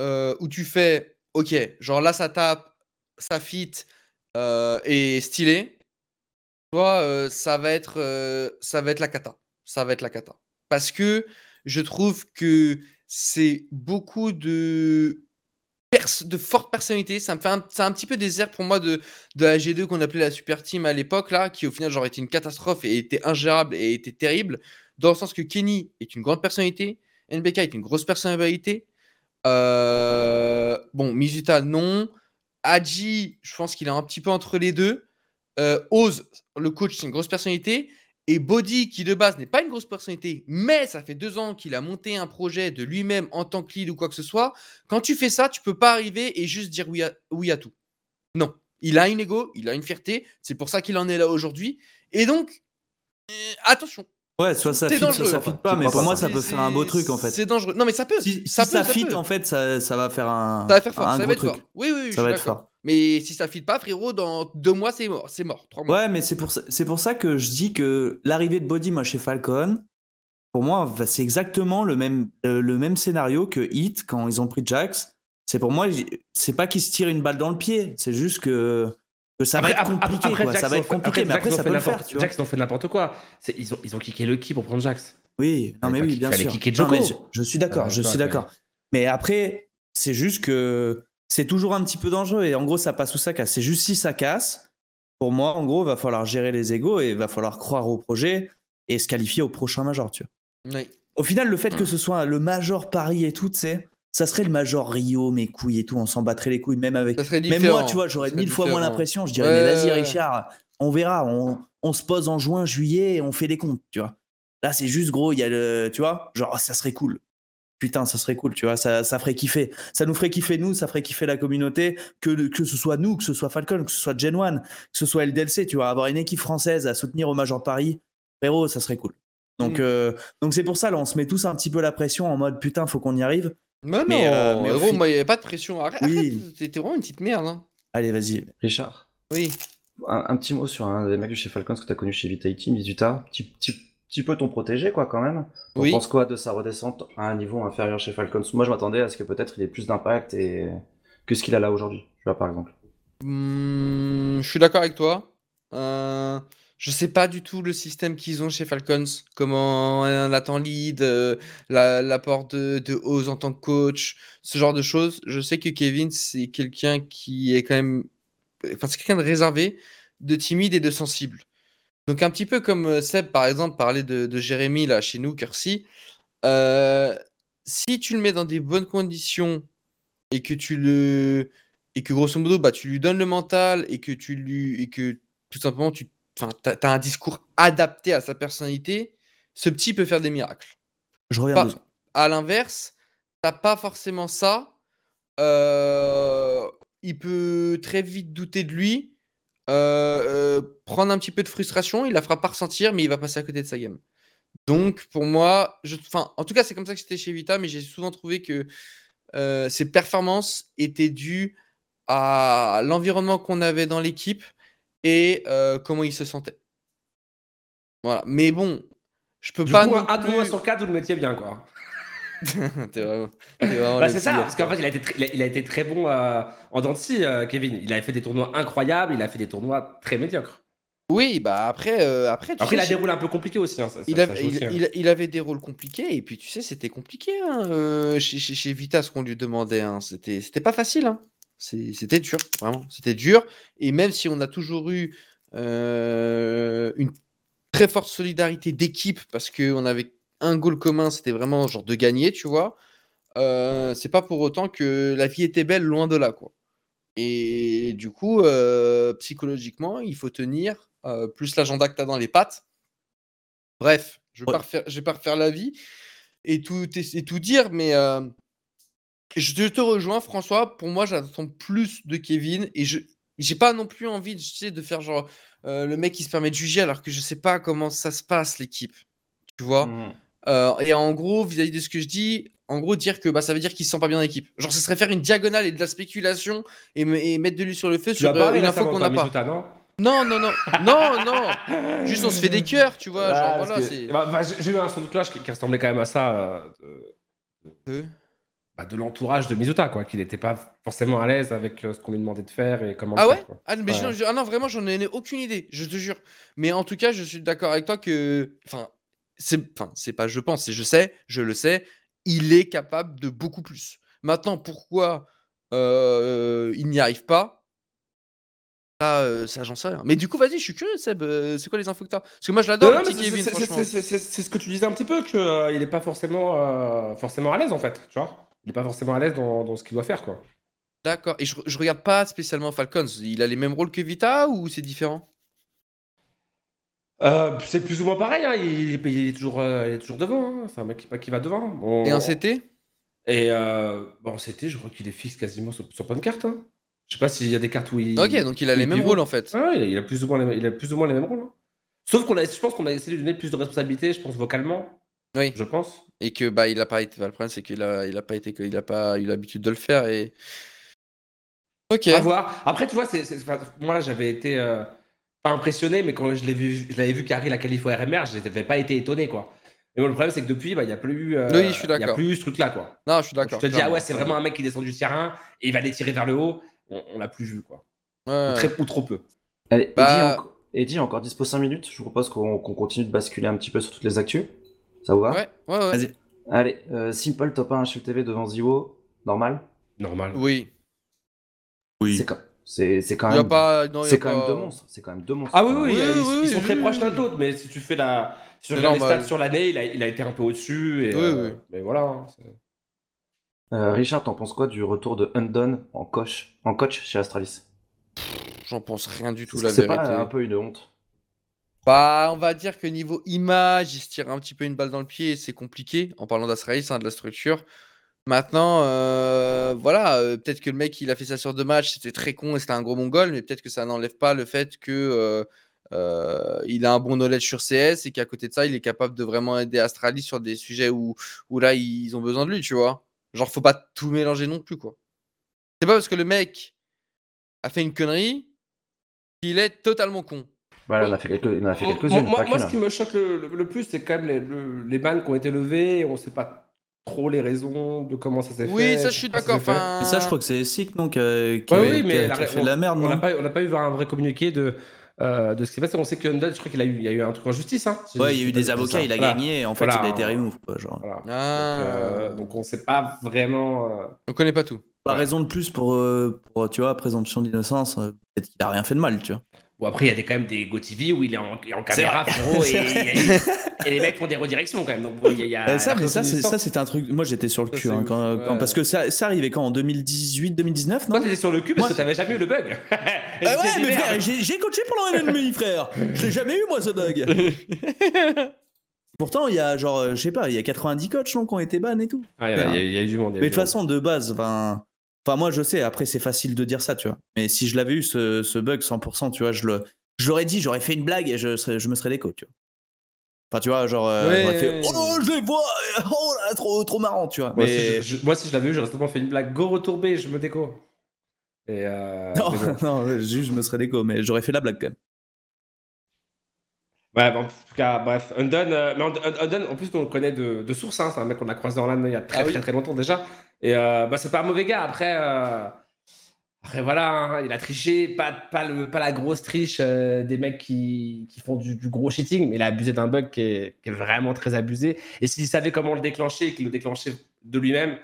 euh, où tu fais, ok, genre là ça tape, ça fit euh, et stylé. Soit euh, ça va être, euh, ça va être la cata, ça va être la cata. Parce que je trouve que c'est beaucoup de de fortes personnalités. Ça me fait un, un petit peu airs pour moi de, de la G2 qu'on appelait la Super Team à l'époque, là, qui au final genre était une catastrophe et était ingérable et était terrible, dans le sens que Kenny est une grande personnalité, NBK est une grosse personnalité. Euh, bon, Mizuta, non. Adji, je pense qu'il est un petit peu entre les deux. Euh, Oz, le coach, c'est une grosse personnalité. Et Body, qui de base n'est pas une grosse personnalité, mais ça fait deux ans qu'il a monté un projet de lui-même en tant que lead ou quoi que ce soit. Quand tu fais ça, tu peux pas arriver et juste dire oui à, oui à tout. Non. Il a une ego, il a une fierté. C'est pour ça qu'il en est là aujourd'hui. Et donc, euh, attention. Ouais, soit ça fit, soit ça fit pas, mais pour moi, ça peut faire un beau truc en fait. C'est dangereux. Non, mais ça peut. Si, ça si peut, ça fit, peut. en fait, ça, ça va faire un, Ça va faire fort, un ça va être truc. fort. Oui, oui, oui, je Ça va suis être d'accord. fort. Mais si ça fit pas, frérot, dans deux mois, c'est mort. C'est mort. Trois mois. Ouais, mais c'est pour, ça- c'est pour ça que je dis que l'arrivée de Body, moi, chez Falcon, pour moi, c'est exactement le même, euh, le même scénario que Hit quand ils ont pris Jax. C'est pour moi, c'est pas qu'ils se tirent une balle dans le pied, c'est juste que, que ça va Après, être après- compliqué. après, quoi. Ça va être compliqué, mais après, ils ont ça fait peut le n'importe- faire. Tu vois. Jax, ils ont fait n'importe quoi. Ils ont, ils ont kické le qui pour prendre Jax? Oui, non mais oui, bien sûr. Non, mais je, je suis d'accord, Ouais, je suis d'accord. Mais après, c'est juste que c'est toujours un petit peu dangereux et en gros, ça passe ou ça casse. C'est juste si ça casse, pour moi, en gros, il va falloir gérer les égos et il va falloir croire au projet et se qualifier au prochain major, tu vois. Oui. Au final, le fait que Mm. ce soit le major Paris et tout, tu sais, ça serait le major Rio, mes couilles et tout, on s'en battrait les couilles, même avec. Même moi, tu vois, j'aurais mille fois moins l'impression. Je dirais, Ouais, mais vas-y. Richard, on verra, on, on se pose en juin, juillet et on fait des comptes, tu vois. Là, c'est juste gros, il y a le. Tu vois, genre, ça serait cool. Putain, ça serait cool, tu vois, ça, ça ferait kiffer. Ça nous ferait kiffer, nous, ça ferait kiffer la communauté, que, que ce soit nous, que ce soit Falcon, que ce soit Gen One, que ce soit LDLC, tu vois, avoir une équipe française à soutenir au Major Paris, frérot, ça serait cool. Donc, Mm. euh, donc c'est pour ça, là, on se met tous un petit peu la pression en mode putain, faut qu'on y arrive. Mais non, Mais, euh, mais au gros, fi- moi, il n'y avait pas de pression. Arrête, Oui. arrête, vraiment une petite merde. Hein. Allez, vas-y. Richard, Oui. un, un petit mot sur un des mecs de chez Falcons que tu as connu chez Vitality, Mizuta. Petit, petit, petit peu ton protégé, quoi, quand même. On Oui. pense quoi de sa redescente à un niveau inférieur chez Falcons? Moi, je m'attendais à ce que peut-être il ait plus d'impact et... que ce qu'il a là aujourd'hui, tu vois, par exemple. Hmm, je suis d'accord avec toi. Euh, je sais pas du tout le système qu'ils ont chez Falcons, comment un Nathan lead, euh, la- l'apport de, de Oz en tant que coach, ce genre de choses. Je sais que Kevin, c'est quelqu'un qui est quand même. Enfin, c'est quelqu'un de réservé, de timide et de sensible. Donc, un petit peu comme euh, Seb, par exemple, parlait de, de Jérémy là, chez nous, Kersey. Euh, si tu le mets dans des bonnes conditions et que tu le et que grosso modo bah, tu lui donnes le mental et que tu lui et que tout simplement tu enfin as, un discours adapté à sa personnalité, ce petit peut faire des miracles. Je reviens Pas- à l'inverse, t'as pas forcément ça. euh, il peut très vite douter de lui, euh, euh, prendre un petit peu de frustration, il la fera pas ressentir, mais il va passer à côté de sa game. Donc pour moi, je, enfin, en tout cas c'est comme ça que c'était chez Vita, mais j'ai souvent trouvé que ses performances étaient dues à l'environnement qu'on avait dans l'équipe et euh, comment il se sentait. Voilà. Mais bon, je peux Du pas. coup, non un plus- sur quatre, vous le mettiez bien, quoi. T'es vraiment- t'es vraiment Bah, c'est ça, parce qu'en fait, il a été très, il a, il a été très bon euh, en dents euh, Kevin. Il a fait des tournois incroyables, il a fait des tournois très médiocres. Oui, bah après, euh, après, Après, il a des rôles un peu compliqués aussi. hein, ça- Il, ça- av- ça joue il- aussi, hein. il- il avait des rôles compliqués et puis tu sais c'était compliqué hein, euh, chez, chez, chez Vita ce qu'on lui demandait c'était c'était pas facile hein. C'était dur vraiment c'était dur. Et même si on a toujours eu euh, une très forte solidarité d'équipe parce qu'on avait un goal commun c'était vraiment genre de gagner tu vois euh, c'est pas pour autant que la vie était belle loin de là quoi. Et du coup euh, psychologiquement il faut tenir plus l'agenda que tu as dans les pattes. Bref, je vais Ouais. pas refaire, je vais pas refaire la vie et tout, et tout dire, mais je te, rejoins, François. Pour moi, j'attends plus de Kevin et je j'ai pas non plus envie tu sais, de faire genre euh, le mec qui se permet de juger alors que je sais pas comment ça se passe l'équipe. Tu vois? Mm. Euh, Et en gros, vis-à-vis de ce que je dis, en gros, dire que bah, ça veut dire qu'il se sent pas bien en équipe. Genre, ce serait faire une diagonale et de la spéculation et, et mettre de l'huile sur le feu Tu sur euh, une info qu'on n'a pas. Non Non, non, non, non. Juste, on se fait des cœurs, tu vois. Ah, voilà, que- bah, bah, j'ai eu un son de cloche qui, qui ressemblait quand même à ça Euh. Bah, de l'entourage de Mizuta, quoi, qu'il n'était pas forcément à l'aise avec euh, ce qu'on lui demandait de faire et comment. Ah le ouais faire, quoi. ah, mais je- ah non, vraiment, j'en ai aucune idée, je te jure. Mais en tout cas, je suis d'accord avec toi que. Enfin, c'est pas je pense, c'est je sais, je le sais, il est capable de beaucoup plus. Maintenant, pourquoi euh, il n'y arrive pas? Ça, euh, ça j'en sais rien. Mais du coup, vas-y, je suis curieux, Seb. euh, c'est quoi les infos que t'as? Parce que moi, je l'adore, c'est- ce que tu disais un petit peu, qu'il n'est pas forcément, forcément à l'aise en fait, tu vois? Il n'est pas forcément à l'aise dans, dans ce qu'il doit faire, quoi. D'accord. Et je, je regarde pas spécialement Falcons. Il a les mêmes rôles que Vita ou c'est différent? Euh, c'est plus ou moins pareil, hein, il, il est toujours, euh, il est toujours devant, hein. c'est un mec qui, qui va devant. Bon, Et un CT Et euh, bon, c'était, je crois qu'il est fixe quasiment sur, sur plein de cartes. Hein. Je sais pas s'il y a des cartes où il. Ok, donc il a les mêmes rôles en fait. Ah ouais, il a, il a plus ou moins les, il a plus ou moins les mêmes rôles. hein. Sauf qu'on a, je pense qu'on a essayé de lui donner plus de responsabilités, je pense vocalement. Oui. Je pense. Et que bah il a pas été. bah, le problème c'est qu'il a, il a pas été, il a pas eu l'habitude de le faire et. Ok. À voir. Après, tu vois, c'est, moi là, j'avais été euh, pas impressionné, mais quand je l'ai vu, je l'avais vu Carrie la qualif au RMR, je n'avais pas été étonné, quoi. Mais bon, le problème, c'est que depuis, bah, il n'y a plus. euh, Oui, je suis Il y a plus ce truc-là, quoi. Non, je suis d'accord. Je te dis, ah ouais, c'est vraiment un mec qui descend du terrain et il va les tirer vers le haut. On, on l'a plus vu, quoi. Ouais. Ou, très, ou trop peu. Allez, Bah- Eddie, Eddie, encore dispo 5 minutes. Je vous propose qu'on qu'on continue de basculer un petit peu sur toutes les actus. Ça vous va Ouais, ouais, ouais. Vas-y. Allez, euh, Simple top 1 HLTV devant Ziwo. Normal Normal. Oui. Oui. C'est quand, c'est, c'est quand Il y a même, pas. non, il y a c'est quand pas- même deux monstres. C'est quand même deux monstres. Ah oui, oui. Oui, ils, oui, ils sont oui, très oui, proches l'un oui. de l'autre, mais si tu fais la. Si tu C'est regardes les normal. stats sur l'année, il a, il a été un peu au-dessus. Et, Oui, euh, oui. Mais voilà. hein, c'est- Euh, Richard, t'en penses quoi du retour de Undone en coach, en coach chez Astralis? J'en pense rien du tout, la que C'est vérité. pas un peu une honte Bah, on va dire que niveau image, il se tire un petit peu une balle dans le pied c'est compliqué en parlant d'Asraïs, hein, de la structure. Maintenant, euh, voilà, euh, peut-être que le mec, il a fait ça sur deux matchs, c'était très con et c'était un gros mongol, mais peut-être que ça n'enlève pas le fait que euh, euh, il a un bon knowledge sur CS et qu'à côté de ça, il est capable de vraiment aider Astralis sur des sujets où, où là, ils ont besoin de lui, tu vois. Genre, faut pas tout mélanger non plus, quoi. C'est pas parce que le mec a fait une connerie qu'il est totalement con. Voilà, il en a fait quelques, en a fait Moi, quelques-unes. moi, moi, ce qui me choque le, le- le plus, c'est quand même les, le- les bans qui ont été levés. et On ne sait pas trop les raisons de comment ça s'est fait. Oui, ça, je suis d'accord. Enfin, ça, je crois que c'est Sick non, qui a, qui Ouais, a- oui, qui mais a- la- qui a fait on- de la merde, On n'a pas, on eu un vrai communiqué de, euh, de ce qui s'est passé. On sait que je crois qu'il a eu, il y a eu un truc en justice. Hein, si Ouais, il y a eu des avocats, il a Voilà. gagné, en fait, Voilà. il a été remove, quoi, genre. Voilà. Ah. Donc, euh, donc on ne sait pas vraiment. euh, on connaît pas tout. Pas Ouais. raison de plus pour, euh, pour, tu vois, présomption d'innocence. Peut-être qu'il a rien fait de mal, tu vois. Bon, après, il y a des, quand même des GoTV où il est en, en caméra, frérot, et, et- et les mecs font des redirections quand même. Donc, bon, y a, il y a Euh, ça, la mais ça, c'est- un truc. Moi, j'étais sur le Ça, cul c'est hein, ouf. quand, Ouais. quand- parce que ça, ça arrivait quand en 2018, 2019, non Toi, t'étais sur le cul parce Moi- que t'avais jamais eu le bug. Ah ouais, mais frère, j'ai j'ai coaché pendant un an et demi, frère. Je l'ai jamais eu, moi, ce bug. Pourtant, il y a genre, euh, je sais pas, il y a 90 coachs non, qui ont été ban et tout. Ah, il y a- il y a- il y a eu du monde. Mais de toute façon, de base, enfin, enfin, moi, je sais. Après, c'est facile de dire ça, tu vois. Mais si je l'avais eu ce, ce bug 100%, tu vois, je le, je l'aurais dit, j'aurais fait une blague et je, serais, je me serais déco, tu vois. Enfin, tu vois, genre, euh, Ouais, j'aurais fait, ouais, oh non, je les vois, oh là, trop, trop marrant, tu vois. Moi, Mais si je, je- moi, si je l'avais eu, j'aurais simplement fait une blague. Go retourber, je me déco. Et euh, non, bon. non, juste, je me serais déco, mais j'aurais fait la blague quand même. Ouais, bon, en tout cas, bref, Undone, euh, mais Und- Undone, en plus, on le connaît de, de source, hein, c'est un mec qu'on a croisé en LAN il y a très Ah oui. très très longtemps déjà. Et euh, bah, c'est pas un mauvais gars, après, euh, Après, voilà, hein, il a triché, pas, pas, le, pas la grosse triche euh, des mecs qui, qui font du, du gros cheating, mais il a abusé d'un bug qui est, qui est vraiment très abusé. Et s'il savait comment le déclencher et qu'il le déclenchait de lui-même,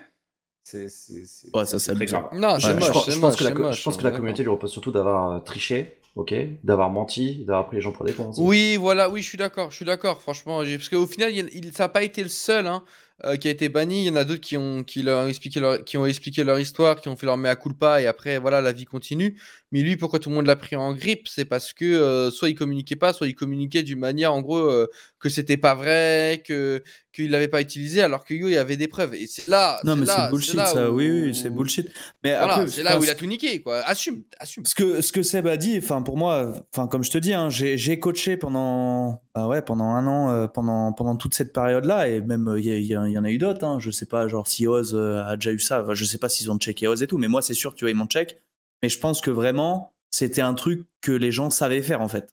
c'est c'est- c'est- Ouais, ça, c'est très abusé. grave. Non, c'est Ouais, moche, je, pense, c'est je pense moche, que la, moche, je pense que la communauté lui repose surtout d'avoir euh, triché, ok, d'avoir menti, d'avoir pris les gens pour des cons. Oui, voilà, oui, je suis d'accord, je suis d'accord, franchement, parce qu'au final, il, il- ça n'a pas été le seul hein, euh, qui a été banni. Il y en a d'autres qui ont, qui, leur expliqué leur, qui ont expliqué leur histoire, qui ont fait leur mea culpa, et après, voilà, la vie continue. Mais lui, pourquoi tout le monde l'a pris en grippe? C'est parce que euh, soit il communiquait pas, soit il communiquait d'une manière, en gros, euh, que c'était pas vrai, que qu'il l'avait pas utilisé, alors que yo, il y avait des preuves. Et c'est là, Non, mais c'est bullshit, là ça. Oui, oui, c'est bullshit. Mais Voilà, c'est là où il a tout niqué, quoi. Assume, assume. Ce que, ce que Seb a dit, enfin pour moi, enfin comme je te dis, hein, j'ai coaché pendant, ouais, pendant un an, euh, pendant, pendant toute cette période-là, et même euh, il y, en a eu d'autres. Hein, je sais pas, genre si Oz a déjà eu ça, je sais pas s'ils ont checké Oz et tout, mais moi c'est sûr, tu vois, ils m'ont check. Mais je pense que vraiment, c'était un truc que les gens savaient faire en fait.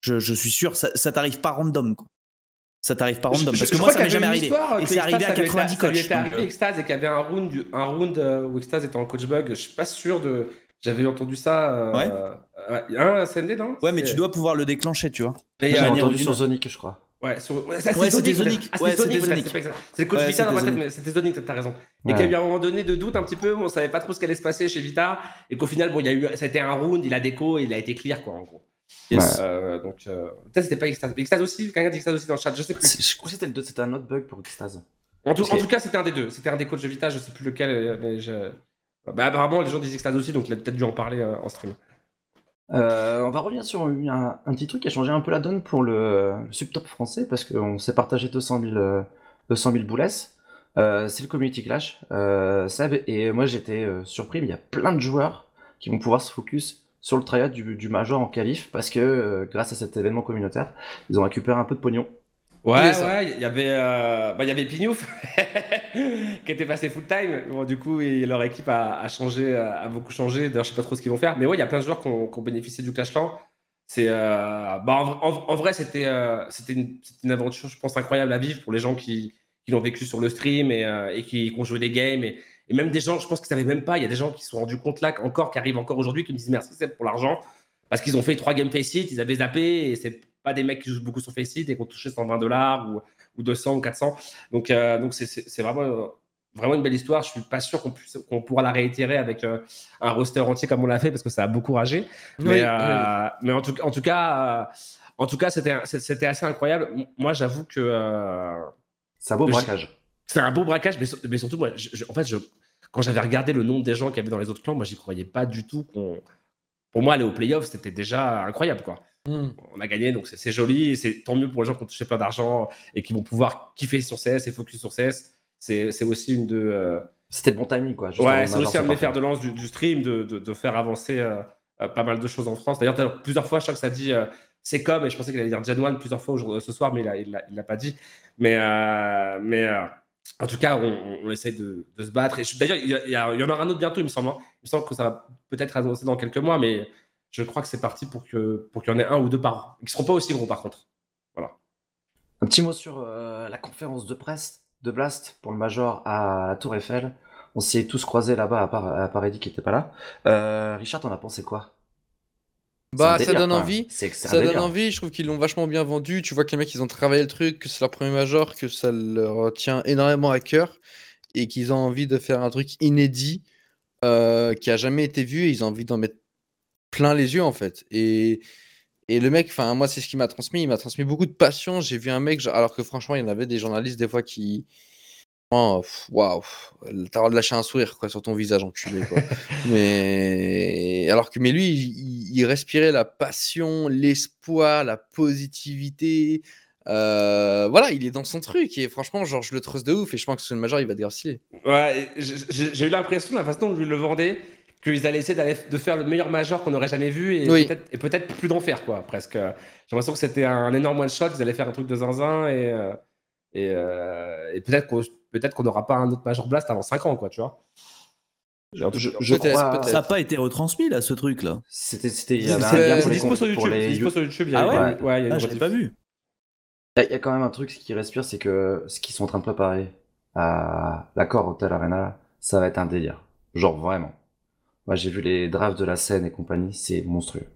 Je, je suis sûr, ça, ça t'arrive pas random. Quoi. Ça t'arrive pas random. Je- Parce que moi, ça m'est jamais arrivé. Et que c'est arrivé à Extase, ça lui 90 était- Ça lui coachs. était arrivé euh, Extase et qu'il y avait un round, du- un round euh, où Extase était en coach bug. Je suis pas sûr de. J'avais entendu ça. euh, Ouais. euh, Il y a un SND, non? Ouais, mais tu dois pouvoir le déclencher, tu vois. Et il y J'ai entendu sur. Zonic, je crois. Ouais, sur... ouais, Ouais, c'était Zonic. Ah, Ouais, c'était c'était Zonic. Zonic. peut-être, c'est le coach Ouais, Vita dans ma c'était tête, mais c'était t'as raison. Et qu'il y a eu un moment donné de doute un petit peu, on savait pas trop ce qui allait se passer chez Vita, et qu'au final, bon, il y a eu, ça a été un round, il a déco, et il a été clear, quoi, en gros. Yes. Euh, donc, euh, peut-être c'était pas Extase. Extase aussi, quelqu'un dit Extase aussi dans le chat, je sais plus. C'est- Je crois que c'était c'était un autre bug pour Extase. En tout, en Ok. tout cas, c'était un des deux. C'était un des coachs de Vita, je sais plus lequel, euh, mais je... Bah, apparemment, les gens disent Extase aussi, donc il a peut-être dû en parler euh, en stream. Euh, on va revenir sur un, petit truc qui a changé un peu la donne pour le, subtop français parce qu'on s'est partagé 200 000, euh, 200 000 boulesses. C'est le Community Clash. Euh, Seb et moi j'étais euh, surpris, mais il y a plein de joueurs qui vont pouvoir se focus sur le triad du, Major en qualif parce que grâce à cet événement communautaire, ils ont récupéré un peu de pognon. Ouais, ça. ouais, il y avait, euh, bah, il y avait Pignouf qui était passé full time. Bon, du coup, et leur équipe a, a changé, a beaucoup changé. D'ailleurs, je sais pas trop ce qu'ils vont faire. Mais ouais, il y a plein de joueurs qui ont, qui ont bénéficié du Clashland. C'est, euh, bah, en, en- en vrai, c'était, euh, c'était une, aventure, je pense, incroyable à vivre pour les gens qui, qui l'ont vécu sur le stream et, euh, et qui, qui ont joué des games. Et, et même des gens, je pense qu'ils savaient même pas. Il y a des gens qui se sont rendus compte là, encore, qui arrivent encore aujourd'hui, qui me disent merci Seb, pour l'argent. Parce qu'ils ont fait trois games face it, ils avaient zappé et c'est pas des mecs qui jouent beaucoup sur face it et qui ont touché 120 dollars ou, ou 200 ou 400. Donc, euh, donc c'est, c'est, c'est vraiment, euh, vraiment une belle histoire. Je suis pas sûr qu'on, puisse, qu'on pourra la réitérer avec euh, un roster entier comme on l'a fait parce que ça a beaucoup ragé. Oui, Mais, oui, mais en tout, en tout cas, euh, en tout cas, c'était, c'était assez incroyable. Moi, j'avoue que euh, C'est un beau Je- braquage. c'est un beau braquage, mais, mais surtout, moi, je- je- en fait, je, quand j'avais regardé le nombre des gens qu'il y avait dans les autres clans, moi, j'y croyais pas du tout. Qu'on... Pour moi, aller aux playoffs, c'était déjà incroyable, quoi. Hmm. On a gagné, donc c'est, joli, et c'est tant mieux pour les gens qui ont touché plein d'argent et qui vont pouvoir kiffer sur CS et focus sur CS. C'est, aussi une de, euh, C'était le bon timing quoi. Ouais, c'est aussi un de mes parfait. fers de lance du, du stream, de, de- de faire avancer euh, euh, pas mal de choses en France. D'ailleurs, plusieurs fois, je crois que ça dit euh, c'est comme, et je pensais qu'il allait dire Gen 1 plusieurs fois aujourd'hui- ce soir, mais il l'a il l'a- pas dit. Mais, euh, mais euh, en tout cas, on, on- essaie de, de se battre. D'ailleurs, il y, y en aura un autre bientôt, il me semble. hein. Il me semble que ça va peut-être annoncer dans quelques mois, mais je crois que c'est parti pour que pour qu'il y en ait un ou deux par an. Qui ne seront pas aussi gros, par contre. Un petit mot sur euh, la conférence de presse de Blast pour le Major à la Tour Eiffel. On s'y est tous croisés là-bas, à part, à part Eddie qui était pas là. Euh, Richard, t'en as pensé quoi? Bah, ça donne envie. Ça donne envie, je trouve qu'ils l'ont vachement bien vendu. Tu vois que les mecs, ils ont travaillé le truc, que c'est leur premier major, que ça leur tient énormément à cœur et qu'ils ont envie de faire un truc inédit euh, qui a jamais été vu et ils ont envie d'en mettre plein les yeux en fait. Et, et le mec, enfin, moi, c'est ce qui m'a transmis. Il m'a transmis beaucoup de passion. J'ai vu un mec, alors que franchement, il y en avait des journalistes des fois qui. Oh, Waouh, t'as le droit de lâcher un sourire quoi, sur ton visage enculé. Quoi. mais alors que mais lui, il, il respirait la passion, l'espoir, la positivité. Euh, voilà, il est dans son truc et franchement, genre, je le trust de ouf et je pense que sur le major, il va stylé. Ouais, j'ai eu l'impression, de la façon dont ils le vendaient, qu'ils allaient essayer d'aller- de faire le meilleur major qu'on aurait jamais vu et Oui. peut-être et peut-être plus d'en faire, quoi, presque. J'ai l'impression que c'était un énorme one-shot, ils allaient faire un truc de zinzin et, euh, et, euh, et peut-être qu'on peut-être qu'on n'aura pas un autre major blast avant 5 ans, quoi, tu vois. Je, je Peut-être, crois. peut-être. Ça n'a pas été retransmis là, ce truc là. C'était, c'était, il y un pour les, dispo sur pour YouTube, les dispo sur YouTube, il y a Ah une- ouais ouais, il y a une Ah, je l'ai rediff. pas vu. Il y a- il y a quand même un truc qui respire, c'est que ce qu'ils sont en train de préparer à l'accord Hotel Arena, ça va être un délire. Genre vraiment. Moi, j'ai vu les drafts de la scène et compagnie, c'est monstrueux.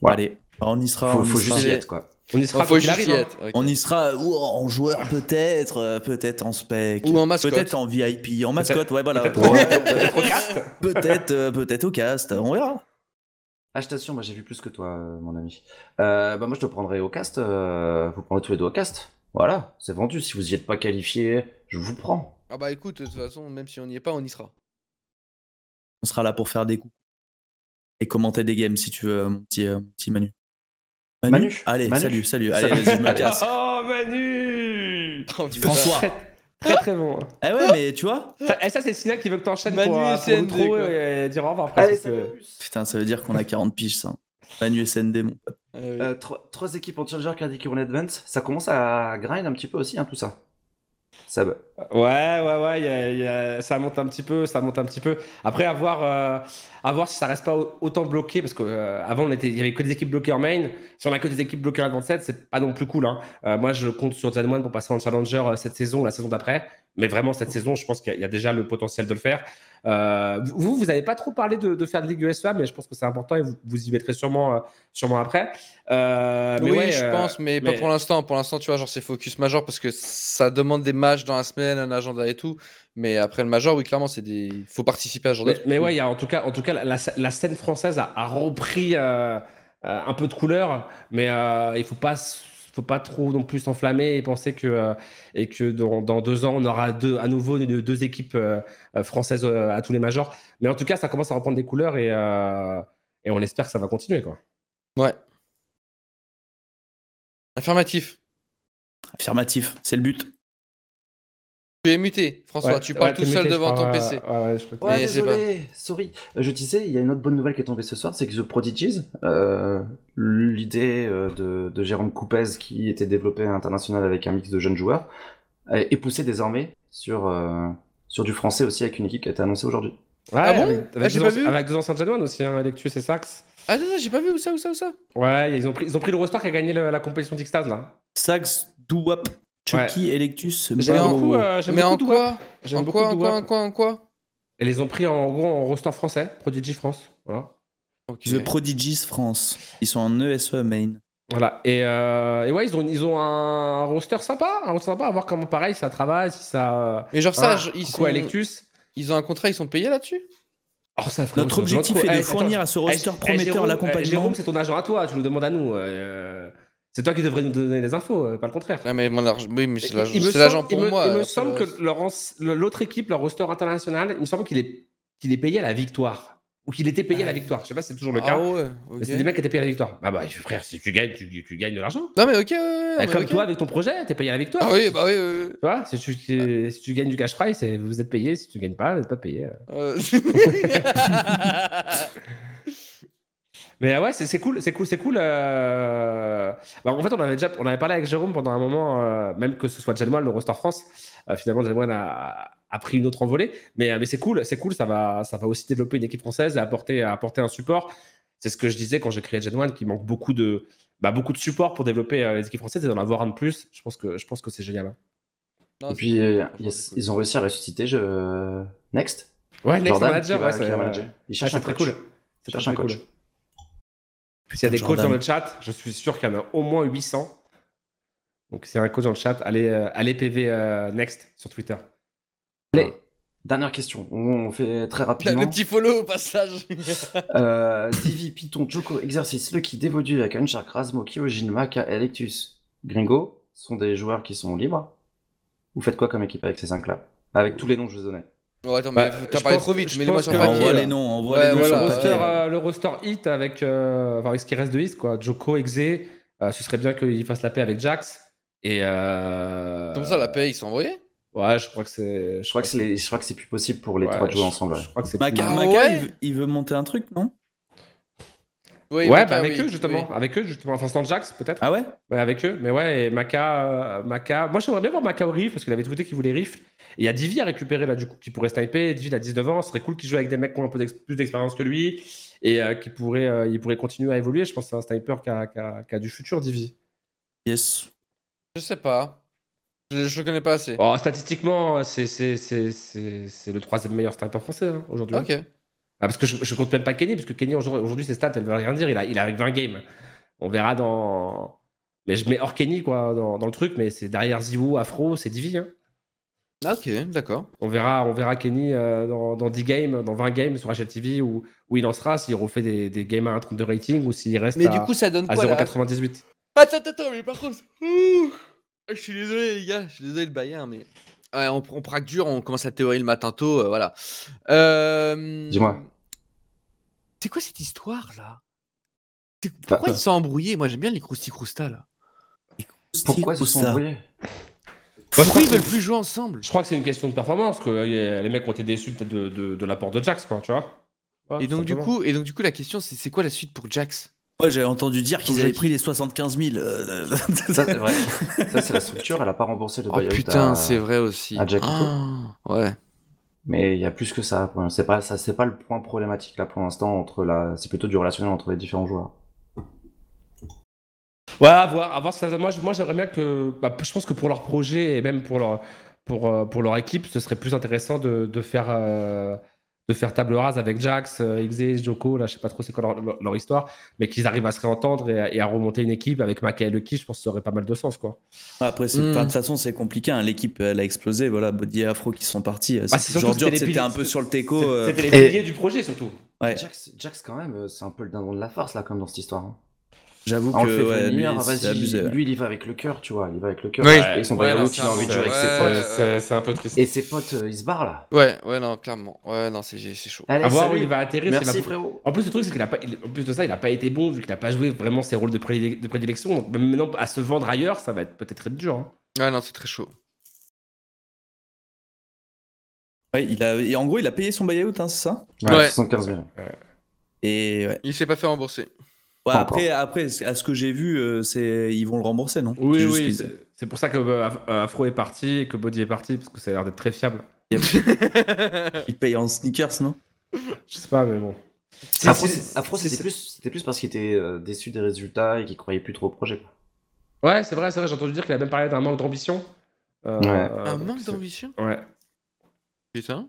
Bon, Ouais. Allez, on y sera. Faut, on y faut sera. juste y être, quoi. On y sera juste y arrive, hein. On y sera ou en joueur peut-être, euh, peut-être en spec, Ou en mascotte. peut-être en VIP, en mascotte, ouais voilà, Peut-être au cast. peut-être, euh, peut-être au cast, on verra. Ah, je t'assure, moi j'ai vu plus que toi, euh, mon ami. Euh, bah moi je te prendrai au cast, euh, vous prendrez tous les deux au cast. Voilà, c'est vendu. Si vous y êtes pas qualifié, je vous prends. Ah bah écoute, de toute façon, même si on n'y est pas, on y sera. On sera là pour faire des coups et commenter des games si tu veux, mon petit, euh, mon petit Manu. Manu Allez, Manu salut, salut. Allez, vas-y, je me casse. Oh, Manu Oh. François. Très, très, bon. Eh ouais, mais tu vois, Ça, et ça, c'est Sina qui veut que t'enchaînes Manu pour, euh, et pour CND, l'outro quoi. et dire au revoir après. Allez, que- putain, ça veut dire qu'on a 40 piges, ça. Manu SND, mon pote. Oui. Euh, trois, trois équipes en Challenger qui indiquent en Advance, ça commence à grind un petit peu aussi, hein, tout ça. Ça. Ouais, ouais, ouais, ça monte un petit peu, ça monte un petit peu. Après, à voir, euh, à voir si ça reste pas au- autant bloqué, parce on était, il y avait que des équipes bloquées en main. Si on a que des équipes bloquées en Advanced 7, c'est pas non plus cool. Hein. Euh, moi, je compte sur Zen1 pour passer en Challenger euh, cette saison, la saison d'après. Mais vraiment, cette saison, je pense qu'il y a déjà le potentiel de le faire. Euh, vous, vous n'avez pas trop parlé de, de faire de Ligue USA, mais je pense que c'est important et vous, vous y mettrez sûrement, euh, sûrement après. Euh, mais oui, ouais, je pense, mais, pas pour l'instant. Pour l'instant, tu vois, genre c'est focus major parce que ça demande des matchs dans la semaine, un agenda et tout. Mais après le major, oui, clairement, c'est des. faut participer à de Mais, mais ouais, il y a, en tout cas, en tout cas, la, la- la scène française a, a repris euh, un peu de couleur, mais il faut pas, faut pas trop non plus s'enflammer et penser que euh, et que dans, dans deux ans on aura deux, à nouveau deux, deux équipes euh, euh, françaises euh, à tous les majors. Mais en tout cas, ça commence à reprendre des couleurs et euh, et on espère que ça va continuer quoi. Ouais. Affirmatif. Affirmatif, c'est le but. Tu es muté, François. Ouais, tu parles ouais, tout seul muté, devant ton PC. ouais, ouais, je Ouais, désolé, sorry. Euh, Je disais, il y a une autre bonne nouvelle qui est tombée ce soir, c'est que The Prodigies, euh, l'idée euh, de, de Jérôme Coupez qui était développé à l'international avec un mix de jeunes joueurs, est est poussé désormais sur, euh, sur du français aussi avec une équipe qui a été annoncée aujourd'hui. Ouais, Ah bon? avec, Ah, avec vu. avec anciens Genois aussi, hein, Electus et Sax. Ah non, non, j'ai pas vu où ça, où ça, où ça? Ouais, ils ont pris, ils ont pris le roster qui a gagné le- la compétition d'Ixtaz là. Sax, Douwap, Chucky, Electus, J'aime Mao. beaucoup, euh, j'aime Mais en quoi J'aime En beaucoup quoi, en quoi, en quoi, en quoi Et les ont pris en gros en roster français, Prodigy France. Voilà. Ok. The Prodigies France. Ils sont en ESE main. Voilà. Et, euh, et ouais, ils ont, ils ont un roster sympa, un roster sympa, à voir comment pareil ça travaille, si ça. Mais genre ça, ils, sont... à Electus. ils ont un contrat, ils sont payés là-dessus? Oh, ça, Notre objectif est de Eh, fournir attends. à ce Eh, roster eh, prometteur eh, l'accompagnement. Jérôme, c'est ton agent à toi, tu nous demandes à nous. euh, c'est toi qui devrais nous donner les infos, euh, pas le contraire. Ah, mais mon argent- oui, mais c'est l'agent pour il me- moi. Il me semble le que l'autre équipe, leur roster international, il me semble qu'il est, qu'il est payé à la victoire. Ou qu'il était payé à la victoire. Je sais pas si c'est toujours le cas. Ah ouais. Mais c'est des mecs qui étaient payés à la victoire. Ah bah frère, si tu gagnes, tu, tu gagnes de l'argent. Non, mais ok, ouais, Bah, mais comme toi avec ton projet, t'es payé à la victoire. Ah oui, bah oui, oui. Tu vois, si tu, si, si tu gagnes du cash price, vous êtes payé. Si tu gagnes pas, vous n'êtes pas payé. Euh, Mais ouais, c'est c'est cool, c'est cool, c'est cool. euh. Bah, en fait, on avait déjà, on avait parlé avec Jérôme pendant un moment, euh, même que ce soit Genmoine, le roster France. euh, finalement, Genmoine a, a pris une autre envolée, mais, euh, mais c'est cool, c'est cool. Ça va, ça va aussi développer une équipe française et apporter, apporter un support. C'est ce que je disais quand j'ai créé Genmoine, qu'il manque beaucoup de, bah, beaucoup de support pour développer euh, les équipes françaises et d'en avoir un de plus. Je pense que, je pense que c'est génial. hein. non, Et puis, cool, euh, ils, c'est cool. ils ont réussi à ressusciter je... Next. Ouais, Next Jordan, Manager, qui va- ouais, qui c'est va manager. Il ouais, cherche c'est un très coach. cool. C'est très, cool. S'il y a des coachs dans le chat, je suis sûr qu'il y en a au moins 800. Donc, s'il y a un coach dans le chat, allez, euh, allez PV euh, Next sur Twitter. Allez, dernière question. On fait très rapidement. Le petit follow au passage. Euh, Divi, Python, Joko, Exercice, Lucky, Devodu, Akan, Shark, Razmo, Kyojin, Maka, Electus, Gringo sont des joueurs qui sont libres. Vous faites quoi comme équipe avec ces cinq-là? Avec tous les noms que je vous donnais. Bon, attends, Bah, mais t'as je parlé pense- trop vite. je Mets-les-moi pense sur papier. Envoie là. les noms, envoie Ouais, les noms voilà, sur le, ouais. roster, euh, le roster hit avec, euh, enfin, avec ce qui reste de hit, quoi. Joko, Exe, euh, ce serait bien qu'il fasse la paix avec Jax. Et euh, Comme ça, la paix, ils sont envoyés? Ouais, je crois que c'est. Je crois que c'est les- je crois que c'est plus possible pour les Ouais, trois de jouer je- ensemble. ouais. Je crois que c'est. Maka, Ah Maka, ouais il, veut, il veut monter un truc, non? Oui, Ouais, Maka, bah, avec oui, eux justement, oui. avec eux justement, enfin sans Jax peut-être. Ah ouais? Ouais, avec eux, mais ouais, et Maka, euh, Maka. Moi, j'aimerais bien voir Maka au Riff parce qu'il avait tweeté qu'il voulait Riff. Et il y a Divi à récupérer là, du coup, qui pourrait sniper. Divi, il a 19 ans, ce serait cool qu'il joue avec des mecs qui ont un peu plus d'expérience que lui et euh, qui pourrait, euh, il pourrait continuer à évoluer. Je pense que c'est un sniper qui a, qui a- qui a du futur, Divi. Yes. Je sais pas. Je, le connais pas assez. Oh, statistiquement, c'est le troisième meilleur sniper français hein, aujourd'hui. Ok. Ah, parce que je, je compte même pas Kenny, parce que Kenny aujourd'hui, ses stats, elles veulent rien dire. Il a, il a avec 20 games. On verra dans. Mais je mets hors Kenny quoi, dans, dans le truc, mais c'est derrière Zivu, Afro, c'est Divi. hein. Ah, ok, d'accord. On verra, on verra Kenny euh, dans, dans 10 games, dans 20 games sur HLTV où, où il lancera, s'il refait des, des games à 1,32 rating ou s'il reste Mais à, du coup, ça donne à quoi là 0,98. Attends, attends, attends, mais par contre. Ouh, je suis désolé, les gars, je suis désolé le Bayern, mais. Ouais, on, on praque dur, on commence la théorie le matin tôt, euh, voilà. Euh... Dis-moi. C'est quoi cette histoire là? C'est- Pourquoi ils sont embrouillés? Moi j'aime bien les crousti crousta là. Pourquoi ils se sont embrouillés? Pourquoi ils veulent plus jouer ensemble? Je crois que c'est une question de performance, que euh, les mecs ont été déçus peut-être de, de, de l'apport de Jax, quoi, tu vois. Ouais, et donc, du coup, et donc du coup la question c'est c'est quoi la suite pour Jax? Ouais, j'avais entendu dire qu'ils avaient pris les 75 000. euh, Ça, c'est vrai. Ça, c'est la structure, elle a pas remboursé le Oh putain, à- c'est vrai aussi. à Jackie, Ah, ouais. Mais il y a plus que ça. C'est pas ça, c'est pas le point problématique là pour l'instant entre la. C'est plutôt du relationnel entre les différents joueurs. Ouais, à voir, à voir ça. Moi, moi j'aimerais bien que. bah, je pense que pour leur projet et même pour leur, pour, euh, pour leur équipe, ce serait plus intéressant de, de faire, euh, de faire table rase avec Jax, euh, Xaze, Joko, là, je sais pas trop c'est quoi leur, leur- leur histoire, mais qu'ils arrivent à se réentendre et, à- et à remonter une équipe avec Mackay et Lucky, je pense que ça aurait pas mal de sens, quoi. Après, Hmm. de toute façon, c'est compliqué. hein. L'équipe, elle a explosé. Voilà, Body et Afro qui sont partis. Bah, c'était c'était un peu sur le teco. C'est- euh, C'était les Et- piliers du projet, surtout. ouais. Jax, Jax, quand même, euh, c'est un peu le dindon de la farce là, comme dans cette histoire. hein. J'avoue On le fait que ouais, lui, venir, c'est vas-y, abusé. ouais. lui il y va avec le cœur, tu vois, il y va avec le cœur. Oui. Et son Ouais, il c'est a envie de jouer avec ses potes. C'est c'est un peu triste. Et ses potes, euh, ils se barrent là. Ouais, ouais, non, clairement. Ouais, non, c'est c'est chaud. Allez, À voir où il va atterrir. c'est Merci la- frérot. En plus, le truc, c'est qu'il a pas, il- en plus de ça, il n'a pas été bon vu qu'il n'a pas joué vraiment ses rôles de, prédile- de prédilection. Donc, même maintenant, à se vendre ailleurs, ça va être peut-être très dur. hein. Ouais, non, c'est très chaud. Ouais, il a... Et en gros, il a payé son buyout, hein, c'est ça? Ouais, Ouais. 75 000. Et ouais. Il s'est pas fait rembourser. Ouais, Pas après, après, à ce que j'ai vu, euh, c'est ils vont le rembourser, non? Oui, oui. C'est pour ça que euh, euh, Afro est parti et que Body est parti, parce que ça a l'air d'être très fiable. Ils payent en sneakers, non? Je sais pas, mais bon. Afro, c'était plus, c'était plus parce qu'il était euh, déçu des résultats et qu'il croyait plus trop au projet. Ouais, c'est vrai, c'est vrai. J'ai entendu dire qu'il a même parlé d'un manque d'ambition. Euh, Ouais. euh, Un manque d'ambition? Ouais. Putain.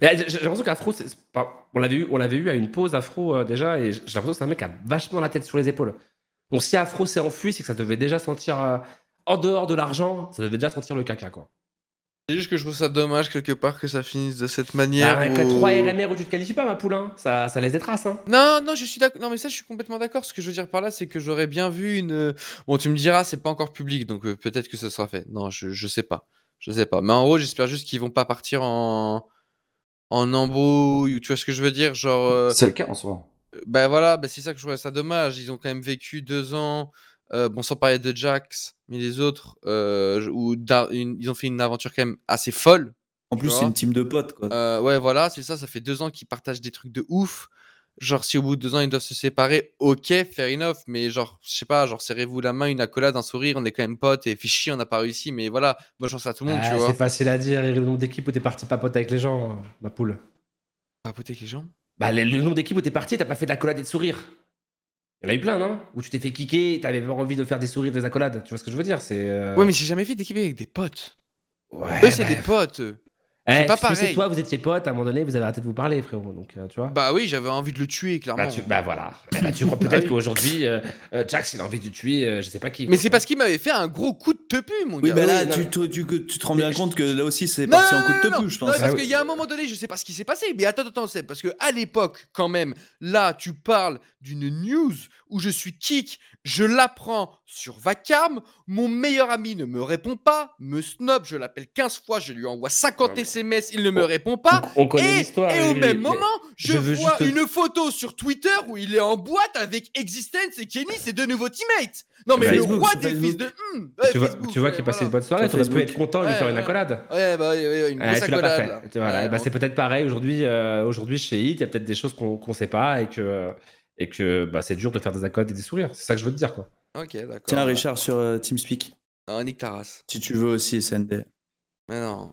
Mais J'ai l'impression qu'Afro, on l'avait eu, on l'avait eu à une pause Afro euh, déjà, et j'ai l'impression que c'est un mec qui a vachement la tête sur les épaules. Bon, si Afro s'est enfui, c'est que ça devait déjà sentir euh, en dehors de l'argent, ça devait déjà sentir le caca, quoi. C'est juste que je trouve ça dommage quelque part que ça finisse de cette manière. Bah, avec les où- 3 RMR où tu te qualifies pas, ma poule, hein, ça, ça laisse des traces. Hein. Non, non, je suis d'accord. Non, mais ça, je suis complètement d'accord. Ce que je veux dire par là, c'est que j'aurais bien vu une. Bon, tu me diras, c'est pas encore public, donc euh, peut-être que ce sera fait. Non, je, je sais pas. Je sais pas. Mais en gros, j'espère juste qu'ils vont pas partir en en embrouille. ou Tu vois ce que je veux dire Genre, euh, C'est le cas en ce moment. ben voilà, ben c'est ça que je trouvais ça dommage. Ils ont quand même vécu deux ans. euh, bon, sans parler de Jax, mais les autres, euh, où une- ils ont fait une aventure quand même assez folle. En plus, c'est une team de potes, quoi. Euh, ouais, voilà, c'est ça. Ça fait deux ans qu'ils partagent des trucs de ouf. Genre, si au bout de deux ans ils doivent se séparer, ok, fair enough. Mais genre, je sais pas, genre, serrez-vous la main, une accolade, un sourire, on est quand même potes et fait chier, on n'a pas réussi. Mais voilà, bonne chance à tout le monde, Ah, tu vois. c'est facile à dire, et le nombre d'équipes où t'es parti papoter avec les gens, ma poule. Papoter avec les gens? Bah, le, nombre d'équipes où t'es parti, t'as pas fait de l'accolade et de sourire. Il y en a eu plein, non? Où tu t'es fait kicker, t'avais pas envie de faire des sourires, des accolades. Tu vois ce que je veux dire C'est. euh, Ouais, mais j'ai jamais fait d'équipe avec des potes. Ouais, Eux, c'est des potes. Eh, c'est pas pareil. toi, vous étiez potes, à un moment donné, vous avez arrêté de vous parler, frérot. Donc, euh, tu vois. Bah oui, j'avais envie de le tuer, clairement. Bah, tu- bah, voilà. Eh bah, tu crois peut-être qu'aujourd'hui, euh, euh, Jax, il a envie de tuer, euh, je sais pas qui. Mais c'est parce qu'il m'avait fait un gros coup de tepu, mon Oui, gars. bah là, oui, non, tu, tu, tu- tu te rends bien compte que là aussi, c'est Non, parti en non, coup de non, tepu, je non, pense. mais parce Ah oui. qu'il y a un moment donné, je sais pas ce qui s'est passé, mais attends, attends, c'est parce que à l'époque, quand même, là, tu parles d'une news où je suis kick, je l'apprends sur Vacarme, mon meilleur ami ne me répond pas, me snob, je l'appelle 15 fois, je lui envoie 50 Ouais, mais- SMS, il ne me répond pas. On, on connaît Et, l'histoire. et au même moment, je, vois juste- une photo sur Twitter où il est en boîte avec Existence et Kenny, ses deux nouveaux teammates. Non mais le roi des fils de... Ouais, Tu vois, Facebook, tu vois ouais, qu'il passait voilà. une bonne soirée, tu aurais pu Facebook. être content de lui Ouais, faire une accolade. Ouais, bah, une grosse pas accolade. Voilà. Bah, c'est peut-être pareil aujourd'hui. euh, aujourd'hui chez Hit, il y a peut-être des choses qu'on ne sait pas et que et que bah, c'est dur de faire des accolades et des sourires. C'est ça que je veux te dire quoi. Ok, d'accord. Tiens, Richard, sur euh, TeamSpeak, Non, nique ta race. si tu veux aussi, SND. Mais non.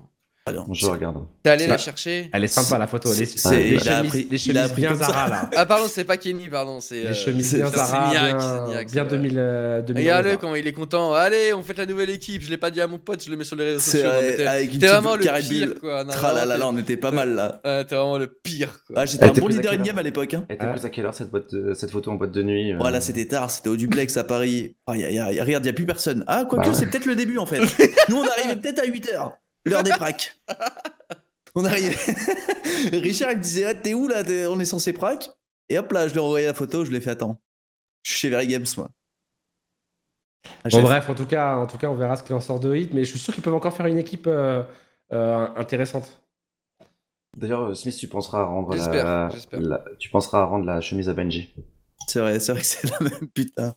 Je regarde. T'es allé la chercher Elle est sympa la photo. Les, les il a chemises, appris- les il a chemises bien. Zara là. Ah pardon, c'est pas Kenny, pardon, c'est. Les euh, chemises bien Zara, bien, bien c'est 2000, euh, 2000 Regarde-le quand il est content. Allez, on fait la nouvelle équipe. Je l'ai pas dit à mon pote, je le mets sur les réseaux sociaux. t'es- vraiment le pire, quoi. Non, Tra là là vraiment, là, on était pas mal là. t'es- vraiment le pire, quoi. Ah, j'étais un bon leader quelle in-game à l'époque. Hein. Elle était plus à quelle heure cette, photo en boîte de nuit euh, Voilà, c'était tard, c'était au duplex à Paris. Ah, y a- y a- y a- regarde, il n'y a plus personne. Ah, quoique, Bah. c'est peut-être le début en fait. Nous, on arrivait peut-être à 8h, l'heure des pracs. On arrivait. Richard, il me disait, ah, t'es où là? T'es- On est censé prac Et hop là, je lui ai envoyé la photo, je l'ai fait attends. Je suis chez Very Games, moi. Ah, Bon bref, en tout cas, en tout cas, on verra ce qu'il en sort de hit, mais je suis sûr qu'ils peuvent encore faire une équipe euh, euh, intéressante. D'ailleurs, euh, Smith, tu penseras à rendre la... J'espère, j'espère. la- tu penseras à rendre la chemise à Benji. C'est vrai, c'est vrai que c'est la même putain.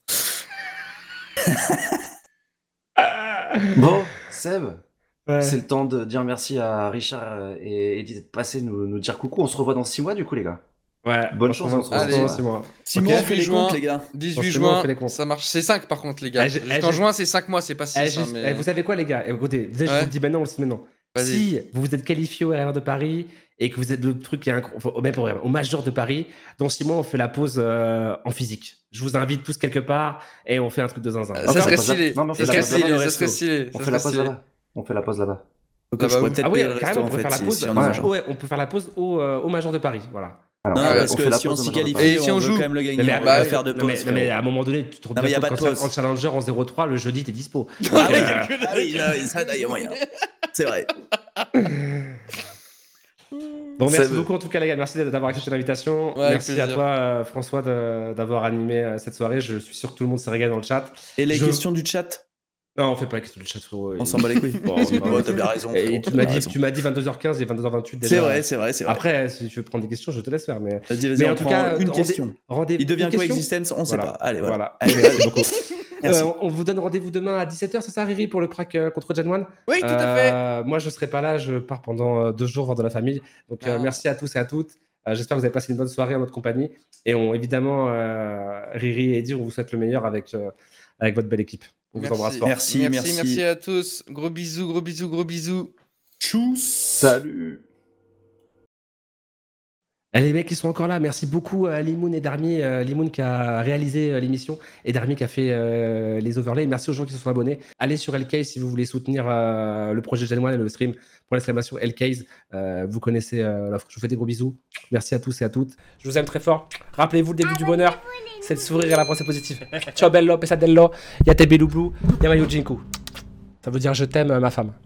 Bon, Seb, Ouais. c'est le temps de dire merci à Richard euh, et Eddie d'être passés nous, nous dire coucou. On se revoit dans 6 mois, du coup, les gars. Ouais, Bonne chance, on se franchement, dans c'est moi. Simon, Ok. on fait les Juin. comptes, les gars. 18 Forcément, on juin, fait les comptes. ça marche. C'est 5 par contre, les gars. Ah, j'ai- ah, Jusqu'en j'ai- juin, c'est 5 mois, c'est pas 6. Eh, juste- eh, vous savez quoi, les gars? Eh, Écoutez, déjà, je Ouais. vous le dis maintenant, on le sait maintenant. Vas-y. Si vous vous êtes qualifié au RR de Paris et que vous êtes le truc qui est incro- enfin, au même au Major de Paris, dans six mois, on fait la pause euh, en physique. Je vous invite tous quelque part et on fait un truc de zinzin. Ça serait là- stylé. Non, mais on Ça fait serait la pause stylé. là-bas. Ça serait stylé. On ça fait la serait pause stylé. là-bas. On fait la pause là-bas. Ah je bah pourrais oui. peut-être Ah carrément, on peut faire la si- pause. si on est Ouais. major. Ouais, on peut faire la pause au, euh, au Major de Paris. Voilà. Alors, Non, parce que si on s'y qualifie, si on on joue quand même le gagner. Mais, on va oui, faire de non, mais, pause. non, mais à un moment donné, tu te pause. en Challenger en 0-3, le jeudi, t'es dispo. Ah oui, Euh, ah oui, là, ça, il y a moyen. C'est vrai. Bon, merci beaucoup en tout cas, les gars. Merci d'avoir accepté l'invitation. Ouais, merci à toi, euh, François, d'avoir animé euh, cette soirée. Je suis sûr que tout le monde s'est régalé dans le chat. Et les Je- questions du chat Non, on fait pas la question du chat. frérot. On s'en bat les couilles. Bon, bon, t'as bien raison. Et tu m'as bien dit, raison. tu m'as dit 22h15 et 22h28 déjà. C'est vrai, c'est vrai, c'est vrai. Après, si tu veux prendre des questions, je te laisse faire. Mais en tout cas, une question. rendez Il devient quoi Existence On sait Voilà. pas. Allez, voilà. Voilà. Allez, Merci beaucoup. Merci. Euh, on vous donne rendez-vous demain à 17h, c'est ça, Riri, pour le crack euh, contre Gen 1 Oui, tout à fait. Euh, moi, je serai pas là, je pars pendant euh, deux jours voir de la famille. Donc, euh, Ah. merci à tous et à toutes. Euh, J'espère que vous avez passé une bonne soirée en notre compagnie. Et on, évidemment, euh, Riri et Eddie, on vous souhaite le meilleur avec, euh, avec votre belle équipe. On vous embrasse fort. Merci, merci, merci. merci à tous. Gros bisous, gros bisous, gros bisous. Salut Eh, les mecs, ils sont encore là. Merci beaucoup à Limoun et Darmi. Euh, Limoun qui a réalisé euh, l'émission et Darmi qui a fait euh, les overlays. Merci aux gens qui se sont abonnés. Allez sur Lcase si vous voulez soutenir euh, le projet Gen 1 et le stream pour l'exclamation. Euh, vous connaissez euh, l'offre. Je vous fais des gros bisous. Merci à tous et à toutes. Je vous aime très fort. Rappelez-vous le début du bonheur. C'est le sourire et la pensée positive. Ciao bello, pesadello. Yate belublou. Yamayo jinku. Ça veut dire je t'aime, ma femme.